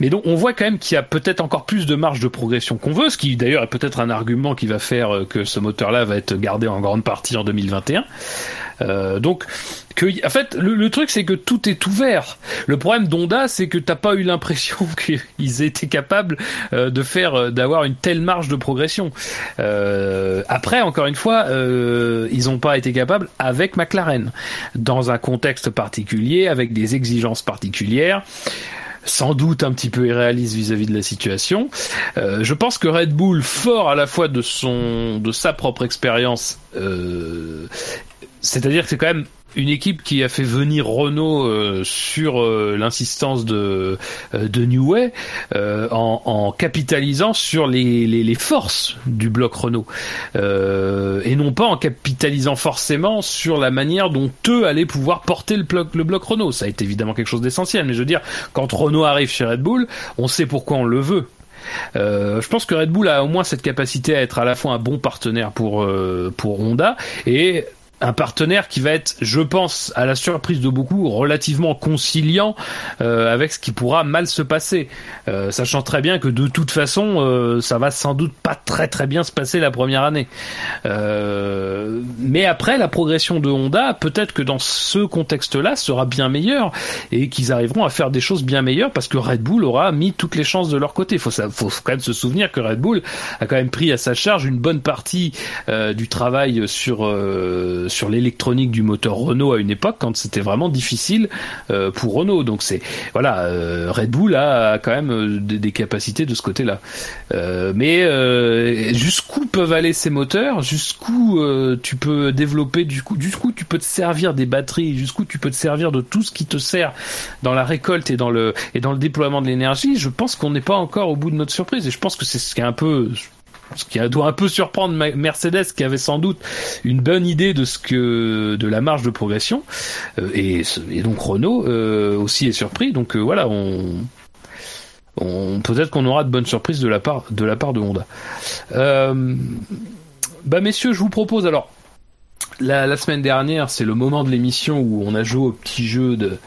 Mais donc on voit quand même qu'il y a peut-être encore plus de marge de progression qu'on veut, ce qui d'ailleurs est peut-être un argument qui va faire euh, que ce moteur-là va être gardé en grande partie en 2021. Euh, donc, en fait, le, truc c'est que tout est ouvert. Le problème d'Honda, c'est que t'as pas eu l'impression qu'ils étaient capables euh, de faire, euh, d'avoir une telle marge de progression. Euh, après, encore une fois, ils n'ont pas été capables avec McLaren, dans un contexte particulier, avec des exigences particulières sans doute un petit peu irréaliste vis-à-vis de la situation. Je pense que Red Bull, fort à la fois de son, de sa propre expérience, c'est-à-dire que c'est quand même une équipe qui a fait venir Renault euh, sur euh, l'insistance de euh, de New Way euh, en, en capitalisant sur les, les, les forces du bloc Renault euh, et non pas en capitalisant forcément sur la manière dont eux allaient pouvoir porter le bloc, le bloc Renault. Ça a été évidemment quelque chose d'essentiel, mais je veux dire, quand Renault arrive chez Red Bull, on sait pourquoi on le veut. Euh, je pense que Red Bull a au moins cette capacité à être à la fois un bon partenaire pour euh, pour Honda et un partenaire qui va être, je pense, à la surprise de beaucoup, relativement conciliant euh, avec ce qui pourra mal se passer, euh, sachant très bien que de toute façon, euh, ça va sans doute pas très très bien se passer la première année. Euh, mais après, la progression de Honda, peut-être que dans ce contexte-là, sera bien meilleure et qu'ils arriveront à faire des choses bien meilleures parce que Red Bull aura mis toutes les chances de leur côté. Faut, faut quand même se souvenir que Red Bull a quand même pris à sa charge une bonne partie euh, du travail sur euh, sur l'électronique du moteur Renault à une époque quand c'était vraiment difficile euh, pour Renault. Donc c'est voilà, euh, Red Bull a, quand même euh, des, capacités de ce côté-là. Mais jusqu'où peuvent aller ces moteurs? Jusqu'où tu peux développer du coup Jusqu'où tu peux te servir des batteries? Jusqu'où tu peux te servir de tout ce qui te sert dans la récolte et dans le et dans le déploiement de l'énergie? Je pense qu'on n'est pas encore au bout de notre surprise et je pense que c'est ce qui est un peu ce qui doit un peu surprendre Mercedes qui avait sans doute une bonne idée de ce que de la marge de progression Euh, et, donc Renault euh, aussi est surpris donc euh, voilà on peut-être qu'on aura de bonnes surprises de la part de la Honda. Bah messieurs, je vous propose alors la, semaine dernière, c'est le moment de l'émission où on a joué au petit jeu de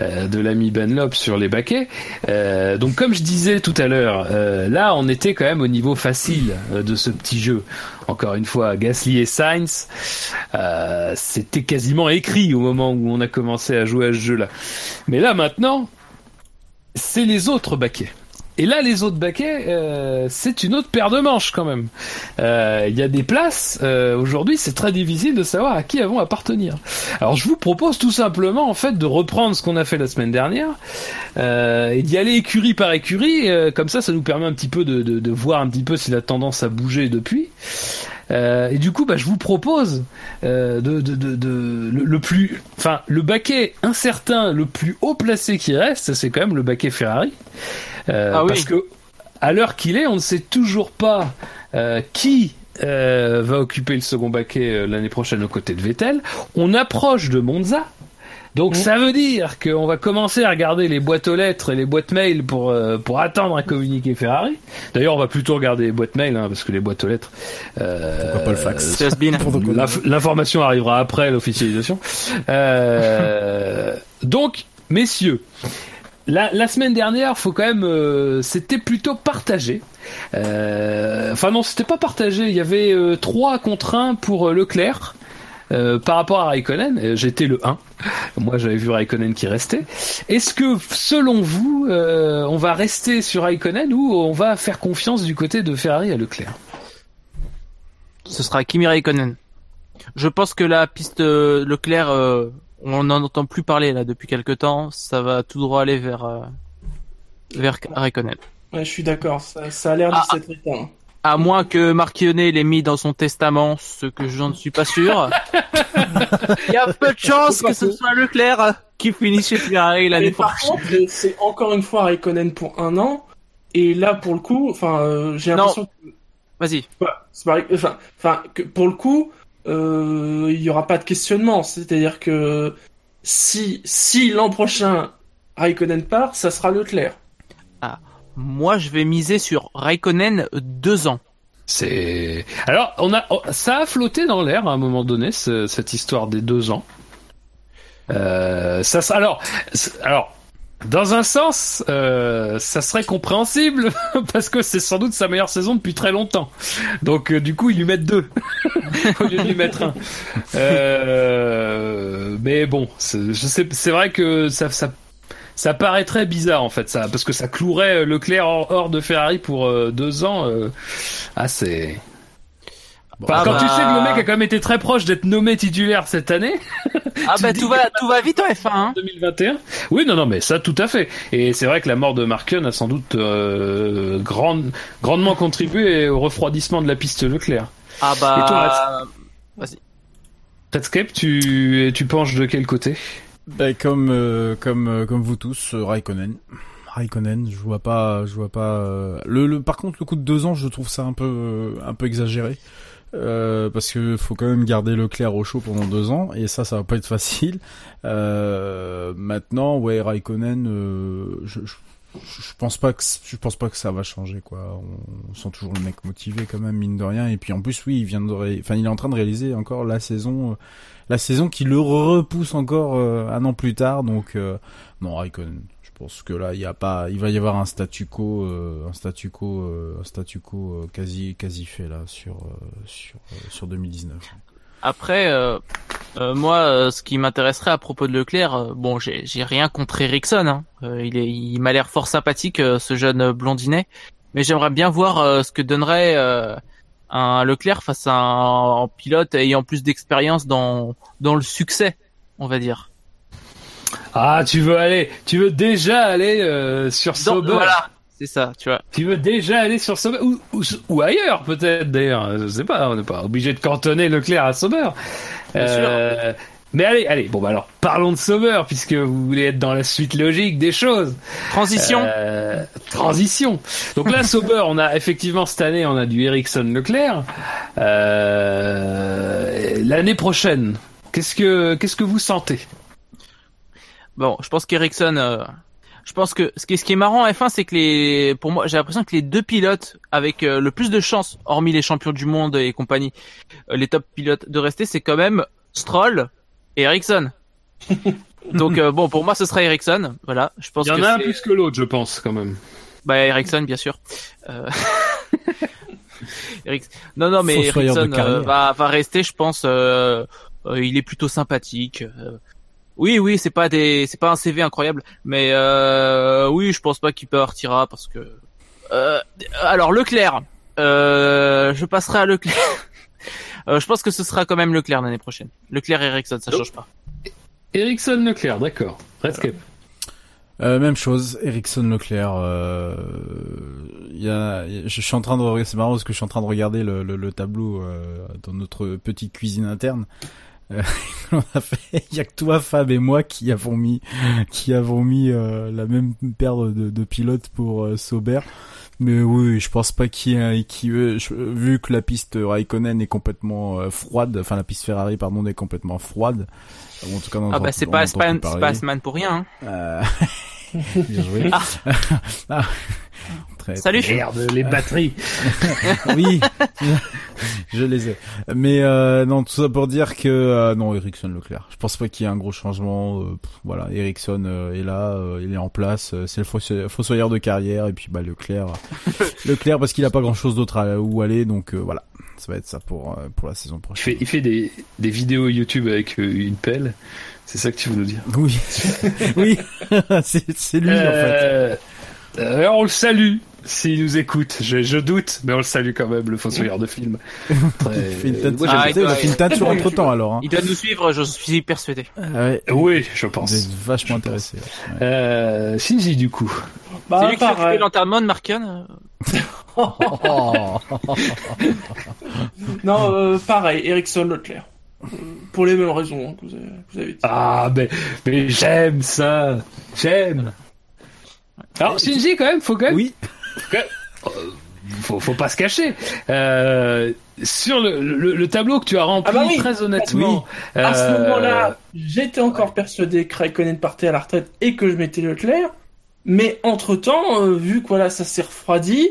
euh, de l'ami Benlop sur les baquets. Euh, donc comme je disais tout à l'heure, euh, là on était quand même au niveau facile euh, de ce petit jeu. Encore une fois, Gasly et Sainz, c'était quasiment écrit au moment où on a commencé à jouer à ce jeu-là. Mais là maintenant, c'est les autres baquets. Et là, les autres baquets, euh, c'est une autre paire de manches quand même. Euh, Il y a des places. euh, Aujourd'hui, c'est très difficile de savoir à qui elles vont appartenir. Alors, je vous propose tout simplement, en fait, de reprendre ce qu'on a fait la semaine dernière euh, et d'y aller écurie par écurie. euh, comme ça, ça nous permet un petit peu de, de, de voir un petit peu si la tendance a bougé depuis. Euh, et du coup, bah, je vous propose euh, de, de, de, de- le, le plus, enfin, le baquet incertain, le plus haut placé qui reste, c'est quand même le baquet Ferrari, Euh, Ah oui. parce que à l'heure qu'il est, on ne sait toujours pas qui euh, va occuper le second baquet euh, l'année prochaine aux côtés de Vettel. On approche de Monza. Donc ça veut dire qu'on va commencer à regarder les boîtes aux lettres et les boîtes mail pour euh, pour attendre un communiqué Ferrari. D'ailleurs, on va plutôt regarder les boîtes mail hein, parce que les boîtes aux lettres. Euh, Pourquoi pas le fax C'est has-been. L'inf- L'information arrivera après l'officialisation. Euh, donc, messieurs, la, la semaine dernière, faut quand même, euh, c'était plutôt partagé. Euh, Enfin non, c'était pas partagé. Il y avait euh, 3 contre 1 pour euh, Leclerc. Euh, par rapport à Raikkonen, euh, j'étais le 1. Moi, j'avais vu Raikkonen qui restait. Est-ce que, selon vous, euh, on va rester sur Raikkonen ou on va faire confiance du côté de Ferrari à Leclerc? Ce sera Kimi Raikkonen. Je pense que la piste euh, Leclerc, euh, on n'en entend plus parler là depuis quelques temps. Ça va tout droit aller vers euh, vers Raikkonen. Ouais, je suis d'accord, ça, ça a l'air de Ah, s'être éteint. À moins que Marchionnet l'ait mis dans son testament, ce que je ne suis pas sûr. Il y a peu de chances que ce soit Leclerc qui finisse chez Ferrari l'année par prochaine. contre, c'est encore une fois Raikkonen pour un an. Et là, pour le coup, enfin, euh, j'ai l'impression que, Vas-y. c'est pareil, enfin, enfin, que pour le coup, euh, il y aura pas de questionnement. C'est-à-dire que si, si l'an prochain Raikkonen part, ça sera Leclerc. Moi, je vais miser sur Raikkonen deux ans. C'est alors on a oh, ça a flotté dans l'air à un moment donné ce- cette histoire des deux ans. Euh, ça alors alors dans un sens euh, ça serait compréhensible parce que c'est sans doute sa meilleure saison depuis très longtemps. Donc euh, du coup ils lui mettent deux au lieu de lui mettre un. Mais bon c'est- vrai que ça ça paraîtrait bizarre en fait ça parce que ça clouerait euh, Leclerc hors, hors de Ferrari pour euh, deux ans. euh, ah c'est Ah quand bah. tu sais que le mec a quand même été très proche d'être nommé titulaire cette année, Ah bah tout va tout va vite en F1. Hein. 2021. Oui, non, non, mais ça, tout à fait. Et c'est vrai que la mort de Marken a sans doute euh, grande, grandement contribué au refroidissement de la piste Leclerc. Ah Et toi, bah Redscape, tu, tu penches de quel côté? Ben, comme euh, comme euh, comme vous tous, euh, Raikkonen. Raikkonen, je vois pas, je vois pas. euh, Le, le par contre, le coup de deux ans, je trouve ça un peu un peu exagéré. Euh, parce que faut quand même garder Leclerc au chaud pendant deux ans et ça ça va pas être facile euh, maintenant ouais Raikkonen euh, je, je, je pense pas que je pense pas que ça va changer quoi. On, sent toujours le mec motivé quand même mine de rien. Et puis en plus oui il vient de ré- enfin il est en train de réaliser encore la saison euh, la saison qui le repousse encore euh, un an plus tard. Donc euh, non Raikkonen je pense que là il y a pas il va y avoir un statu quo euh, un statu quo euh, un statu quo quasi quasi fait là sur sur sur 2019 Après, euh, euh, moi, euh, ce qui m'intéresserait à propos de Leclerc, euh, bon, j'ai rien contre Ericsson. Hein. Euh, il est, il m'a l'air fort sympathique, euh, ce jeune blondinet. Mais j'aimerais bien voir euh, ce que donnerait euh, un Leclerc face à un, un pilote ayant plus d'expérience dans dans le succès, on va dire. Ah, tu veux aller, tu veux déjà aller euh, sur Sauber. voilà, c'est ça, tu vois. Tu veux déjà aller sur Sauber ou, ou, ou ailleurs peut-être d'ailleurs. Je sais pas, on n'est pas obligé de cantonner Leclerc à Sauber. Euh, mais allez, allez. Bon bah alors parlons de Sauber puisque vous voulez être dans la suite logique des choses. Transition. Euh, transition. Donc là, Sauber, on a effectivement cette année, on a du Ericsson Leclerc. Euh, L'année prochaine, qu'est-ce que qu'est-ce que vous sentez? Bon, je pense qu'Ericsson, je pense que ce qui, ce qui est marrant en F1, c'est que les, pour moi, j'ai l'impression que les deux pilotes avec euh, le plus de chances, hormis les champions du monde et compagnie, euh, les top pilotes de rester, c'est quand même Stroll et Ericsson. Donc euh, bon, pour moi, ce sera Ericsson. Voilà, je pense Il y en que a un plus que l'autre, je pense quand même. bah Ericsson, bien sûr. Euh... Eric- Non, non, mais Ericsson euh, va, va rester, je pense. euh, euh, il est plutôt sympathique. Oui, oui, c'est pas des, c'est pas un CV incroyable, mais euh, oui, je pense pas qu'il partira parce que. Euh, alors Leclerc, euh, je passerai à Leclerc. Euh, je pense que ce sera quand même Leclerc l'année prochaine. Leclerc et Ericsson, ça change pas. Ericsson Leclerc, d'accord. Redscape. Euh, même chose, Ericsson Leclerc. Euh, y a, il y a- je suis en train de, c'est marrant parce que je suis en train de regarder le, le, le tableau euh, dans notre petite cuisine interne. Euh, on a fait, il y a que toi, Fab et moi qui avons mis, qui avons mis euh, la même paire de, de pilotes pour euh, Sauber. Mais oui, je pense pas qu'il y ait, qui vu que la piste Raikkonen est complètement euh, froide, enfin la piste Ferrari pardon est complètement froide. En tout cas, Ah bah c'est pas, entend c'est pas. Asman pour rien. Hein. Euh, Bien joué. Ah. très. Salut. Merde, les batteries. oui, je les ai. Mais euh, non, tout ça pour dire que euh, non, Ericsson Leclerc. Je pense pas qu'il y ait un gros changement. euh, pff, voilà, Ericsson euh, est là, euh, il est en place. euh, c'est le fosso- fossoyeur de carrière et puis bah Leclerc, Leclerc parce qu'il a pas grand chose d'autre à où aller. Donc euh, voilà, ça va être ça pour euh, pour la saison Il prochaine. fait, il fait des, des vidéos YouTube avec euh, une pelle. C'est ça que tu veux nous dire? Oui, oui, c'est lui en fait. Euh, on le salue s'il nous écoute. Je, je doute, mais on le salue quand même, le fossoyeur de film. Très- Il fait une teinture. Moi, j'aime Ah, il fait une teinture entre temps alors. Hein. Il doit nous suivre, je suis persuadé. Bien. Oui, je vous pense. êtes vachement intéressé. ouais. Euh, Shinji, du coup. Bah, c'est lui qui s'est occupé pareil. de l'enterrement de Markian Oh. Non, euh, pareil, Ericsson Leclerc. Euh, Pour les mêmes raisons hein, que vous avez, que vous avez dit. Ah, mais, mais j'aime ça. J'aime. Alors, Shinji, quand même, faut quand même Oui, faut, faut pas se cacher. Euh, sur le, le, le tableau que tu as rempli, Ah bah oui. très honnêtement. À ce euh, moment-là, j'étais encore persuadé que Raikkonen partait à la retraite et que je mettais Leclerc. Mais entre-temps, euh, vu que voilà, ça s'est refroidi,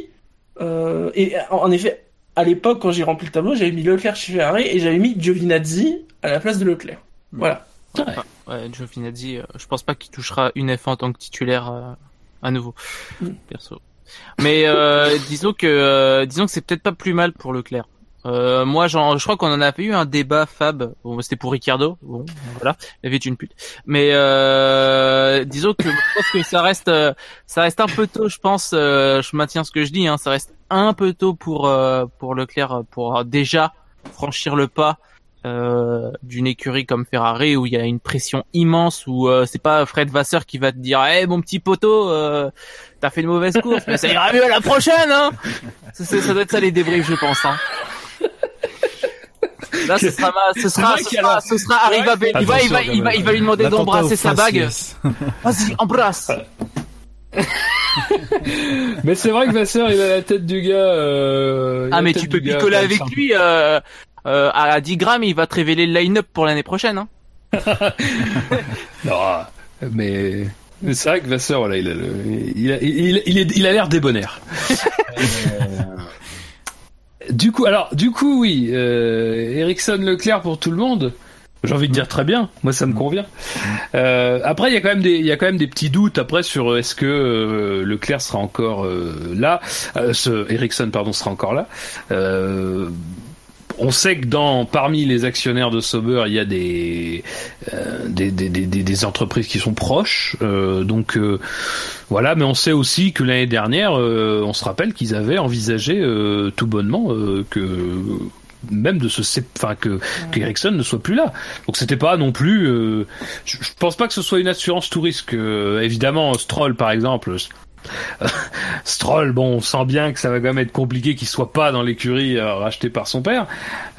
euh, et en, effet, à l'époque, quand j'ai rempli le tableau, j'avais mis Leclerc chez Ferrari et j'avais mis Giovinazzi à la place de Leclerc. Voilà. Ouais, Giovinazzi, euh, je pense pas qu'il touchera une F1 en tant que titulaire euh, à nouveau, Mm. perso. Mais euh, disons que euh, disons que c'est peut-être pas plus mal pour Leclerc. Euh, moi, je crois qu'on en a eu un débat Fab. Bon, c'était pour Ricardo. Bon, voilà, la vie est une pute. Mais euh, disons que je pense que ça reste, euh, ça reste un peu tôt. Je pense. euh, je maintiens ce que je dis. Hein, ça reste un peu tôt pour euh, pour Leclerc pour déjà franchir le pas euh, d'une écurie comme Ferrari où il y a une pression immense où euh, c'est pas Fred Vasseur qui va te dire "Eh mon petit poteau, euh, t'as fait une mauvaise course, mais ça ira mieux à la prochaine hein." ça, ça doit être ça les débriefs je pense hein. Là ce sera ma, ce sera ce sera, la- ce sera Arriva il va il va il va il va lui demander d'embrasser sa bague. Vas-y, embrasse. Mais c'est vrai que Vasseur, il a la tête du gars. euh, Ah mais tu peux picoler avec lui euh, euh, à 10 grammes, il va te révéler le line-up pour l'année prochaine hein. Non, mais, c'est vrai que Vasseur, voilà, il a l'air débonnaire. du coup, alors, du coup, oui, euh, Ericsson Leclerc pour tout le monde. J'ai envie de dire très bien. Moi, ça me convient. Euh, après, il y a quand même des, petits doutes après sur est-ce que Leclerc sera encore là, ce Ericsson, pardon, sera encore là. On sait que dans parmi les actionnaires de Sauber, il y a des euh, des, des, des, des- entreprises qui sont proches. Euh, donc euh, voilà, mais on sait aussi que l'année dernière, euh, on se rappelle qu'ils avaient envisagé euh, tout bonnement euh, que même de se enfin que que Ericsson ne soit plus là. Donc c'était pas non plus euh, je, je pense pas que ce soit une assurance tout risque Euh, évidemment Stroll par exemple Stroll, bon, on sent bien que ça va quand même être compliqué qu'il soit pas dans l'écurie euh, rachetée par son père.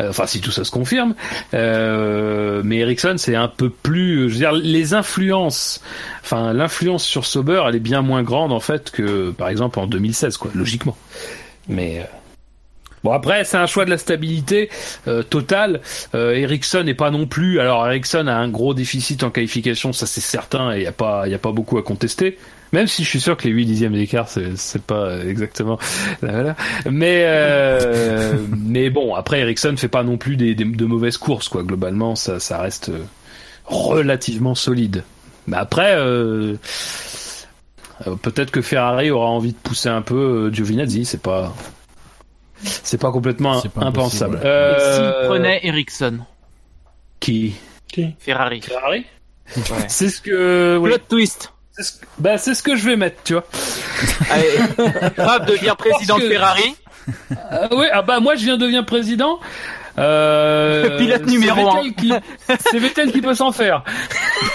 Euh, Enfin, si tout ça se confirme. Euh, mais Ericsson, c'est un peu plus, je veux dire, les influences, enfin, l'influence sur Sauber, elle est bien moins grande en fait que, par exemple, en 2016, quoi, logiquement. Mais euh, Bon après c'est un choix de la stabilité euh, totale. Euh, Ericsson n'est pas non plus. Alors Ericsson a un gros déficit en qualification, ça c'est certain et il y a pas beaucoup à contester. Même si je suis sûr que les 8 dixièmes d'écart c'est pas exactement voilà. Mais euh, mais bon après Ericsson fait pas non plus de mauvaises courses quoi. Globalement ça ça reste euh, relativement solide. Mais après euh, euh, peut-être que Ferrari aura envie de pousser un peu euh, Giovinazzi, c'est pas c'est pas complètement pas impensable. s'il Euh, prenait Ericsson, qui Ferrari. Ferrari? Ouais. C'est ce que oui. Plot twist. C'est ce... Bah c'est ce que je vais mettre, tu vois. Allez, Fab devient président de Ferrari. Ah oui, ah bah moi je viens de devenir président. Euh, Pilote c'est numéro un. Vettel qui- C'est Vettel qui peut s'en faire.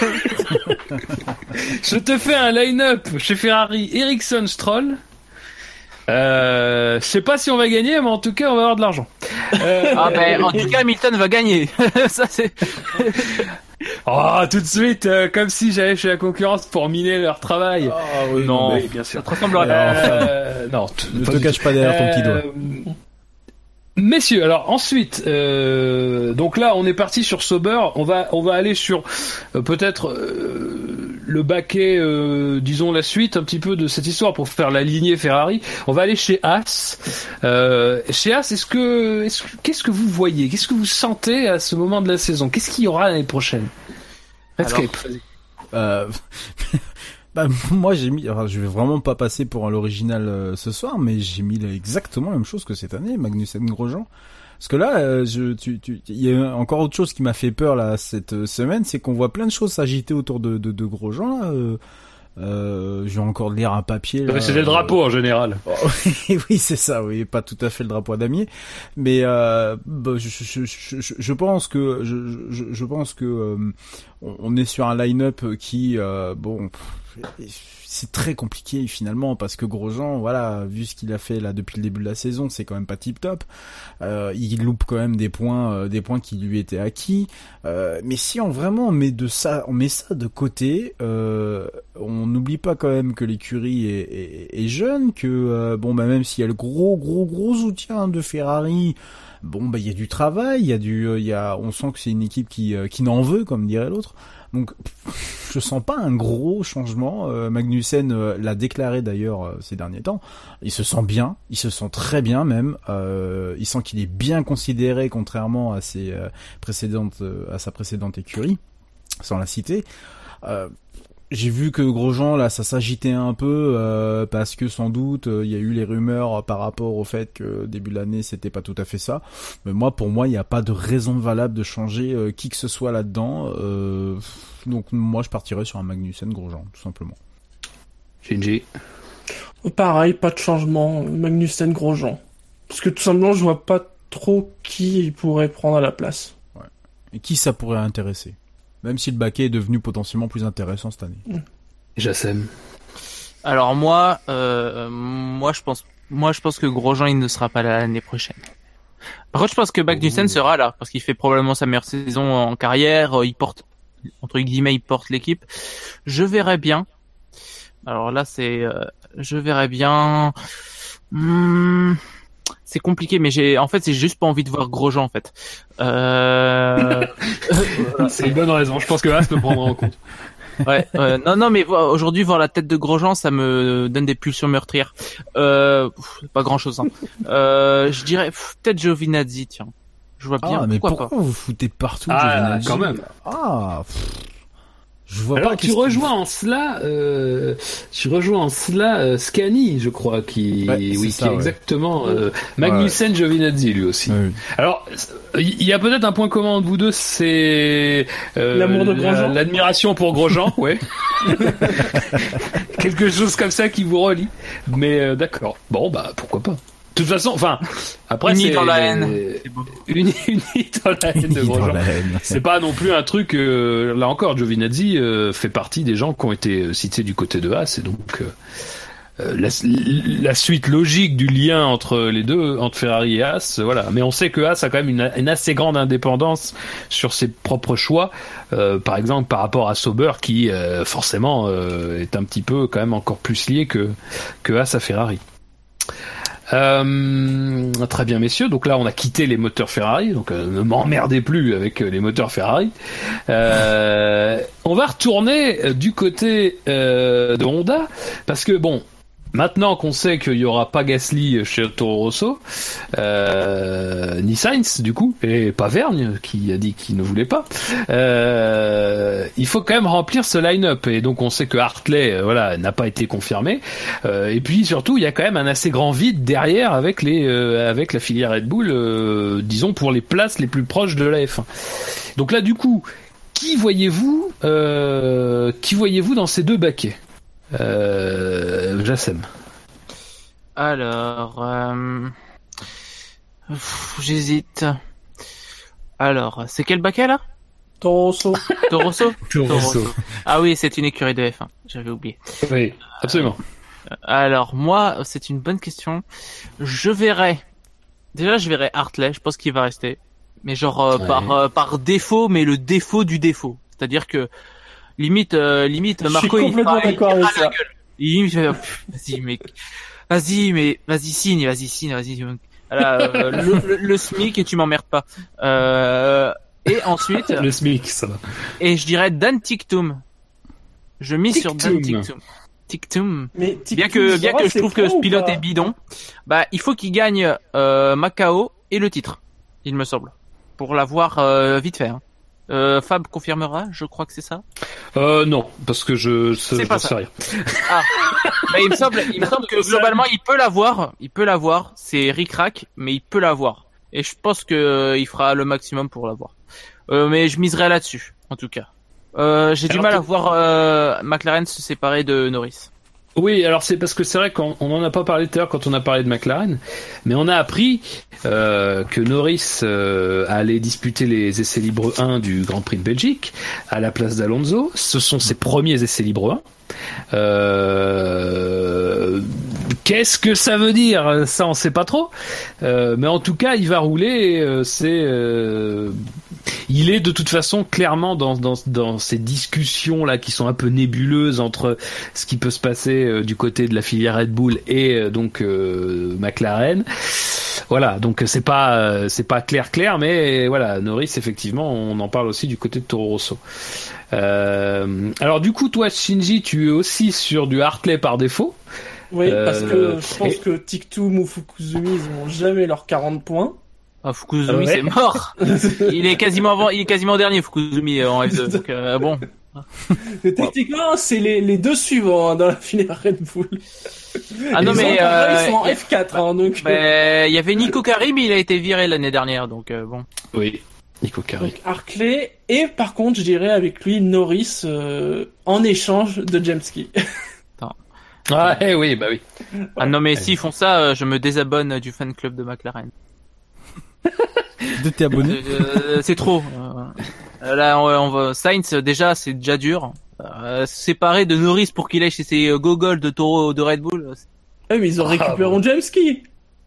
je te fais un line-up chez Ferrari, Ericsson, Stroll. Euh, je sais pas si on va gagner, mais en tout cas on va avoir de l'argent. Euh, Ah ben, en tout cas, Hamilton va gagner. Ça c'est. Oh, tout de suite, euh, comme si j'allais chez la concurrence pour miner leur travail. Ah oui, non, mais bien sûr. Ça te ressemblera. Euh, non, t- ne te cache pas derrière ton petit doigt. Messieurs, alors ensuite, euh, donc là on est parti sur Sauber, on va on va aller sur euh, peut-être euh, le baquet, disons la suite un petit peu de cette histoire pour faire la lignée Ferrari. On va aller chez As. Chez As, est-ce que, est-ce que- qu'est-ce que vous voyez, qu'est-ce que vous sentez à ce moment de la saison? Qu'est-ce qu'il y aura l'année prochaine? Redscape. Euh, bah, moi j'ai mis, enfin, je vais vraiment pas passer pour l'original euh, ce soir, mais j'ai mis exactement la même chose que cette année, Magnussen Grosjean. Parce que là, euh, je, tu, tu, il y a encore autre chose qui m'a fait peur là cette euh, semaine, c'est qu'on voit plein de choses s'agiter autour de, de, de Grosjean. là, Euh, euh, je vais encore lire un papier. C'était le euh, drapeau en général. Oh, oui, c'est ça, oui, pas tout à fait le drapeau à damier, mais euh, bah, je, je, je, je- pense que je, je, je pense que euh, on est sur un line-up qui, euh, bon, c'est très compliqué finalement parce que Grosjean, voilà, vu ce qu'il a fait là depuis le début de la saison, c'est quand même pas tip top. Euh, il loupe quand même des points, euh, des points qui lui étaient acquis. Euh, mais si on vraiment met de ça, on met ça de côté, on n'oublie pas quand même que l'écurie est, jeune, que bon bah même s'il y a le gros gros gros soutien de Ferrari, bon bah il y a du travail, il y a du, il y a, on sent que c'est une équipe qui qui n'en veut comme dirait l'autre. Donc pff, je sens pas un gros changement. Euh, Magnussen euh, l'a déclaré d'ailleurs euh, ces derniers temps. Il se sent bien, il se sent très bien même. Il sent qu'il est bien considéré contrairement à ses précédentes, à sa précédente écurie, sans la citer. J'ai vu que Grosjean là ça s'agitait un peu euh, parce que sans doute euh, il y a eu les rumeurs par rapport au fait que début de l'année c'était pas tout à fait ça. Mais moi pour moi il n'y a pas de raison valable de changer euh, qui que ce soit là-dedans. Euh, donc moi je partirais sur un Magnussen Grosjean tout simplement. Shinji. Pareil, pas de changement. Magnussen Grosjean. Parce que tout simplement, je vois pas trop qui il pourrait prendre à la place. Et qui ça pourrait intéresser? Même si le baquet est devenu potentiellement plus intéressant cette année. Jassem. Alors moi, euh, moi je pense, moi je pense que Grosjean il ne sera pas là l'année prochaine. Par contre, je pense que Magnussen sera là parce qu'il fait probablement sa meilleure saison en carrière. euh, Il porte entre guillemets, il porte l'équipe. Je verrais bien. Alors là, c'est, euh, je verrais bien. Hmm, c'est compliqué, mais j'ai, en fait, c'est juste pas envie de voir Grosjean en fait. Euh... C'est une bonne raison. Je pense que As le prendra en compte. Ouais, ouais. non, non, mais aujourd'hui voir la tête de Grosjean, ça me donne des pulsions meurtrières. Euh, pff, pas grand chose. Hein. Euh, je dirais peut-être Giovinazzi, tiens. Je vois bien. Ah mais pourquoi, pourquoi pas? vous foutez partout Ah, Giovinazzi quand même. Ah pff, je vois Alors pas. tu rejoins en cela, euh, tu rejoins en cela euh, Scani, je crois, qui, Ouais, ça, qui est ouais. exactement euh, Magnussen Giovinazzi lui aussi. Alors, il y a peut-être un point commun entre vous deux, c'est euh, L'amour de Grosjean l'admiration pour Grosjean, ouais. Quelque chose comme ça qui vous relie. Mais euh, d'accord. Bon, bah pourquoi pas. De toute façon, enfin, après Unis c'est dans la haine. Unis, unis dans la haine de. C'est pas non plus un truc. euh, là encore, Giovinazzi euh, fait partie des gens qui ont été euh, cités du côté de Haas, et donc euh, la, la suite logique du lien entre les deux, entre Ferrari et Haas, voilà. Mais on sait que Haas a quand même une, une assez grande indépendance sur ses propres choix. euh, par exemple, par rapport à Sauber, qui euh, forcément euh, est un petit peu quand même encore plus lié que que Haas à Ferrari. Euh, très bien messieurs, donc là on a quitté les moteurs Ferrari, donc euh, ne m'emmerdez plus avec euh, les moteurs Ferrari. Euh, on va retourner du côté de Honda, parce que bon, maintenant qu'on sait qu'il y aura pas Gasly chez Toro Rosso, euh, ni Sainz du coup, et pas Vergne qui a dit qu'il ne voulait pas, euh, il faut quand même remplir ce line-up, et donc on sait que Hartley, euh, voilà, n'a pas été confirmé. Euh, et puis surtout, il y a quand même un assez grand vide derrière avec les euh, avec la filière Red Bull, euh, disons pour les places les plus proches de la F1. Donc là, du coup, qui voyez-vous qui voyez-vous dans ces deux baquets? Euh, Jassem. Alors, euh... j'hésite. Alors, c'est quel baquet là? Torosso. Torosso? Torosso. Ah oui, c'est une écurie de F1. J'avais oublié. Oui, absolument. Alors moi, c'est une bonne question. Je verrai. Déjà, je verrai Hartley. Je pense qu'il va rester, mais genre euh, Ouais. par euh, par défaut, mais le défaut du défaut. C'est-à-dire que limite euh, limite Je suis Marco il fera- il fera la gueule. Il me fait vas-y mec, vas-y mais vas-y signe, vas-y signe, vas-y. Voilà, euh, le, le, le SMIC et tu m'emmerdes pas. Euh, et ensuite Le SMIC, ça va. et je dirais Dan Tiktum. Je mise sur Dan Tictum. Tictum. Tictum. Bien que, bien que je trouve que ce pilote est bidon, bah, il faut qu'il gagne euh, Macao et le titre, il me semble, pour l'avoir euh, vite fait. hein. Euh, Fab confirmera, je crois que c'est ça. Euh, non, parce que je, je, pas sais rien. Bah, il me semble, il me semble que globalement il peut l'avoir, il peut l'avoir. C'est ric-rac, mais il peut l'avoir. Et je pense que euh, il fera le maximum pour l'avoir. Euh, mais je miserai là-dessus, en tout cas. Euh, J'ai du mal à voir euh, McLaren se séparer de Norris. Oui, alors c'est parce que c'est vrai qu'on on en a pas parlé tout à l'heure quand on a parlé de McLaren, mais on a appris euh, que Norris euh, allait disputer les essais libres 1 du Grand Prix de Belgique à la place d'Alonso. Ce sont ses premiers essais libres 1. Euh, Qu'est-ce que ça veut dire? Ça, on sait pas trop. Euh, mais en tout cas, il va rouler. euh, C'est, euh, il est de toute façon clairement dans, dans, dans ces discussions là qui sont un peu nébuleuses entre ce qui peut se passer euh, du côté de la filière Red Bull et euh, donc euh, McLaren. Voilà, donc euh, c'est pas euh, c'est pas clair clair, mais voilà, Norris effectivement, on en parle aussi du côté de Toro Rosso. Euh, alors du coup, toi Shinji, tu es aussi sur du Hartley par défaut. Oui, parce que je pense et- que Tiktum ou Fukuzumi, ils n'ont jamais leurs 40 points. Ah, Fukuzumi, Ouais. c'est mort. il est quasiment avant, il est quasiment dernier Fukuzumi euh, en F2. Donc euh, bon. Techniquement, c'est les, les deux suivants hein, dans la filière Red Bull. Ah non Ils mais ont- euh, ils sont en F4, hein, donc. euh, ben, il y avait Nico Karim, il a été viré l'année dernière, donc euh, bon. Oui, Nico Carri. Donc Hartley et par contre, je dirais avec lui Norris euh, en échange de Jemski. Ah eh oui, bah oui. Ah non mais s'ils font ça, euh, je me désabonne du fan club de McLaren. De t'es abonné Euh, c'est trop. Euh, là, on, on va Sainz déjà, c'est déjà dur. Euh, se séparer de Norris pour qu'il aille chez ses euh, gogoles de Toro de Red Bull. Ah, mais ils ont Ah, récupéré bon.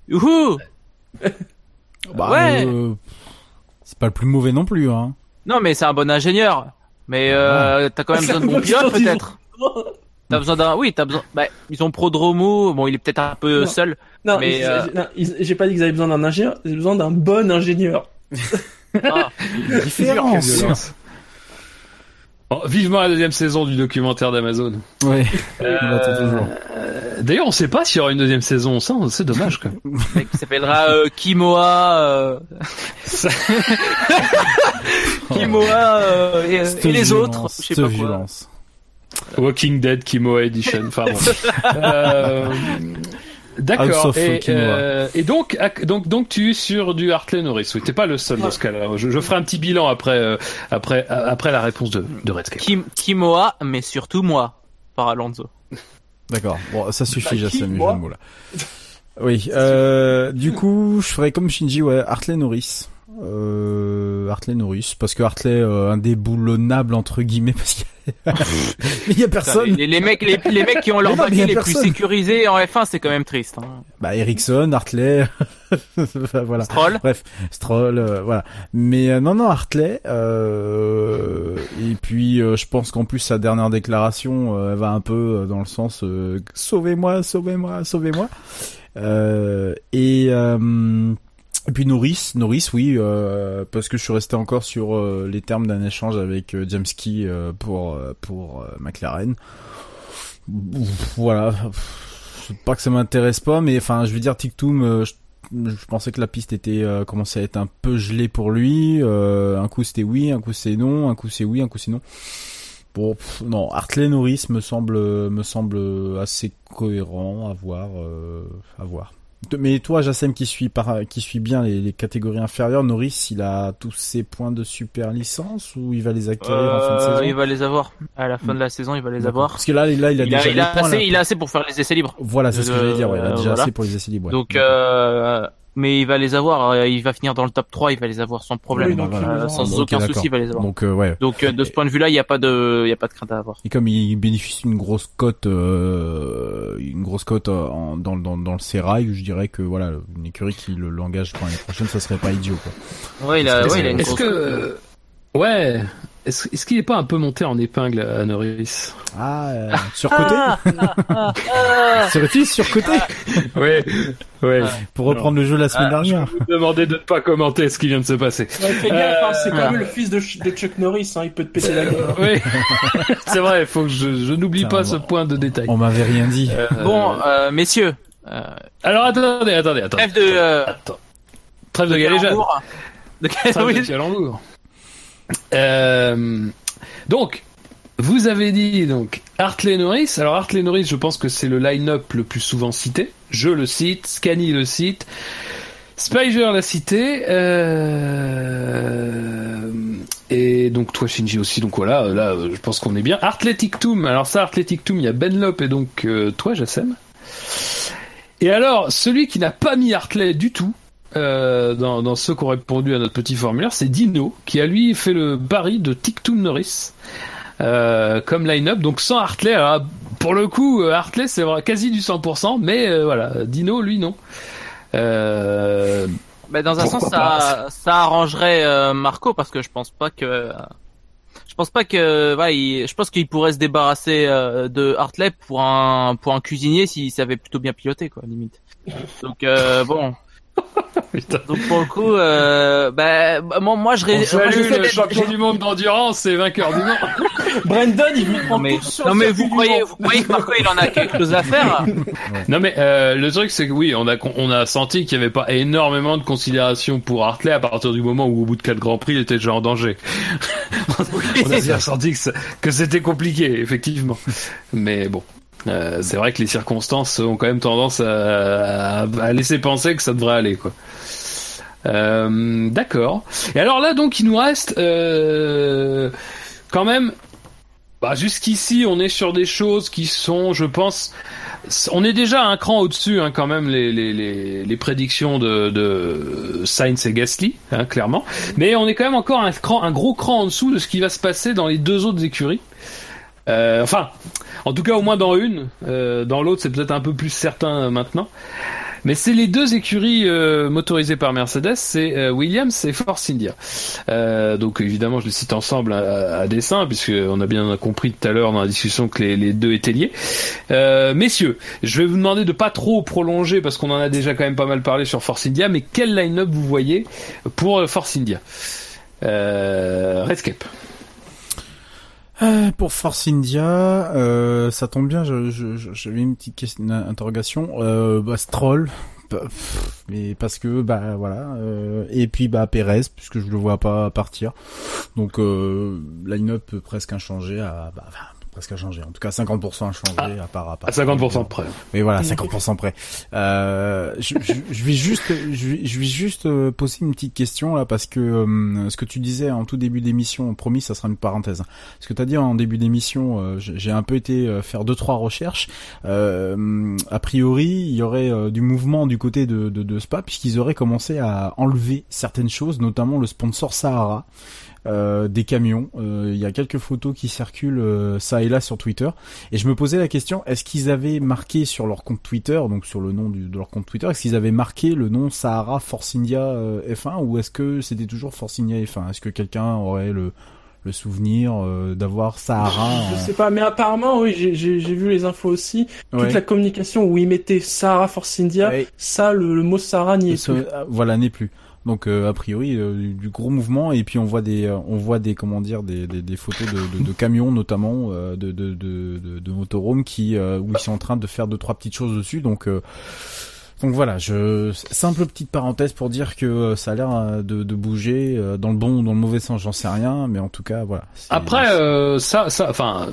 Youhou Bah, Ouais. euh, c'est pas le plus mauvais non plus, hein. Non mais c'est un bon ingénieur. Mais euh, t'as quand même besoin de bons pilotes peut-être. T'as besoin d'un, oui, t'as besoin. Bah, ils ont Prodromo. Bon, il est peut-être un peu Non. seul. Non, Mais, ils- euh, non, ils- j'ai pas dit qu'ils avaient besoin d'un ingénieur, ils avaient besoin d'un bon ingénieur. Ah. Différence. Bon, vivement la deuxième saison du documentaire d'Amazon. Toujours. Euh, D'ailleurs, on sait pas s'il y aura une deuxième saison. Ça, c'est dommage. Quoi. qui s'appellera euh, Kimoa. Euh... Kimoa euh, et, les violence, autres. Je sais pas quoi. violence. Walking Dead Kimoa Edition. Enfin bon. Euh, D'accord. Et, euh, et donc, donc, donc, tu es sur du Hartley Norris. Oui, t'es pas le seul dans ce cas-là. Je, je ferai un petit bilan après, euh, après, après la réponse de, de Redscape. Kim, Kimoa, mais surtout moi, par Alonso. D'accord. Bon, ça suffit, Bah, Jassem, moi jeu de mots là. Oui, euh, du coup, je ferais comme Shinji, ouais, Hartley Norris. Euh, Hartley Norris, parce que Hartley, euh, indéboulonnable, entre guillemets, parce qu'il a, il y a personne. Les, les mecs, les, les mecs qui ont leur Mais mais baquet les plus sécurisés en F1, c'est quand même triste. Hein. Bah, Ericsson, Hartley, voilà. Stroll. Bref, Stroll, euh, voilà. Mais euh, non, non, Hartley. Euh, et puis, euh, je pense qu'en plus sa dernière déclaration, elle va un peu dans le sens euh, sauvez-moi, sauvez-moi, sauvez-moi. Euh, et euh, et puis Norris, Norris, oui, euh, parce que je suis resté encore sur euh, les termes d'un échange avec euh, James Key euh, pour euh, pour McLaren. Voilà. Pas que ça m'intéresse pas, mais enfin, je veux dire, Tictum, euh, je je pensais que la piste était commençait à être un peu gelée pour lui. Un coup c'était oui, un coup c'est non, un coup c'est oui, un coup c'est non. Bon, non, Hartley Norris me semble me semble assez cohérent à voir, à voir. Mais toi, Jassem, qui suit par, qui suit bien les, les catégories inférieures, Norris, il a tous ses points de super licence ou il va les acquérir en fin de Euh, saison il va les avoir. À la fin de la saison, il va les avoir. Parce que là, là, il a Il a, déjà il, a points. assez, là. il a assez pour faire les essais libres. Voilà, c'est ce que Euh, j'allais dire. Ouais, il a déjà voilà. assez pour les essais libres. ouais. Donc, euh, mais il va les avoir. euh, Il va finir dans le top 3, il va les avoir sans problème. Oui, donc voilà. Euh, sans aucun souci, il va les avoir. Donc, euh, ouais. Donc, euh, de ce point de vue-là, il n'y a pas de, il y a pas de crainte à avoir. Et comme il bénéficie d'une grosse cote, euh, une grosse cote euh, en- dans, dans, dans le sérail, je dirais que voilà, une écurie qui le l'engage pour l'année prochaine, ça serait pas idiot. Quoi. Ouais, il a, Est-ce ouais, il a une grosse- que, ouais, est-ce qu'il est pas un peu monté en épingle à Norris Ah, euh, surcoté Serait-il surcoté Ouais, ouais. Pour reprendre le jeu la semaine Ah, dernière. Je vous demandais de ne pas commenter ce qui vient de se passer. Ouais, fais gaffe, hein, c'est Euh, quand même le fils de, Ch- de Chuck Norris, hein, il peut te péter la gueule. Oui, c'est vrai. Il faut que je, je n'oublie pas bon. ce point de détail. On m'avait rien dit. Euh, Bon, euh, messieurs, euh, alors attendez, attendez, attendez. trêve de, euh, Attends. Trêve de galéjade. De Trêve oui. de calembour. Euh, donc, vous avez dit donc Hartley Norris. Alors Hartley Norris, je pense que c'est le line-up le plus souvent cité. Je le cite, Scanny le cite, Spiger l'a cité, euh, et donc toi Shinji aussi. Donc voilà, là je pense qu'on est bien. Athletic Toom. Alors ça, Athletic Toom, il y a Ben Lop et donc euh, toi Jassem. Et alors celui qui n'a pas mis Hartley du tout. Euh, dans, dans ceux qui ont répondu à notre petit formulaire, c'est Dino, qui a lui fait le pari de Tictum Norris euh, comme line-up, donc sans Hartley. Alors, pour le coup, euh, Hartley c'est vrai- quasi du 100%, mais euh, voilà, Dino lui non. Euh, Bah, dans un Pourquoi sens, ça, ça arrangerait Marco parce que je pense pas que, je pense pas que, voilà, il- je pense qu'il pourrait se débarrasser de Hartley pour un pour un cuisinier s'il savait plutôt bien piloter, quoi, limite. Donc bon. Donc pour le coup, euh, bah, moi, moi je ré- moi, j'essaie le champion du monde d'endurance et vainqueur du monde. Brandon, il vous prend Non mais, tout non mais vous croyez, vous croyez que Marco il en a quelque chose à faire Non mais euh, le truc c'est que oui, on a on a senti qu'il y avait pas énormément de considération pour Hartley à partir du moment où au bout de quatre grands prix, il était déjà en danger. on a bien senti que c'était compliqué, effectivement. Mais bon. Euh, c'est vrai que les circonstances ont quand même tendance à, laisser penser que ça devrait aller quoi. Euh, D'accord. Et alors là donc il nous reste euh, quand même bah, jusqu'ici, on est sur des choses qui sont, je pense, on est déjà un cran au-dessus, hein, quand même, les, les, les, les prédictions de, de Sainz et Gasly, hein, clairement. Mais on est quand même encore un, cran, un gros cran en dessous de ce qui va se passer dans les deux autres écuries. Euh, enfin, en tout cas, au moins dans une. Euh, dans l'autre, c'est peut-être un peu plus certain euh, maintenant. Mais c'est les deux écuries euh, motorisées par Mercedes, c'est euh, Williams et Force India. Euh, donc évidemment, je les cite ensemble à, à dessein, puisque on a bien compris tout à l'heure dans la discussion que les, deux étaient liés. Euh, messieurs, je vais vous demander de pas trop prolonger, parce qu'on en a déjà quand même pas mal parlé sur Force India, mais quel line-up vous voyez pour Force India? Euh, Redscape. Euh, pour Force India, euh, ça tombe bien, j'avais une petite question, une interrogation. Euh, bah, Stroll, bah, mais parce que bah voilà, euh, et puis bah Perez, puisque je le vois pas partir. Donc euh, line-up presque inchangé à bah, enfin, presque inchangé. En tout cas 50% inchangé à part à part. À 50% près. Oui, voilà, 50% près. Euh, je, je, je vais juste, je vais, je vais juste euh, poser une petite question là parce que euh, ce que tu disais en tout début d'émission, promis, ça sera une parenthèse. Ce que tu as dit en début d'émission, euh, j'ai j'ai un peu été euh, faire deux trois recherches. Euh, a priori, il y aurait euh, du mouvement du côté de, de, de Spa puisqu'ils auraient commencé à enlever certaines choses, notamment le sponsor Sahara. Euh, des camions. Euh, Il y a quelques photos qui circulent euh, ça et là sur Twitter. Et je me posais la question, est-ce qu'ils avaient marqué sur leur compte Twitter, donc sur le nom du, de leur compte Twitter, est-ce qu'ils avaient marqué le nom Sahara Force India euh, F1 ou est-ce que c'était toujours Force India F1 Est-ce que quelqu'un aurait le, le souvenir euh, d'avoir Sahara Je sais pas, mais apparemment, oui, j'ai- vu les infos aussi. Ouais. Toute la communication où ils mettaient Sahara Force India, Ouais. ça, le, le mot Sahara n'y est plus. voilà n'est plus. Donc euh, a priori euh, du, du gros mouvement. Et puis on voit des euh, on voit des comment dire des, des, des photos de, de, de camions notamment euh, de de de, de, de motorhomes qui euh, où ils sont en train de faire deux trois petites choses dessus. Donc euh, donc voilà, je simple petite parenthèse pour dire que euh, ça a l'air euh, de, de bouger euh, dans le bon ou dans le mauvais sens, j'en sais rien, mais en tout cas voilà. Après, euh, ça, ça, enfin,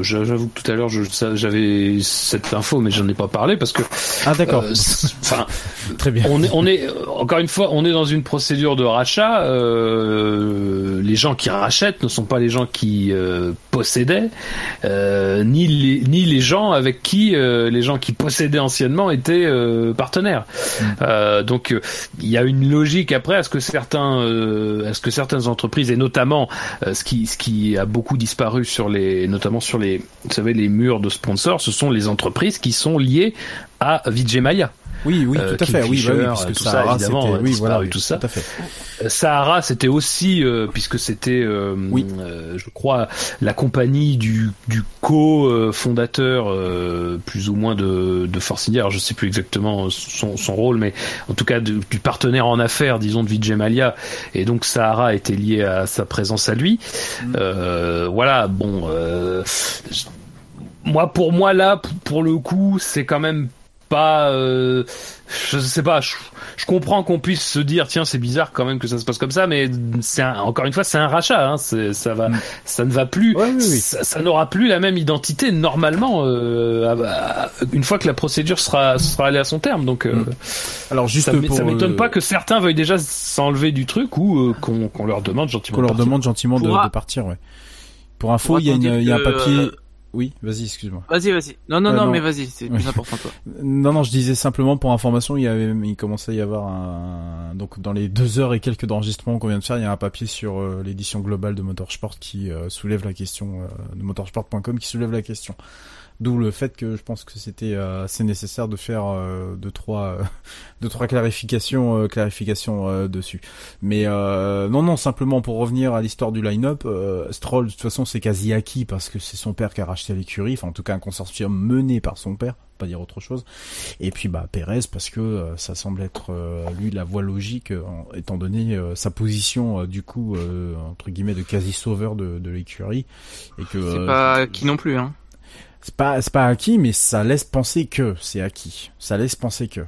j'avoue que tout à l'heure, j'avais cette info, mais j'en ai pas parlé parce que, ah d'accord, euh, enfin, très bien. on est, on est, encore une fois, on est dans une procédure de rachat. euh, les gens qui rachètent ne sont pas les gens qui possédaient, ni les, ni les gens avec qui les gens qui possédaient anciennement étaient euh, Euh, donc, il y a une logique après à ce que certains, euh, certaines entreprises et notamment euh, ce qui, ce qui a beaucoup disparu sur les, notamment sur les, vous savez, les murs de sponsors, ce sont les entreprises qui sont liées à Vijay. Oui, oui, Euh, tout à fait. Oui, bah Kingfisher, oui, puisque tout ça, Sahara, évidemment, oui, voilà, oui, tout ça. Tout à fait. Euh, Sahara, c'était aussi, euh, puisque c'était, euh, Oui. euh, je crois, la compagnie du, du co-fondateur, euh, plus ou moins de, de Force India. Alors, je sais plus exactement son, son rôle, mais en tout cas de- du partenaire en affaires, disons, de Vijay Mallya. Et donc Sahara était lié à sa présence à lui. Euh, voilà, bon. Euh, moi, pour moi, là, pour le coup, c'est quand même pas euh, je sais pas je, je comprends qu'on puisse se dire tiens c'est bizarre quand même que ça se passe comme ça mais c'est un- encore une fois c'est un rachat hein, c'est ça va Mm. ça ne va plus Ouais, oui, oui. ça, ça n'aura plus la même identité normalement euh, à- à- une fois que la procédure sera sera allée à son terme donc euh, Mm. Alors juste ça m- pour ça m'étonne euh, pas que certains veuillent déjà s'enlever du truc ou euh, qu'on qu'on leur demande gentiment qu'on de leur partir. demande gentiment de, Pour un- de partir, ouais. Pour info, il y a, une, y a un papier. Oui, vas-y, excuse-moi. Vas-y, vas-y. Non, non, Euh, non, non. mais vas-y, c'est plus important toi. Non, non, je disais simplement pour information, il y avait, il commençait à y avoir un, donc dans les deux heures et quelques d'enregistrement qu'on vient de faire, il y a un papier sur euh, l'édition globale de Motorsport qui euh, soulève la question, de motorsport.com qui soulève la question. D'où le fait que je pense que c'était euh, assez nécessaire de faire euh, deux trois euh, deux trois clarifications euh, clarifications euh, dessus. Mais euh, non non simplement pour revenir à l'histoire du line-up, euh, Stroll de toute façon c'est quasi acquis parce que c'est son père qui a racheté l'écurie, enfin en tout cas un consortium mené par son père, pas dire autre chose. Et puis bah Perez parce que euh, ça semble être euh, lui la voie logique euh, étant donné euh, sa position euh, du coup euh, entre guillemets de quasi sauveur de, de l'écurie et que C'est pas qui non plus, hein. C'est pas c'est pas acquis mais ça laisse penser que c'est acquis. Ça laisse penser que.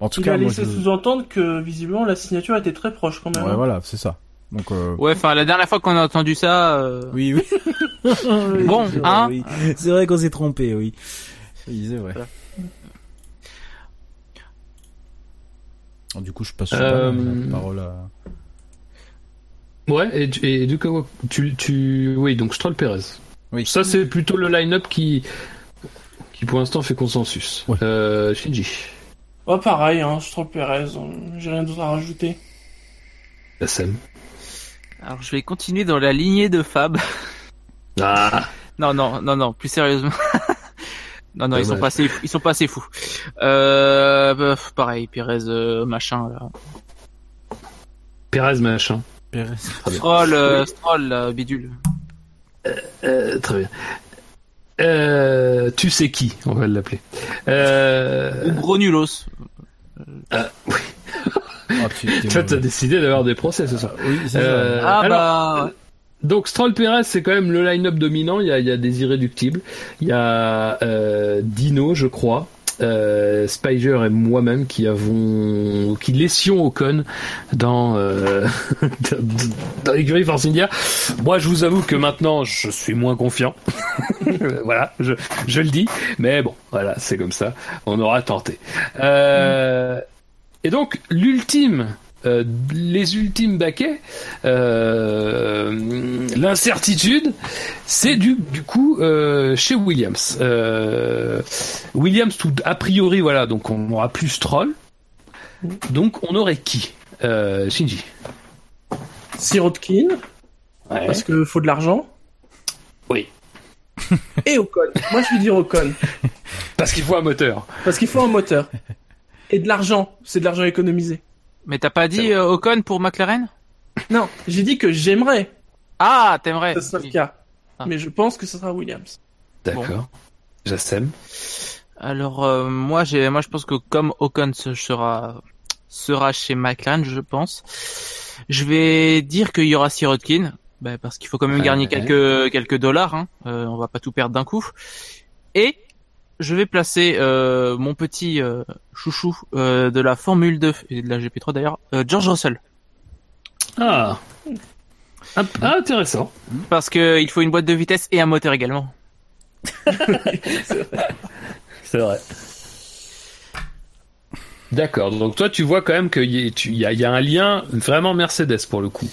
En tout Il cas a laissé je sous-entendre que visiblement la signature était très proche quand même. Ouais hein. voilà, c'est ça. Donc euh... Ouais, enfin, la dernière fois qu'on a entendu ça, euh, oui oui. Bon, c'est vrai, hein oui. C'est vrai qu'on s'est trompé, oui. Oui, c'est vrai. Voilà. Du coup, je passe sur Euh, la parole à Ouais, et, et du coup, tu, tu, oui, donc Stroll Perez. Oui. Ça, c'est plutôt le line-up qui, qui pour l'instant fait consensus. Ouais. Euh, Shinji, Ouais, pareil, hein, je trouve Perez, euh, j'ai rien d'autre à rajouter. la scène. alors je vais continuer dans la lignée de Fab. Ah, Non, non, non, non, plus sérieusement. non, non, ils sont pas assez, ils sont pas assez fous. Euh, bah, pareil, Pérez, euh, machin, là. Perez machin. Perez. bien. Stroll, euh, Stroll, là, bidule. Euh, très bien. Euh, tu sais qui, on va l'appeler. Ou Euh, gros nulos. Ah, tu- t'es toi, t'as décidé d'avoir des procès ce soir. Oui, c'est Euh, Ah, alors, bah, Donc Stroll Perez c'est quand même le line-up dominant. Il y a, il y a des irréductibles. Il y a euh, Dino, je crois, euh, Spiger et moi-même qui avons qui laissions Ocon dans euh, dans, l'écurie Force India. Moi, je vous avoue que maintenant, je suis moins confiant. voilà, je, je le dis. Mais bon, voilà, c'est comme ça. On aura tenté. Euh, et donc l'ultime euh, les ultimes baquets, euh, l'incertitude, c'est du, du coup euh, chez Williams. Williams, tout a priori, voilà, donc on aura plus Stroll. Donc on aurait qui? Shinji. Sirotkin, Ouais. parce que faut de l'argent. Oui. Et Ocon. Moi, je vais dire Ocon. Parce qu'il faut un moteur. Parce qu'il faut un moteur. Et de l'argent. C'est de l'argent économisé. Mais t'as pas dit euh, Ocon pour McLaren? Non, j'ai dit que j'aimerais Ah, t'aimerais. le cas. Ah. Mais je pense que ce sera Williams. D'accord. Jassem? Alors euh, moi j'ai moi je pense que comme Ocon se- sera sera chez McLaren, je pense, je vais dire qu'il y aura Sirotkin, bah, parce qu'il faut quand même Ouais. gagner quelques quelques dollars, hein. Euh, on va pas tout perdre d'un coup. Et je vais placer euh, mon petit euh, chouchou euh, de la Formule 2 et de la GP3 d'ailleurs, George Russell, Ah. Ah, ah, intéressant. parce que il faut une boîte de vitesse et un moteur également. C'est vrai. D'accord. Donc toi, tu vois quand même qu'il y, y a, il y a un lien vraiment Mercedes pour le coup.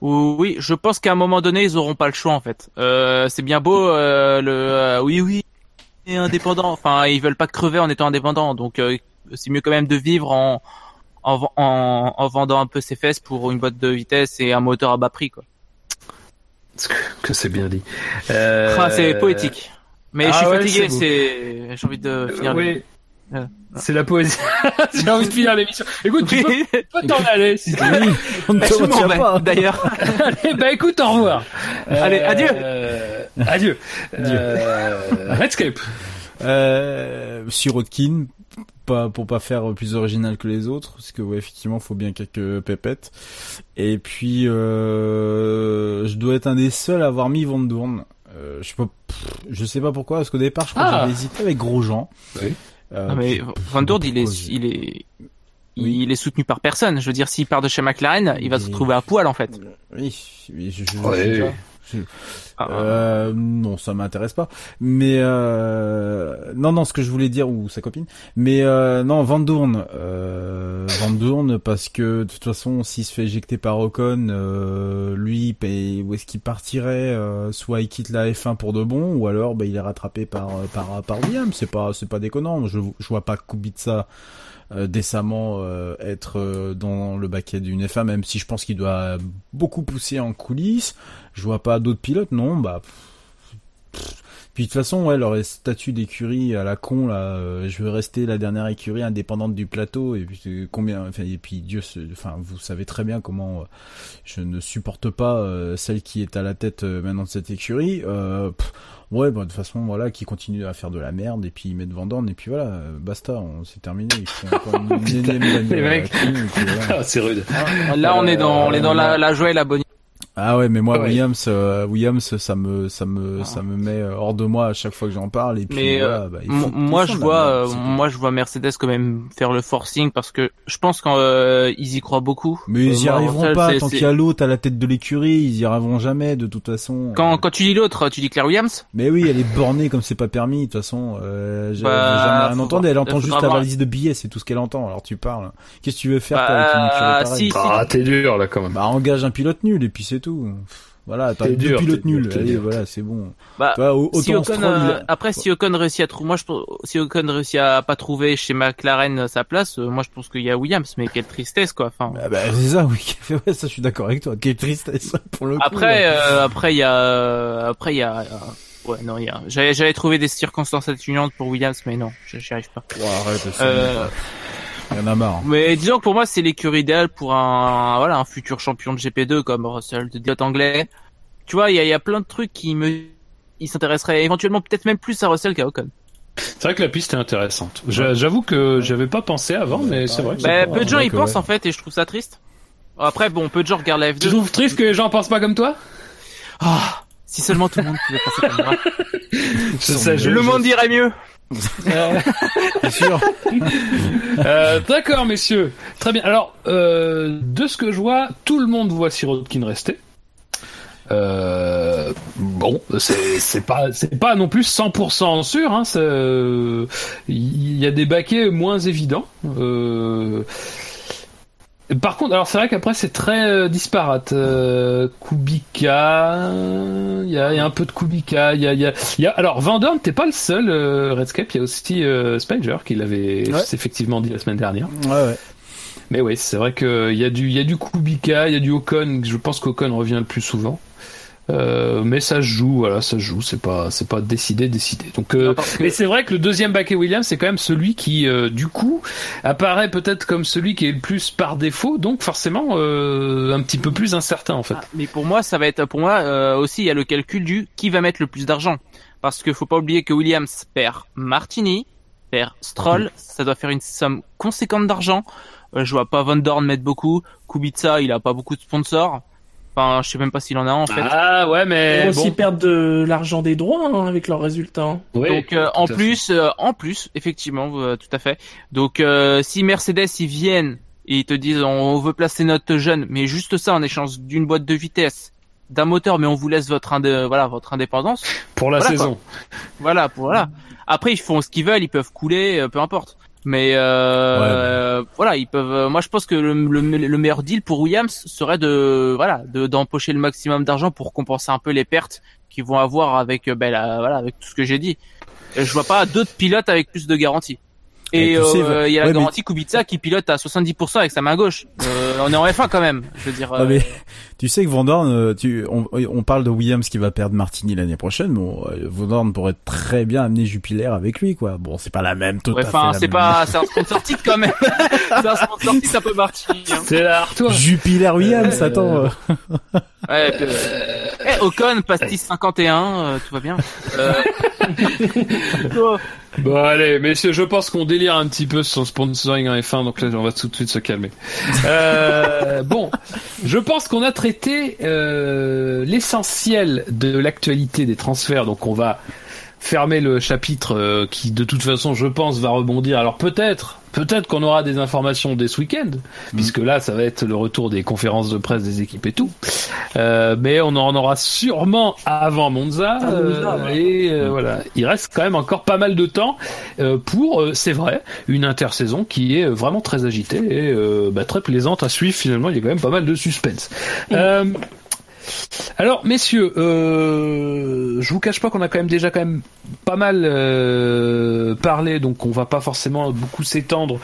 Ou- Oui, je pense qu'à un moment donné, ils auront pas le choix en fait. C'est bien beau le oui oui et indépendant. Enfin, ils veulent pas crever en étant indépendants, donc euh, c'est mieux quand même de vivre en en, en en vendant un peu ses fesses pour une boîte de vitesse et un moteur à bas prix quoi. Que, c'est bien dit. Euh, Ah, c'est poétique. Mais je ah suis ouais, fatigué, c'est j'ai envie de euh, finir. le- oui. C'est la poésie. J'ai envie de finir l'émission. Écoute, tu peux, t'en aller. Si tu veux. Oui, on ne Bah, pas. D'ailleurs, Allez, bah écoute, au revoir. Allez, adieu. euh, Adieu. Euh, Redscape. Euh, Sirotkin, pas pour pas faire plus original que les autres, parce que ouais, effectivement, faut bien quelques pépettes. Et puis, euh, je dois être un des seuls à avoir mis Van Doorn. Euh, je sais pas, pff, je sais pas pourquoi, parce qu'au départ, je crois Ah. que j'avais hésité avec Grosjean. Oui. Euh, Non, mais Van pas il est, il est, Oui. il est soutenu par personne. Je veux dire, s'il part de chez McLaren, il va se retrouver à poil en fait. Oui, oui, je, je, Ouais. je sais pas. Je- Ah, Euh, non, ça m'intéresse pas. Mais euh, non, non, ce que je voulais dire ou sa copine. Mais euh, non, Van Doorn, Van Doorn parce que de toute façon, s'il se fait éjecter par Ocon, lui, paye- où est-ce qu'il partirait Soit il quitte la F1 pour de bon, ou alors bah, il est rattrapé par par par Williams. C'est pas c'est pas déconnant. Je je vois pas Kubica décemment euh, être euh, dans le baquet d'une F1, même si je pense qu'il doit beaucoup pousser en coulisses. Je vois pas d'autres pilotes, non, bah. Puis de toute façon, ouais, leur statut d'écurie à la con, là, euh, je veux rester la dernière écurie indépendante du plateau, et puis euh, combien, enfin, et puis Dieu, se- enfin, vous savez très bien comment euh, je ne supporte pas euh, celle qui est à la tête euh, maintenant de cette écurie. Euh, pff, ouais, bah, de toute façon, voilà, qui continue à faire de la merde, et puis ils mettent Vendorne, et puis voilà, basta, on c'est terminé. Ils font encore une, énième. Ah, c'est rude. Là, on est dans, on est dans la, la joie et la bonne. Ah ouais, mais moi Ouais. Williams, euh, Williams, ça me, ça me, Ah. ça me met euh, hors de moi à chaque fois que j'en parle. Et puis Mais voilà, euh, bah, moi, je la vois, merde, euh, moi, je vois Mercedes quand même faire le forcing parce que je pense qu'ils y croient beaucoup. Mais Euh, ils y moi, arriveront ça, pas tant qu'il y a l'autre à la tête de l'écurie, ils y arriveront jamais de toute façon. Quand, Euh, quand tu dis l'autre, tu dis Claire Williams? Mais oui, elle est bornée comme c'est pas permis. De toute façon, euh, j'ai Bah, jamais rien voir. Elle entend juste la valise de billets, c'est tout ce qu'elle entend. Alors tu parles. Qu'est-ce que tu veux faire Bah, toi, avec une écurie si, si. Ah, t'es dur, là, quand même. Bah engage un pilote nul et puis c'est tout. Voilà, t'as deux dur, pilotes nuls. Allez, dur. voilà, c'est bon. Bah, si Ocon, euh, a- après, si Ocon réussit à trouver, moi, je si Ocon réussit à pas trouver chez McLaren euh, sa place, euh, moi, je pense qu'il y a Williams, mais quelle tristesse, quoi. Enfin, Ah bah, c'est ça, oui. Ouais, ça, je suis d'accord avec toi. Quelle tristesse pour le coup. après, là. euh, après, il y a, après, il y a, euh, ouais, non, il y a, j'avais trouvé des circonstances atténuantes pour Williams, mais non, j'y arrive pas. Arrête, Euh, il y en a marre. Mais disons que pour moi, c'est l'écurie idéale pour un, voilà, un futur champion de GP2 comme Russell, de pilote anglais. Tu vois, il y a, il y a plein de trucs qui me, il s'intéresserait éventuellement peut-être même plus à Russell qu'à Ocon. C'est vrai que la piste est intéressante. J'a- J'avoue que j'avais pas pensé avant, mais c'est vrai que Bah, peu de gens y pensent ouais. en fait et je trouve ça triste. Après, bon, peu de gens regardent la Tu F2. trouves triste que les gens pensent pas comme toi? Ah, si seulement tout le monde pouvait penser comme moi. Je sais, je- Le je- monde dirait mieux. C'est sûr. Euh, D'accord, messieurs. Très bien. Alors, euh, de ce que je vois, tout le monde voit Sirotkin rester. Euh, bon, c'est pas c'est pas non plus 100% sûr. Hein, euh, Il y a des baquets moins évidents. Euh, par contre, alors c'est vrai qu'après c'est très euh, disparate. Euh, Kubica, il y a, il y a un peu de Kubica. Il y a, y a, il y a- alors Vandorn, t'es pas le seul euh, Redscape. Il y a aussi Spiger qui l'avait Ouais. effectivement dit la semaine dernière. Ouais, ouais. Mais oui, c'est vrai que il y a du, il y a du Kubica, il y a du Ocon. Je pense qu'Ocon revient le plus souvent. Euh, mais ça se joue, voilà, ça se joue. C'est pas, c'est pas décidé, décidé. Donc, euh, Non, parce que- mais c'est vrai que le deuxième Baquet Williams, c'est quand même celui qui, euh, du coup, apparaît peut-être comme celui qui est le plus par défaut. Donc, forcément, euh, un petit peu plus incertain en fait. Ah, mais pour moi, ça va être, pour moi euh, aussi, il y a le calcul du qui va mettre le plus d'argent. Parce que faut pas oublier que Williams perd Martini, perd Stroll, ça doit faire une somme conséquente d'argent. Euh, je vois pas Van Dorn mettre beaucoup. Kubica, il a pas beaucoup de sponsors. Enfin, je sais même pas s'il en a un en fait. Ah ouais, Ils mais vont aussi bon. perdre de l'argent des droits hein, avec leurs résultats. hein. Oui, Donc euh, en plus, euh, en plus, effectivement, euh, tout à fait. Donc euh, si Mercedes ils viennent et ils te disent on veut placer notre jeune, mais juste ça en échange d'une boîte de vitesse, d'un moteur, mais on vous laisse votre indé- voilà votre indépendance. pour la Voilà, saison. Voilà, pour voilà. Après ils font ce qu'ils veulent, ils peuvent couler, euh, peu importe. Mais euh, voilà, ils peuvent. euh, moi, je pense que le, le, le meilleur deal pour Williams serait de voilà de d'empocher le maximum d'argent pour compenser un peu les pertes qu'ils vont avoir avec euh, ben, la- voilà avec tout ce que j'ai dit. Je vois pas d'autres pilotes avec plus de garanties. Et Et tu sais, euh, il y a la ouais, mais- garantie Kubica qui pilote à 70% avec sa main gauche. Euh, on est en F1 quand même. Je veux dire. Ah, euh, mais tu sais que Van Dorn, euh, tu, on, on parle de Williams qui va perdre Martini l'année prochaine, mais bon, euh, Van Dorn pourrait très bien amener Jupiler avec lui, quoi. Bon, c'est pas la même, tout ouais, à fait Enfin, c'est pas, c'est un sponsor titre quand même. c'est un sponsor titre un peu Martini. Hein. C'est la Artois. Jupiler Williams, Euh, attends. euh. Ouais, puis, euh, eh, Ocon, pastis 51, euh, tout va bien. Bon allez, messieurs, je pense qu'on délire un petit peu sur son sponsoring en F1, donc là on va tout de suite se calmer. Euh, bon, je pense qu'on a traité euh, l'essentiel de l'actualité des transferts, donc on va fermer le chapitre euh, qui de toute façon je pense va rebondir. Alors peut-être, peut-être qu'on aura des informations dès ce week-end, puisque là ça va être le retour des conférences de presse des équipes et tout. Euh, mais on en aura sûrement avant Monza. Monza, euh, ouais. et euh, voilà, il reste quand même encore pas mal de temps euh, pour, euh, c'est vrai, une intersaison qui est euh, vraiment très agitée et euh, bah, très plaisante à suivre. Finalement, il y a quand même pas mal de suspense. Euh, alors, messieurs, euh, je vous cache pas qu'on a quand même déjà quand même pas mal euh, parlé, donc on va pas forcément beaucoup s'étendre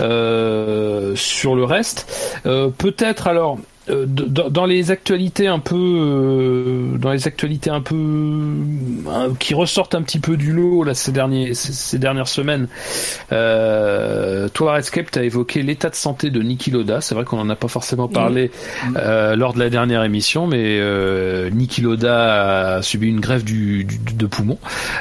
euh, sur le reste. Peut-être alors. Euh, dans dans les actualités un peu euh, dans les actualités un peu euh, qui ressortent un petit peu du lot là ces derniers ces, ces dernières semaines euh, toi Redscape t'as évoqué l'état de santé de Niki Loda c'est vrai qu'on en a pas forcément parlé euh, lors de la dernière émission mais euh, Niki Loda a subi une grève du, du- de poumon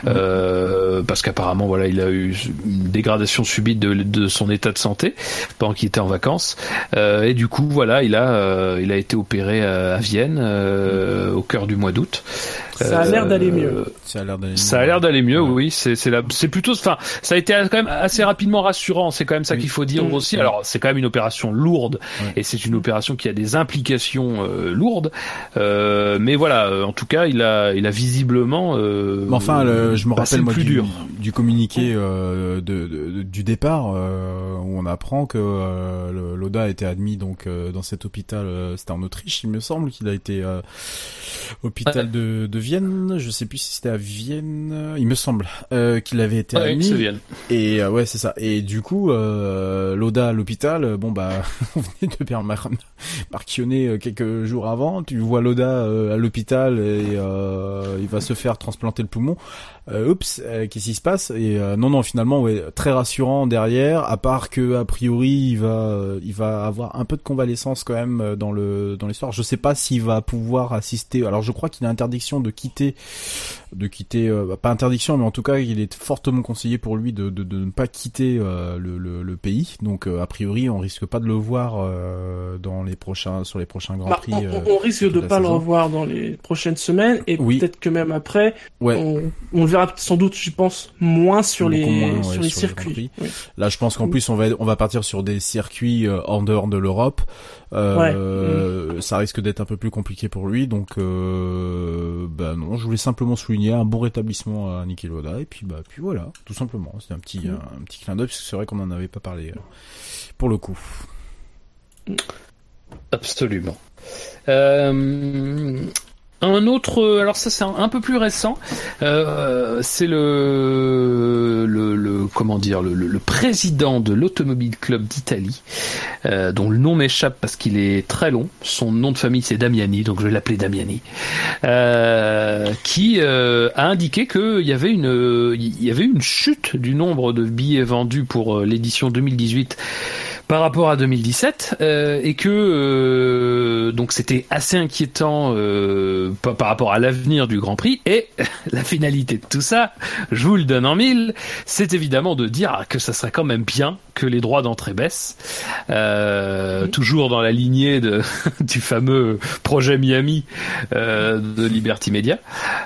euh, parce qu'apparemment voilà il a eu une dégradation subite de, de son état de santé pendant qu'il était en vacances. Euh, et du coup voilà il a euh, il a été opéré à, à Vienne euh, au cœur du mois d'août Ça a l'air d'aller mieux. Ça a l'air d'aller ça a l'air d'aller mieux, oui. C'est c'est la- c'est plutôt, enfin, ça a été quand même assez rapidement rassurant. C'est quand même ça Oui. qu'il faut dire Mm. aussi. Alors, c'est quand même une opération lourde et c'est une opération qui a des implications euh, lourdes. Euh, mais voilà, euh, en tout cas, il a, il a visiblement. Euh, Mais enfin, le- je me rappelle le moi plus du, dur. du communiqué euh, de, de- du départ euh, où on apprend que euh, Loda a été admis donc euh, dans cet hôpital. euh, C'était en Autriche, il me semble qu'il a été euh, hôpital de, de Vienne. Je sais plus si c'était à Vienne. Il me semble euh, qu'il avait été Ouais, admis. Vienne. Et euh, ouais, c'est ça. Et du coup, euh, Loda à l'hôpital, euh, bon bah, on venait de perdre Mar Marchionnet euh, quelques jours avant. Tu vois Loda euh, à l'hôpital et euh, il va se faire transplanter le poumon. Euh, oups, euh, qu'est-ce qui se passe Et euh, non, non, finalement, ouais, très rassurant derrière. À part que a priori, il va, euh, il va avoir un peu de convalescence quand même euh, dans le dans l'histoire. Je sais pas s'il va pouvoir assister. Alors, je crois qu'il a interdiction de quitter de quitter euh, bah, pas interdiction mais en tout cas il est fortement conseillé pour lui de, de, de ne pas quitter euh, le, le, le pays donc euh, a priori on risque pas de le voir euh, dans les prochains sur les prochains grands Bah, prix on, on risque de la pas le revoir dans les prochaines semaines et Oui. peut-être que même après, ouais on, on le verra sans doute, je pense, moins sur Beaucoup les moins, ouais, sur les sur les grands circuits. Oui. là je pense qu'en plus on va on va partir sur des circuits euh, en dehors de l'Europe euh, ça risque d'être un peu plus compliqué pour lui donc euh, bah non je voulais simplement souligner un bon rétablissement à Niki Loda et puis bah puis voilà tout simplement c'était un petit Mm. un, un petit clin d'œil parce que c'est vrai qu'on en avait pas parlé euh, pour le coup Absolument. Euh, un autre, alors ça c'est un, peu plus récent, euh, c'est le, le, le- comment dire, le, le- le président de l'Automobile Club d'Italie, euh, dont le nom m'échappe parce qu'il est très long. Son nom de famille c'est Damiani, donc je vais l'appeler Damiani, euh, qui euh, a indiqué qu'il y avait une, il y avait une chute du nombre de billets vendus pour euh, l'édition 2018 par rapport à 2017 euh, et que euh, donc c'était assez inquiétant euh, par, par rapport à l'avenir du Grand Prix et la finalité de tout ça, je vous le donne en mille, c'est évidemment de dire que ça serait quand même bien que les droits d'entrée baissent, euh, toujours dans la lignée de, du fameux projet Miami euh, de Liberty Media.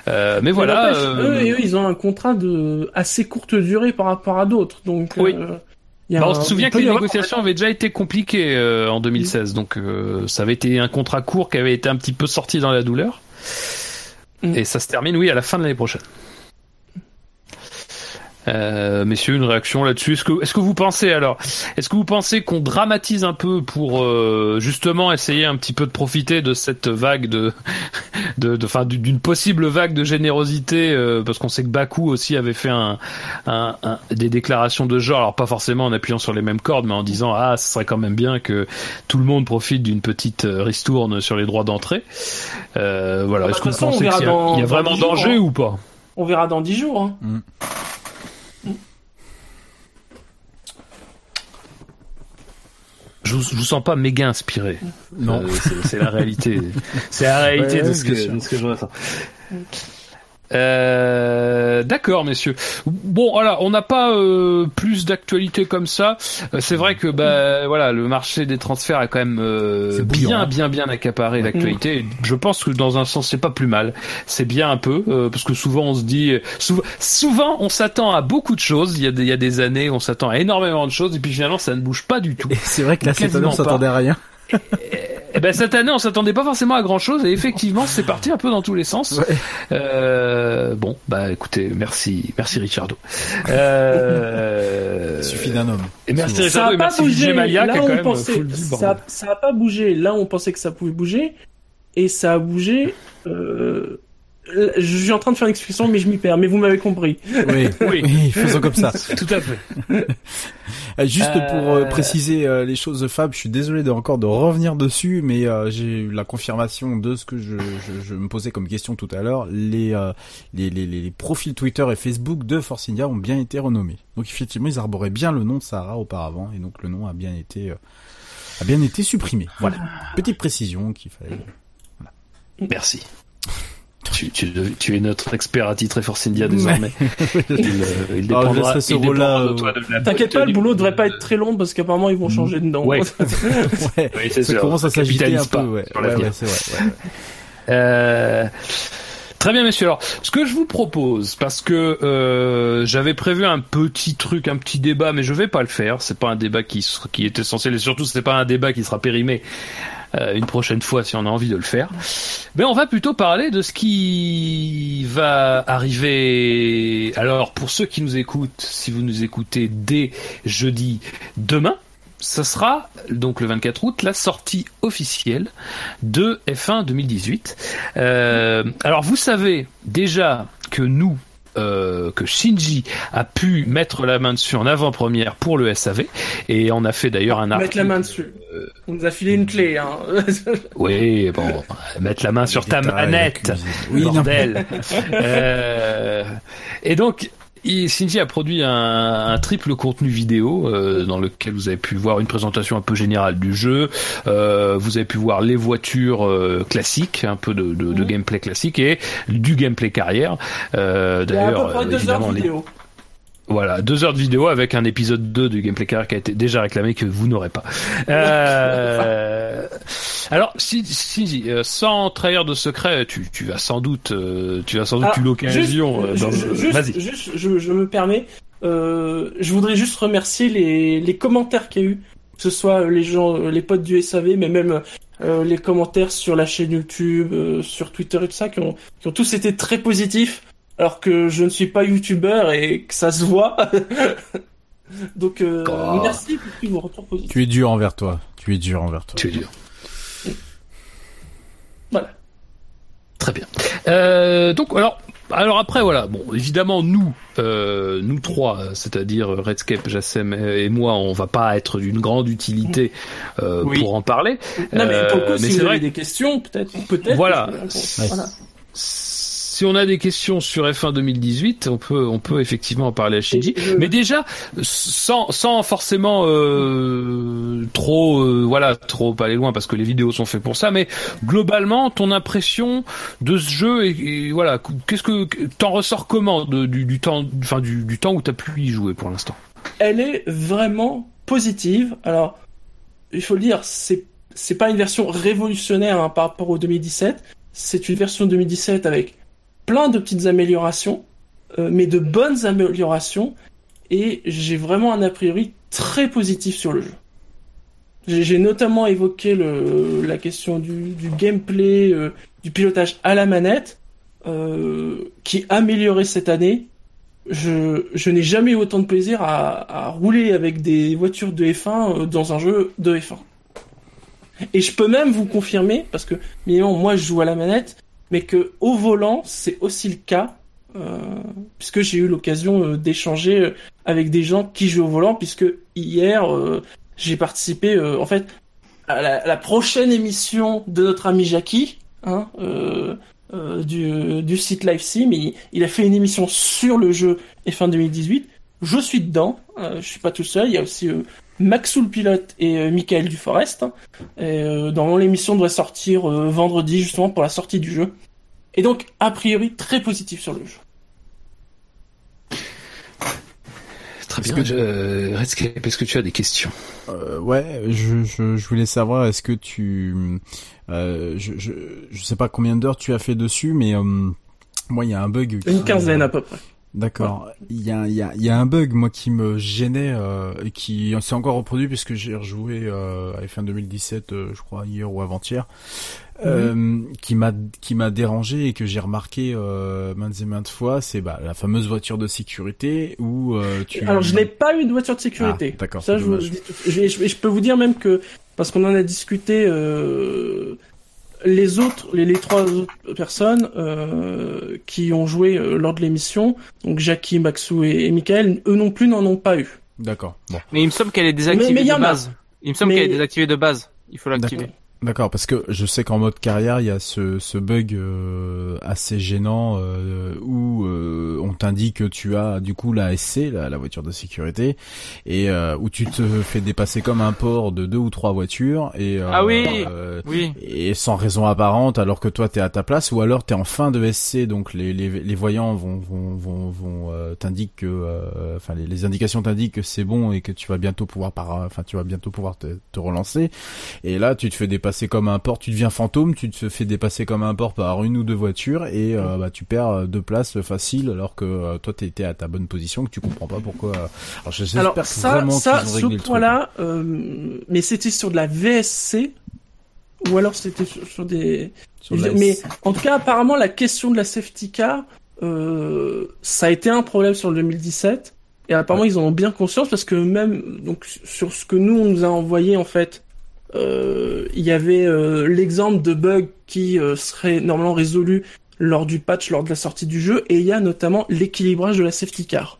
Euh, mais voilà. Eux, eux, ils ont un contrat de assez courte durée par rapport à d'autres, donc. Oui. Bah, on un- se souvient que les avoir- négociations avaient déjà été compliquées euh, en 2016, donc euh, ça avait été un contrat court qui avait été un petit peu sorti dans la douleur. Mm. Et ça se termine, oui, à la fin de l'année prochaine. Euh, messieurs, une réaction là-dessus. Est-ce que, est-ce que vous pensez alors, est-ce que vous pensez qu'on dramatise un peu pour euh, justement essayer un petit peu de profiter de cette vague de de, de, fin, d'une possible vague de générosité, euh, parce qu'on sait que Baku aussi avait fait un, un, un, des déclarations de genre, alors pas forcément en appuyant sur les mêmes cordes, mais en disant ah, ce serait quand même bien que tout le monde profite d'une petite ristourne sur les droits d'entrée. Euh, voilà. Bah, Est-ce que vous façon, pensez qu'il y a, dans- il y a dans vraiment dix jours, danger hein. ou pas? On verra dans 10 jours. Hein. Je vous, je vous sens pas méga inspiré. Non. Euh, c'est la réalité. C'est la réalité Ouais, de, ce que, de ce que je ressens. Euh, D'accord, messieurs. Bon, voilà, on n'a pas euh, plus d'actualité comme ça. Euh, c'est vrai que bah voilà, le marché des transferts a quand même euh, bien, hein. bien, bien accaparé l'actualité. Et Je pense que dans un sens, c'est pas plus mal. C'est bien un peu euh, parce que souvent on se dit, souvent, souvent on s'attend à beaucoup de choses. Il y a des, il y a des années, on s'attend à énormément de choses et puis finalement ça ne bouge pas du tout. C'est vrai que là, cette année, on s'attendait à rien. Eh ben cette année, on s'attendait pas forcément à grand chose et effectivement, c'est parti un peu dans tous les sens. Ouais. Euh, bon, bah écoutez, merci, merci Richardo. Euh, Il suffit d'un homme. Et merci Richardo a et pas merci bougé. Malia Là, qui a on quand même pensait, full ça, ça a pas bougé. Là, on pensait que ça pouvait bouger. Et ça a bougé. Euh... Je suis en train de faire une explication, mais je m'y perds. Mais vous m'avez compris. Oui, Oui. oui, faisons comme ça. Tout à fait. Euh, Juste Euh, pour euh, préciser euh, les choses de Fab, je suis désolé de encore de revenir dessus, mais euh, j'ai eu la confirmation de ce que je, je, je me posais comme question tout à l'heure. Les, euh, les, les, les profils Twitter et Facebook de Force India ont bien été renommés. Donc effectivement, ils arboraient bien le nom de Sarah auparavant, et donc le nom a bien été euh, a bien été supprimé. Voilà, petite précision qu'il fallait. Merci. Tu, tu, tu es notre expert à titre et Force India désormais. il, euh, il Ah, dépendra, ce il dépendra rôle-là, de toi de la T'inquiète pas, le boulot devrait pas être très long parce qu'apparemment ils vont changer dedans. Ouais. ouais, Oui, c'est ça sûr. commence à s'agiter un peu. Ouais, sur ouais, c'est vrai. ouais, ouais. Euh, Très bien, messieurs. Alors, ce que je vous propose, parce que euh, j'avais prévu un petit truc, un petit débat, mais je vais pas le faire. C'est pas un débat qui, qui est essentiel, et surtout, c'est pas un débat qui sera périmé euh, une prochaine fois si on a envie de le faire. Mais on va plutôt parler de ce qui va arriver. Alors, pour ceux qui nous écoutent, si vous nous écoutez dès jeudi demain, ça sera donc le 24 août la sortie officielle de F1 2018. Euh, alors vous savez déjà que nous, euh, que Shinji a pu mettre la main dessus en avant-première pour le SAV et on a fait d'ailleurs un Mettre article. la main dessus. On nous a filé une clé. Hein. Oui, bon, mettre la main sur ta manette. Oui, bordel. Euh, et donc, Shinji a produit un, un triple contenu vidéo euh, dans lequel vous avez pu voir une présentation un peu générale du jeu, euh, vous avez pu voir les voitures euh, classiques, un peu de, de, de Mhm. gameplay classique et du gameplay carrière. Euh, D'ailleurs, évidemment, de les- vidéo. Voilà, deux heures de vidéo avec un épisode 2 du gameplay carrière qui a été déjà réclamé que vous n'aurez pas. Euh, alors, si, si, euh, sans trahir de secret, tu, tu vas sans doute, euh, tu as sans doute Alors, eu l'occasion. juste, euh, dans- ju- juste, Vas-y. juste, je, je me permets, euh, je voudrais juste remercier les, les commentaires qu'il y a eu, que ce soit les gens, les potes du SAV, mais même euh, les commentaires sur la chaîne YouTube, euh, sur Twitter et tout ça, qui ont, qui ont tous été très positifs, alors que je ne suis pas YouTuber et que ça se voit. Donc euh, Oh. merci pour vos retours positifs. Tu es dur envers toi. Tu es dur envers toi. Tu es dur. Voilà. Très bien. Euh, donc alors, alors après voilà, bon évidemment nous, euh, nous trois, c'est-à-dire Redscape, Jassem et moi, on va pas être d'une grande utilité euh, Oui. pour en parler. Non mais pour le coup, mais si c'est vous vrai avez des questions, peut-être, peut-être. Voilà. que je. Voilà. Si on a des questions sur F1 2018, on peut, on peut effectivement en parler à Shinji. Mais déjà, sans, sans forcément euh, trop, euh, voilà, trop aller loin parce que les vidéos sont faites pour ça. Mais globalement, ton impression de ce jeu et, et voilà, qu'est-ce que t'en ressors comment de, du, du temps, enfin du, du temps où t'as pu y jouer pour l'instant? Elle est vraiment positive. Alors, il faut le dire, c'est c'est pas une version révolutionnaire hein, par rapport au 2017. C'est une version 2017 avec plein de petites améliorations, euh, mais de bonnes améliorations. Et j'ai vraiment un a priori très positif sur le jeu. J'ai notamment évoqué la question du, gameplay, euh, du pilotage à la manette, euh, qui amélioré cette année je, n'ai jamais eu autant de plaisir à, à rouler avec des voitures de F1 euh, dans un jeu de F1. Et je peux même vous confirmer, parce que évidemment, moi je joue à la manette, mais que au volant, c'est aussi le cas, euh, puisque j'ai eu l'occasion euh, d'échanger euh, avec des gens qui jouent au volant, puisque hier, euh, j'ai participé, en fait, à la, prochaine émission de notre ami Jackie, hein, du, du site LiveSim, il, il a fait une émission sur le jeu F1 2018. Je suis dedans, euh, je suis pas tout seul, il y a aussi euh, Maxou le pilote et euh, Michael Duforest. hein. Et, euh, dans l'émission doit sortir euh, vendredi justement pour la sortie du jeu. Et donc, a priori, très positif sur le jeu. Très bien. Euh, Redscape, est-ce que tu as des questions? Euh, ouais, je, je, je voulais savoir, est-ce que tu, euh, je, je, je sais pas combien d'heures tu as fait dessus, mais euh, moi il y a un bug. Une quinzaine à peu près. D'accord. Il y a, y a, y a un bug moi qui me gênait euh, et qui s'est encore reproduit puisque j'ai rejoué euh, à F1 2017, euh, je crois hier ou avant-hier, euh, qui m'a qui m'a dérangé et que j'ai remarqué euh, maintes et maintes fois, c'est bah, la fameuse voiture de sécurité où euh, tu. Alors, je n'ai pas eu de voiture de sécurité. Ah, d'accord, Ça, je, vous je, je- je peux vous dire même que, parce qu'on en a discuté, euh, les autres, les, les trois autres personnes euh, qui ont joué euh, lors de l'émission, donc Jackie, Maxou et, et Michael, eux non plus n'en ont pas eu. D'accord. Bon. Mais il me semble qu'elle est désactivée Mais- mais de base. Il me semble Mais- qu'elle est désactivée de base. Il faut l'activer. D'accord. Parce que je sais qu'en mode carrière, il y a ce, ce bug euh, assez gênant euh, où euh, on t'indique que tu as du coup la SC, la, la voiture de sécurité, et euh, où tu te fais dépasser comme un port de deux ou trois voitures et euh, Ah oui. euh, Oui. et sans raison apparente alors que toi t'es à ta place ou alors t'es en fin de SC donc les, les, les voyants vont vont vont, vont euh, t'indiquent que euh, enfin les, les indications t'indiquent que c'est bon et que tu vas bientôt pouvoir par enfin tu vas bientôt pouvoir te, te relancer et là tu te fais dépasser comme un port tu deviens fantôme tu te fais dépasser comme un port par une ou deux voitures et euh, bah tu perds euh, deux places faciles alors que euh, toi t'étais à ta bonne position que tu comprends pas pourquoi euh, alors j'espère ça, vraiment ça, qu'ils ont ce réglé le truc point-là, euh, mais c'était sur de la VSC ou alors c'était sur, sur des. Sur la mais en tout cas, apparemment, la question de la safety car, ça a été un problème sur le 2017. Et apparemment, ils en ont bien conscience parce que même donc sur ce que nous on nous a envoyé en fait, il y avait euh, l'exemple de bug qui euh, serait normalement résolu lors du patch, lors de la sortie du jeu, et il y a notamment l'équilibrage de la safety car.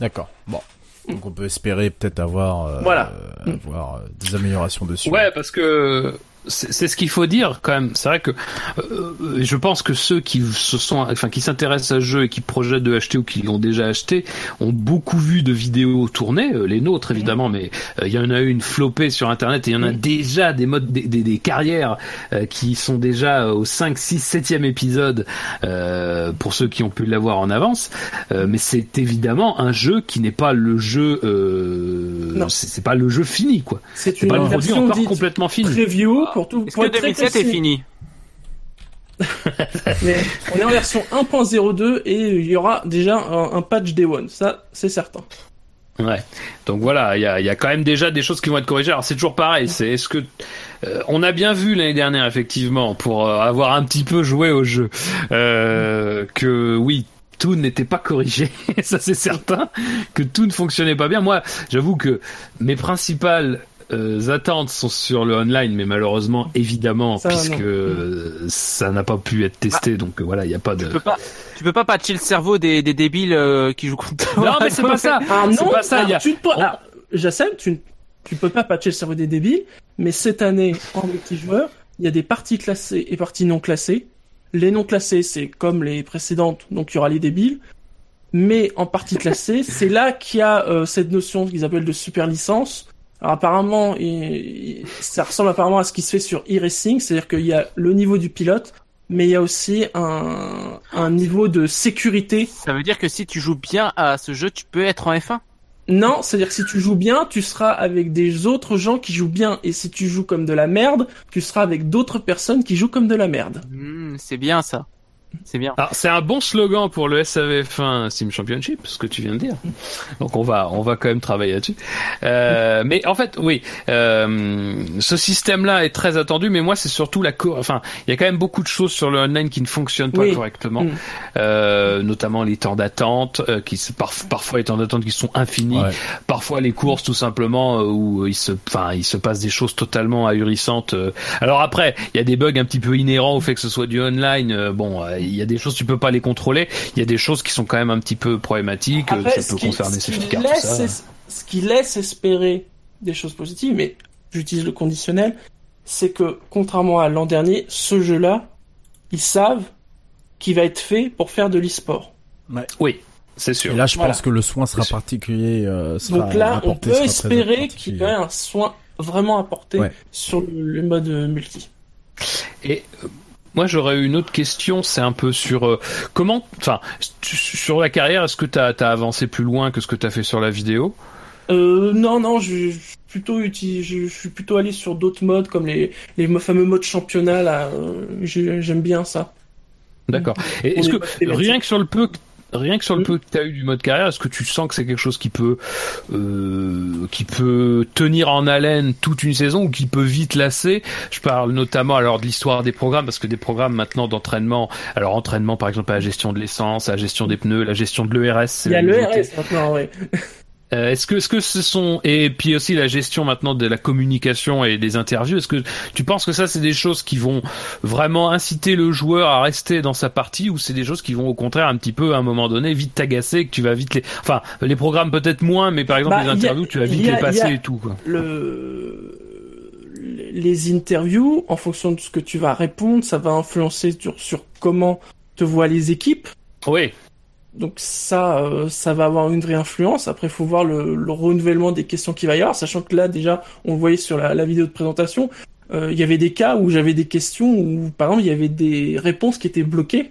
D'accord. Bon. Donc on peut espérer peut-être avoir euh, Voilà. euh, avoir euh, des améliorations dessus. Ouais, parce que c'est ce qu'il faut dire quand même. C'est vrai que euh, je pense que ceux qui se sont, enfin, qui s'intéressent à ce jeu et qui projettent de acheter ou qui l'ont déjà acheté, ont beaucoup vu de vidéos tournées, euh, les nôtres évidemment, mais euh, il y en a eu une flopée sur Internet et il y en a déjà des modes, des, des, des carrières euh, qui sont déjà au 5, 6, 7e épisode euh, pour ceux qui ont pu l'avoir en avance. Euh, mais c'est évidemment un jeu qui n'est pas le jeu, euh, c'est pas le jeu fini quoi. C'est pas le produit encore complètement fini. preview pour tout. Est-ce que être très 2007 est fini Mais on est en version 1.02 et il y aura déjà un, un patch Day One, ça c'est certain. Ouais. Donc voilà, il y a, il y a quand même déjà des choses qui vont être corrigées. Alors c'est toujours pareil. C'est est-ce que euh, on a bien vu l'année dernière effectivement pour euh, avoir un petit peu joué au jeu euh, que oui. Tout n'était pas corrigé, ça c'est certain, que tout ne fonctionnait pas bien. Moi, j'avoue que mes principales euh, attentes sont sur le online, mais malheureusement, évidemment, Ça, puisque non. euh, ça n'a pas pu être testé, donc euh, voilà, il n'y a pas de. Tu peux pas, tu peux pas patcher le cerveau des, des débiles euh, qui jouent contre toi. Non, mais c'est pas ça. Ah C'est non, pas ça. alors, il y a- tu ne peux, on- alors, tu, ne- tu peux pas patcher le cerveau des débiles, mais cette année, en multijoueur, il y a des parties classées et parties non classées. Les non classées, c'est comme les précédentes, donc il y aura les débiles. Mais en partie classée, c'est là qu'il y a euh, cette notion qu'ils appellent de super licence. Alors apparemment, il- il- ça ressemble apparemment à ce qui se fait sur e-racing, c'est-à-dire qu'il y a le niveau du pilote, mais il y a aussi un, un niveau de sécurité Ça veut dire que si tu joues bien à ce jeu, tu peux être en F1. Non, c'est-à-dire que si tu joues bien, tu seras avec des autres gens qui jouent bien. Et si tu joues comme de la merde, tu seras avec d'autres personnes qui jouent comme de la merde. Hmm, c'est bien ça. C'est bien. Alors c'est un bon slogan pour le SAVF1 Steam Championship, ce que tu viens de dire. Donc on va on va quand même travailler là-dessus. Euh, mais en fait oui, euh, ce système-là est très attendu, mais moi c'est surtout la co enfin il y a quand même beaucoup de choses sur le online qui ne fonctionnent pas Oui. correctement, Mm. euh, notamment les temps d'attente, euh, qui se- parf- parfois les temps d'attente qui sont infinis, Ouais. parfois les courses tout simplement euh, où il se enfin il se passe des choses totalement ahurissantes. euh. Alors après il y a des bugs un petit peu inhérents au fait que ce soit du online. bon euh, il y a des choses tu peux pas les contrôler. Il y a des choses qui sont quand même un petit peu problématiques. euh, Après, ça ce peut qui, concerner ce qui tout laisse ça. es- ce qui laisse espérer des choses positives, mais j'utilise le conditionnel, c'est que contrairement à l'an dernier, ce jeu-là, ils savent qu'il va être fait pour faire de l'e-sport. Oui c'est sûr. Et là, je Voilà. pense que le soin sera particulier. euh, sera Donc là, on peut espérer qu'il y ait un soin vraiment apporté Ouais. sur le, le mode multi. Et euh, moi, j'aurais une autre question, c'est un peu sur euh, comment, enfin, sur la carrière, est-ce que tu as, avancé plus loin que ce que tu as fait sur la vidéo? Euh, non, non, je, plutôt uti- je, je suis plutôt allé sur d'autres modes comme les, les fameux modes championnat là. euh, j'ai- J'aime bien ça. D'accord. Est-ce est que rien que sur le peu Rien que sur le Mm. peu que tu as eu du mode carrière, est-ce que tu sens que c'est quelque chose qui peut euh, qui peut tenir en haleine toute une saison ou qui peut vite lasser? Je parle notamment alors de l'histoire des programmes parce que des programmes maintenant d'entraînement, alors entraînement par exemple à la gestion de l'essence, à la gestion des pneus, la gestion de l'ERS, c'est Il y a la le nouveauté. RS maintenant, ouais. Euh, est-ce que, est-ce que ce sont et puis aussi la gestion maintenant de la communication et des interviews. Est-ce que tu penses que ça c'est des choses qui vont vraiment inciter le joueur à rester dans sa partie ou c'est des choses qui vont au contraire un petit peu à un moment donné vite t'agacer que tu vas vite les, enfin les programmes peut-être moins, mais par exemple Bah, les a- interviews tu vas vite a- les passer et tout quoi. le les interviews, en fonction de ce que tu vas répondre, ça va influencer sur, sur comment te voient les équipes. Oui. Donc ça, euh, ça va avoir une vraie influence. Après, il faut voir le, le renouvellement des questions qu'il va y avoir, sachant que là, déjà, on le voyait sur la, la vidéo de présentation, euh, il y avait des cas où j'avais des questions où, par exemple, il y avait des réponses qui étaient bloquées.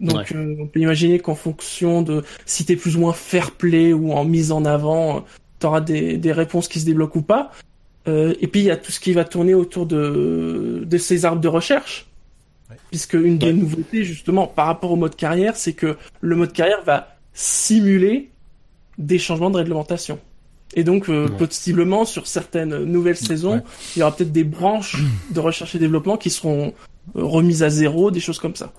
Donc, euh, on peut imaginer qu'en fonction de si t'es plus ou moins fair play ou en mise en avant, tu auras des, des réponses qui se débloquent ou pas. Euh, et puis, il y a tout ce qui va tourner autour de, de ces arbres de recherche. Puisque une des nouveautés, justement, par rapport au mode carrière, c'est que le mode carrière va simuler des changements de réglementation. Et donc, euh, Ouais. possiblement, sur certaines nouvelles saisons, Ouais. il y aura peut-être des branches de recherche et développement qui seront euh, remises à zéro, des choses comme ça.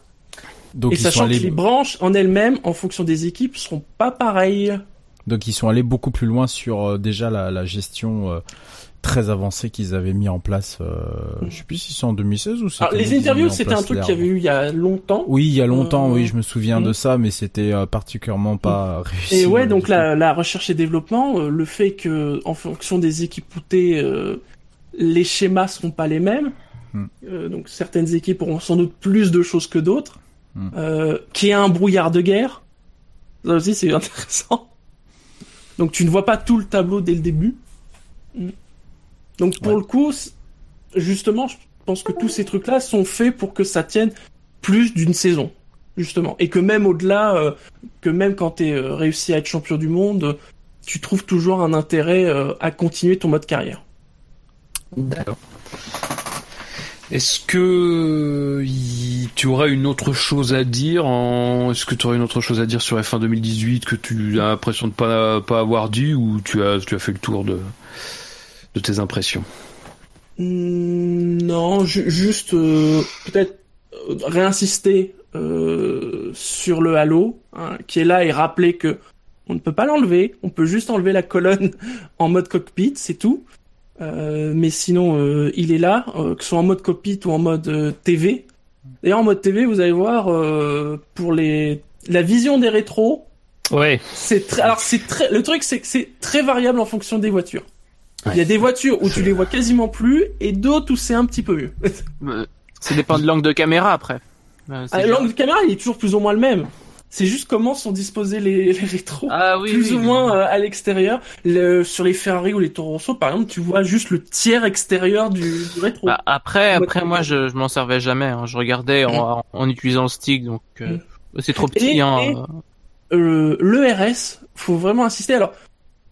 Donc et sachant allés, que les branches en elles-mêmes, en fonction des équipes, seront pas pareilles. donc ils sont allés beaucoup plus loin sur euh, déjà la, la gestion euh, très avancée qu'ils avaient mis en place. Euh, je sais plus si c'est en 2016 ou c'est. Les interviews, c'était un truc qu'il y avait eu il y a longtemps. Oui, il y a longtemps, Euh, oui, je me souviens mm. de ça, mais c'était euh, particulièrement pas réussi. Et ouais, donc du tout. la, la recherche et développement, euh, le fait que en fonction des équipes outées, euh, les schémas seront pas les mêmes. Euh, donc certaines équipes auront sans doute plus de choses que d'autres. Euh, qui est un brouillard de guerre. Ça aussi, c'est intéressant. Donc tu ne vois pas tout le tableau dès le début. Donc pour Ouais. le coup, justement, je pense que tous ces trucs-là sont faits pour que ça tienne plus d'une saison, justement, et que même au-delà, euh, que même quand tu es réussi à être champion du monde, euh, tu trouves toujours un intérêt euh, à continuer ton mode carrière. D'accord. Est-ce que tu aurais une autre chose à dire en... Est-ce que tu aurais une autre chose à dire sur F1 2018 que tu as l'impression de pas pas avoir dit ou tu as tu as fait le tour de de tes impressions Hmm, non, ju- juste euh, peut-être euh, réinsister euh, sur le halo, hein, qui est là et rappeler que on ne peut pas l'enlever, on peut juste enlever la colonne en mode cockpit, c'est tout. Euh, mais sinon, euh, il est là, euh, que ce soit en mode cockpit ou en mode TV. D'ailleurs, en mode TV, vous allez voir, euh, pour les la vision des rétros, Ouais. c'est très, alors c'est très, le truc c'est que c'est très variable en fonction des voitures. Il y a des voitures où tu les vois quasiment plus et d'autres où c'est un petit peu mieux. Ça dépend de l'angle de caméra après. Euh, c'est Ah, L'angle de caméra il est toujours plus ou moins le même. C'est juste comment sont disposés les, les rétros. Ah oui, plus oui, ou oui. moins euh, à l'extérieur. Le- Sur les Ferrari ou les Toro Rosso, par exemple, tu vois juste le tiers extérieur du, du rétro. Bah, après, après moi, je, je m'en servais jamais. hein. Je regardais en, utilisant le stick, donc euh, c'est trop petit. Et- hein. et- euh, le RS, faut vraiment insister. Alors,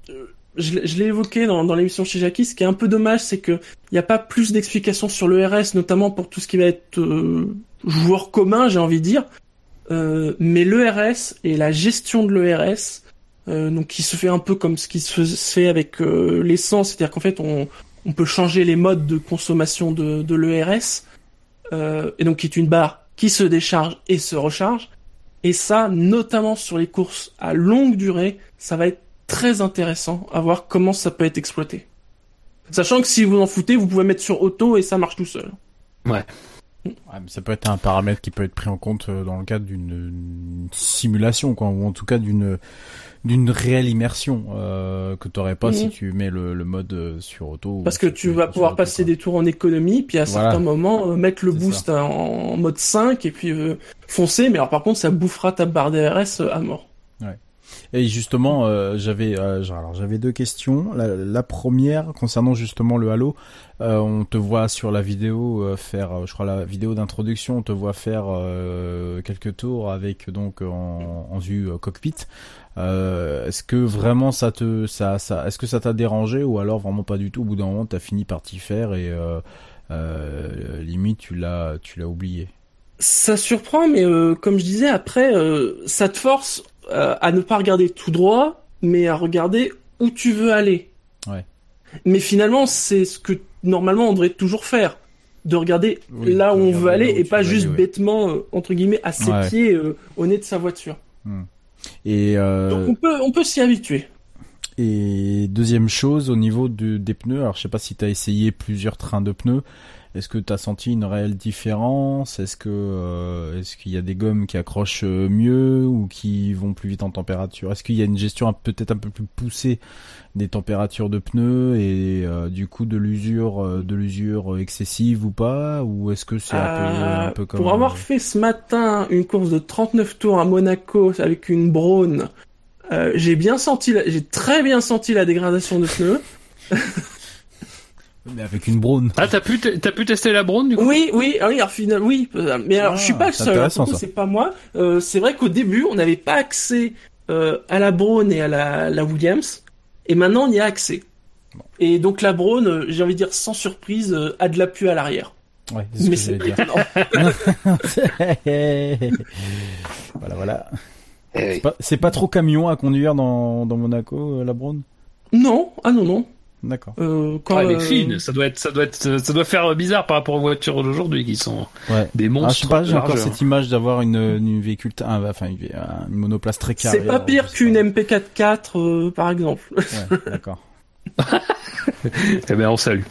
euh, je, l'ai- évoqué dans, dans l'émission chez Jackie. Ce qui est un peu dommage, c'est que il n'y a pas plus d'explications sur le RS, notamment pour tout ce qui va être euh, joueur commun, j'ai envie de dire. Euh, mais l'ERS et la gestion de l'ERS, euh, donc qui se fait un peu comme ce qui se fait avec euh, l'essence, c'est-à-dire qu'en fait on, on peut changer les modes de consommation de, de l'ERS, euh, et donc qui est une barre qui se décharge et se recharge. Et ça, notamment sur les courses à longue durée, ça va être très intéressant à voir comment ça peut être exploité. Sachant que si vous en foutez, vous pouvez mettre sur auto et ça marche tout seul. Ouais, mais ça peut être un paramètre qui peut être pris en compte euh, dans le cadre d'une une simulation, quoi, ou en tout cas d'une d'une réelle immersion euh, que t'aurais pas Mhm. si tu mets le, le mode euh, sur auto. Parce que si tu vas pouvoir auto, passer quoi. des tours en économie, puis à Voilà. certains moments euh, mettre le boost en, en mode 5 et puis euh, foncer, mais alors par contre ça bouffera ta barre DRS à mort. Et justement, euh, j'avais euh, j'avais deux questions. La, première concernant justement le Halo, euh, on te voit sur la vidéo euh, faire, je crois la vidéo d'introduction, on te voit faire quelques tours avec donc en, en vue cockpit. Est-ce que vraiment ça te ça ça est-ce que ça t'a dérangé ou alors vraiment pas du tout? Au bout d'un moment t'as fini par t'y faire et limite tu l'as tu l'as oublié. Ça surprend, mais comme je disais, après, ça te force euh, à ne pas regarder tout droit, mais à regarder où tu veux aller. Ouais. Mais finalement, c'est ce que normalement on devrait toujours faire, de regarder Oui, là où on veut aller et pas juste aller, ouais. bêtement euh, entre guillemets à ses Ouais. pieds euh, au nez de sa voiture. Et euh, Donc on peut on peut s'y habituer. Et deuxième chose, au niveau de, des pneus, alors je sais pas si tu as essayé plusieurs trains de pneus, est-ce que tu as senti une réelle différence? Est-ce que euh, est-ce qu'il y a des gommes qui accrochent euh, mieux ou qui vont plus vite en température? Est-ce qu'il y a une gestion peut-être un peu plus poussée des températures de pneus et euh, du coup de l'usure euh, de l'usure excessive ou pas? Ou est-ce que c'est un, peu, Euh, un peu comme Pour avoir fait ce matin une course de 39 tours à Monaco avec une Braun, j'ai bien senti, la- j'ai très bien senti la dégradation de pneus. mais avec une braune Ah, t'as pu, t'as pu tester la Braun du coup? Oui, oui, ah oui, alors finalement, oui, euh, mais alors Ah, je suis pas le c'est seul, hein, c'est pas moi. Euh, c'est vrai qu'au début, on n'avait pas accès euh, à la Braun et à la, la Williams, et maintenant on y a accès. Et donc la Braun, euh, j'ai envie de dire sans surprise, euh, a de l'appui à l'arrière. Ouais, c'est ce Mais que c'est voilà, voilà. Eh C'est pas, c'est pas trop camion à conduire dans, dans Monaco, la Braun Non, ah non, non. D'accord. Euh, quand, elle est euh, fine. Ça doit être, ça doit être, ça doit faire bizarre par rapport aux voitures d'aujourd'hui qui sont Ouais. des Ah, je monstres. sais pas, j'ai encore cette image d'avoir une, une véhicule, un- enfin une, une monoplace très carrée. C'est pas alors, pire qu'une pas. MP44, euh, par exemple. Ouais, d'accord. Eh ben, on salue.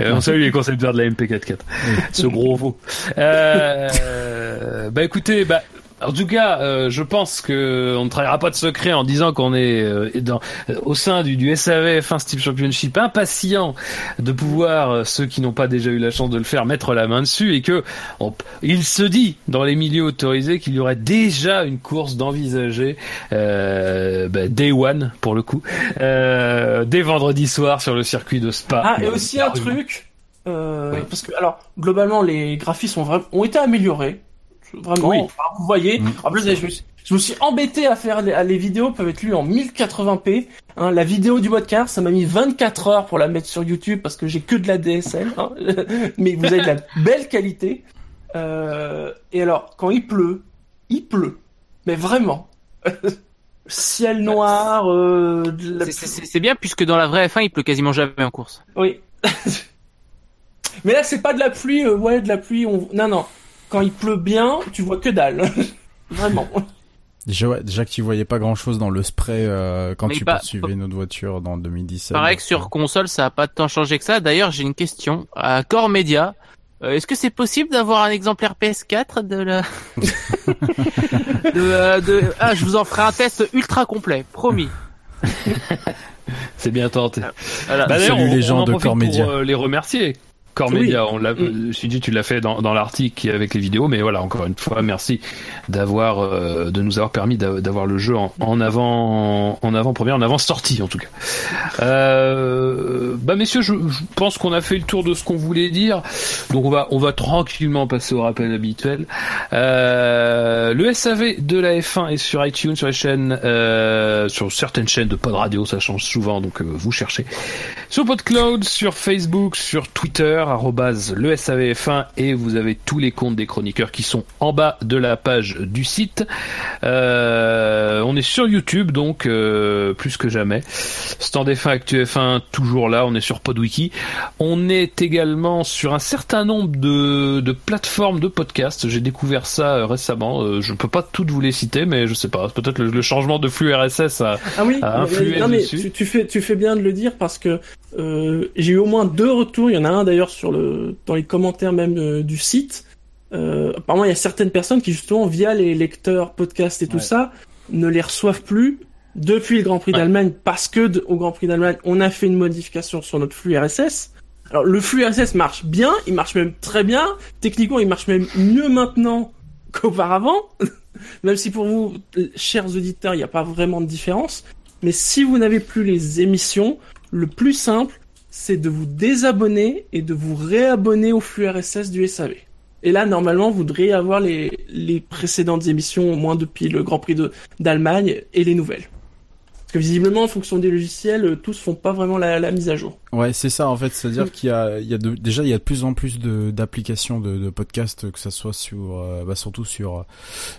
Euh, on salue les concepteurs de la MP44. Ce gros veau. Euh, bah écoutez, bah, en tout cas, euh, je pense que on ne trahira pas de secret en disant qu'on est euh, dans, euh, au sein du, du SAV F1 Steve Championship impatient de pouvoir, euh, ceux qui n'ont pas déjà eu la chance de le faire, mettre la main dessus et que on- il se dit dans les milieux autorisés qu'il y aurait déjà une course d'envisager euh, bah, Day One pour le coup, euh, dès vendredi soir sur le circuit de Spa. Ah, et aussi un truc, euh, Oui. parce que, alors, globalement, les graphismes ont, vraiment, ont été améliorés. Vraiment, Oui. Enfin, vous voyez. Mm. En plus, je me, suis, je me suis embêté à faire les, à- les vidéos peuvent être lues en 1080p. Hein, la vidéo du podcast, ça m'a mis 24 heures pour la mettre sur YouTube parce que j'ai que de la DSL. hein. Mais vous avez de la belle qualité. Euh, et alors, quand il pleut, il pleut. Mais vraiment. Ciel noir, euh, la- C'est- bien puisque dans la vraie F1, il pleut quasiment jamais en course. Oui. Mais là, c'est pas de la pluie, euh, ouais, de la pluie. On... Non, non. Quand il pleut bien, tu vois que dalle. Vraiment. Déjà, ouais, déjà que tu voyais pas grand chose dans le spray euh, quand Mais tu pas- poursuivais notre voiture dans 2017. Pareil que sur console, ça a pas tant changé que ça. D'ailleurs, j'ai une question à Core Media. Euh, Est-ce que c'est possible d'avoir un exemplaire PS4 de la de, euh, de... Ah, je vous en ferai un test ultra complet, promis. C'est bien tenté. Voilà. Bah, d'ailleurs, Salut on- les on gens en de Core Media. Pour euh, les remercier. Core Oui. On l'a, Mm. tu l'as fait dans, dans l'article avec les vidéos, mais voilà, encore une fois, merci d'avoir, euh, de nous avoir permis d'a- d'avoir le jeu en, en avant, en avant première, en avant sortie, en tout cas. Euh, bah, messieurs, je, je pense qu'on a fait le tour de ce qu'on voulait dire, donc on va, on va tranquillement passer au rappel habituel. Euh, le SAV de la F1 est sur iTunes, sur les chaînes, sur certaines chaînes de pod radio, ça change souvent, donc vous cherchez sur PodCloud, sur Facebook, sur Twitter, arrobase le SAVF1 et vous avez tous les comptes des chroniqueurs qui sont en bas de la page du site. Euh, on est sur YouTube donc euh, plus que jamais. Stand F1 Actu F1 toujours là. On est sur Podwiki. On est également sur un certain nombre de, de plateformes de podcasts. J'ai découvert ça euh, récemment. Je peux pas toutes vous les citer, mais je sais pas. Peut-être le, le changement de flux RSS a, Ah oui, a influé non, mais dessus. tu, tu fais, tu fais bien de le dire parce que euh, j'ai eu au moins deux retours. Il y en a un d'ailleurs sur le, dans les commentaires même euh, du site. Euh, apparemment, il y a certaines personnes qui justement via les lecteurs podcast et tout Ouais. ça ne les reçoivent plus depuis le Grand Prix Ouais. d'Allemagne parce que de- au Grand Prix d'Allemagne on a fait une modification sur notre flux RSS. Alors le flux RSS marche bien, il marche même très bien. Techniquement, il marche même mieux maintenant qu'auparavant. même si pour vous, chers auditeurs, il n'y a pas vraiment de différence. Mais si vous n'avez plus les émissions, le plus simple, c'est de vous désabonner et de vous réabonner au flux RSS du SAV. Et là, normalement, vous devriez avoir les, les précédentes émissions, au moins depuis le Grand Prix d'Allemagne, et les nouvelles. Parce que visiblement, en fonction des logiciels, euh, tous font pas vraiment la, la mise à jour. Ouais, c'est ça en fait, Mm. c'est-à-dire qu'il y a, il y a de- déjà il y a de plus en plus d'applications de, de podcasts, que ça soit sur, euh, bah, surtout sur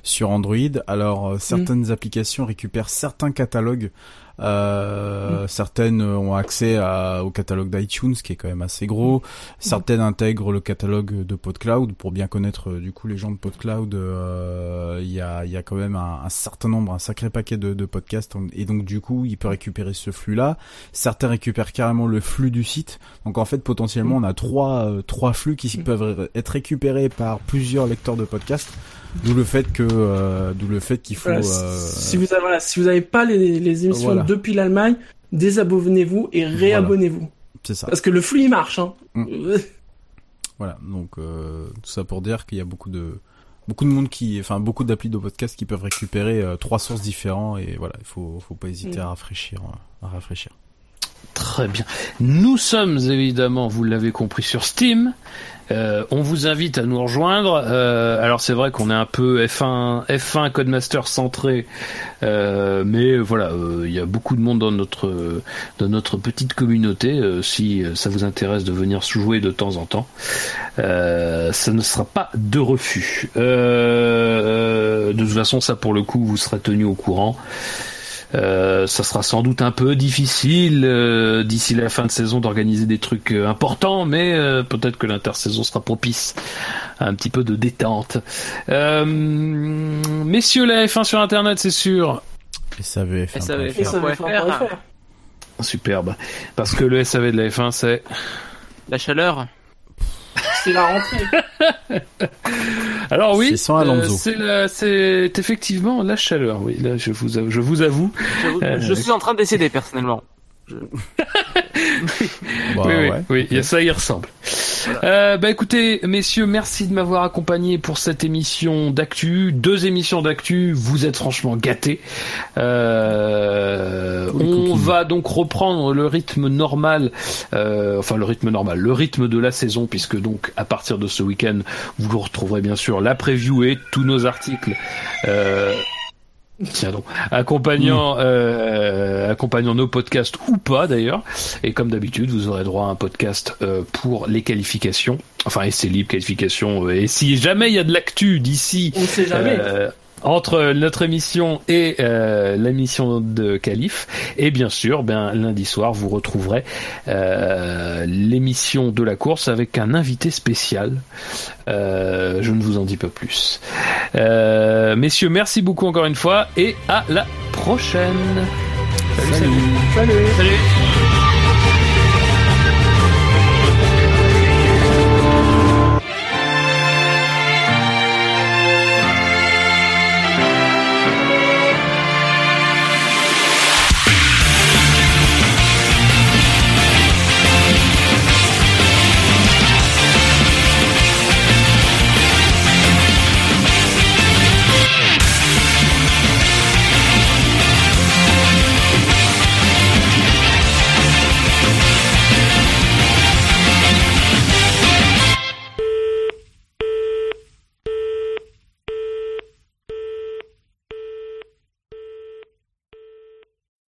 sur Android. Alors euh, certaines applications récupèrent certains catalogues, euh, certaines ont accès à, au catalogue d'iTunes qui est quand même assez gros, certaines intègrent le catalogue de PodCloud pour bien connaître euh, du coup les gens de PodCloud. euh, Il y a il y a quand même un, un certain nombre, un sacré paquet de, de podcasts et donc du coup il peut récupérer ce flux-là. Certains récupèrent carrément le flux du site. Donc en fait, potentiellement, on a trois euh, trois flux qui peuvent être récupérés par plusieurs lecteurs de podcasts. D'où le fait que euh, d'où le fait qu'il faut Voilà, euh, Si vous avez, voilà, si vous avez pas les, les émissions Voilà. depuis l'Allemagne, désabonnez-vous et réabonnez-vous. c'est ça. Parce que le flux il marche. Hein. Mm. Voilà. Donc euh, tout ça pour dire qu'il y a beaucoup de beaucoup de monde qui enfin beaucoup d'applis de podcast qui peuvent récupérer euh, trois sources différents et voilà, il faut faut pas hésiter Mm. à rafraîchir à rafraîchir. Très bien. Nous sommes évidemment, vous l'avez compris, sur Steam. Euh, on vous invite à nous rejoindre. Euh, alors c'est vrai qu'on est un peu F1, F1 Codemaster centré, euh, mais voilà, il y a beaucoup de monde dans notre dans notre petite communauté. Si ça vous intéresse de venir jouer de temps en temps, ça ne sera pas de refus. De toute façon, ça pour le coup, vous serez tenu au courant. Euh, ça sera sans doute un peu difficile euh, d'ici la fin de saison d'organiser des trucs euh, importants, mais euh, peut-être que l'intersaison sera propice à un petit peu de détente. Euh, messieurs, la F1 sur Internet, c'est sûr. Et ça avait fait un SAV. peu et ça va Faire. faire faire. Superbe. Parce que le SAV de la F1, c'est... La chaleur. C'est la rentrée. Alors oui, C'est sans Alonso. euh, c'est la- c'est effectivement la chaleur. Oui, là, je vous, avoue- je vous avoue. J'avoue, Euh, je suis en train de décéder personnellement. Bah, oui, oui, ouais. oui, il y a ça y ressemble. Euh, bah écoutez, messieurs, merci de m'avoir accompagné pour cette émission d'actu, deux émissions d'actu. Vous êtes franchement gâtés. Euh, Oui, on va donc reprendre le rythme normal, euh, enfin le rythme normal, le rythme de la saison, puisque donc à partir de ce week-end, vous retrouverez bien sûr la preview et tous nos articles. Euh, Tiens donc, accompagnant, euh, accompagnant nos podcasts ou pas d'ailleurs. Et comme d'habitude, vous aurez droit à un podcast euh, pour les qualifications, enfin essai libre, qualifications. euh, et si jamais il y a de l'actu d'ici On sait jamais. Entre notre émission et euh, l'émission de Calif, et bien sûr, ben lundi soir, vous retrouverez euh, l'émission de la course avec un invité spécial. Euh, je ne vous en dis pas plus. Messieurs, merci beaucoup encore une fois et à la prochaine. Salut. salut. Salut. Salut.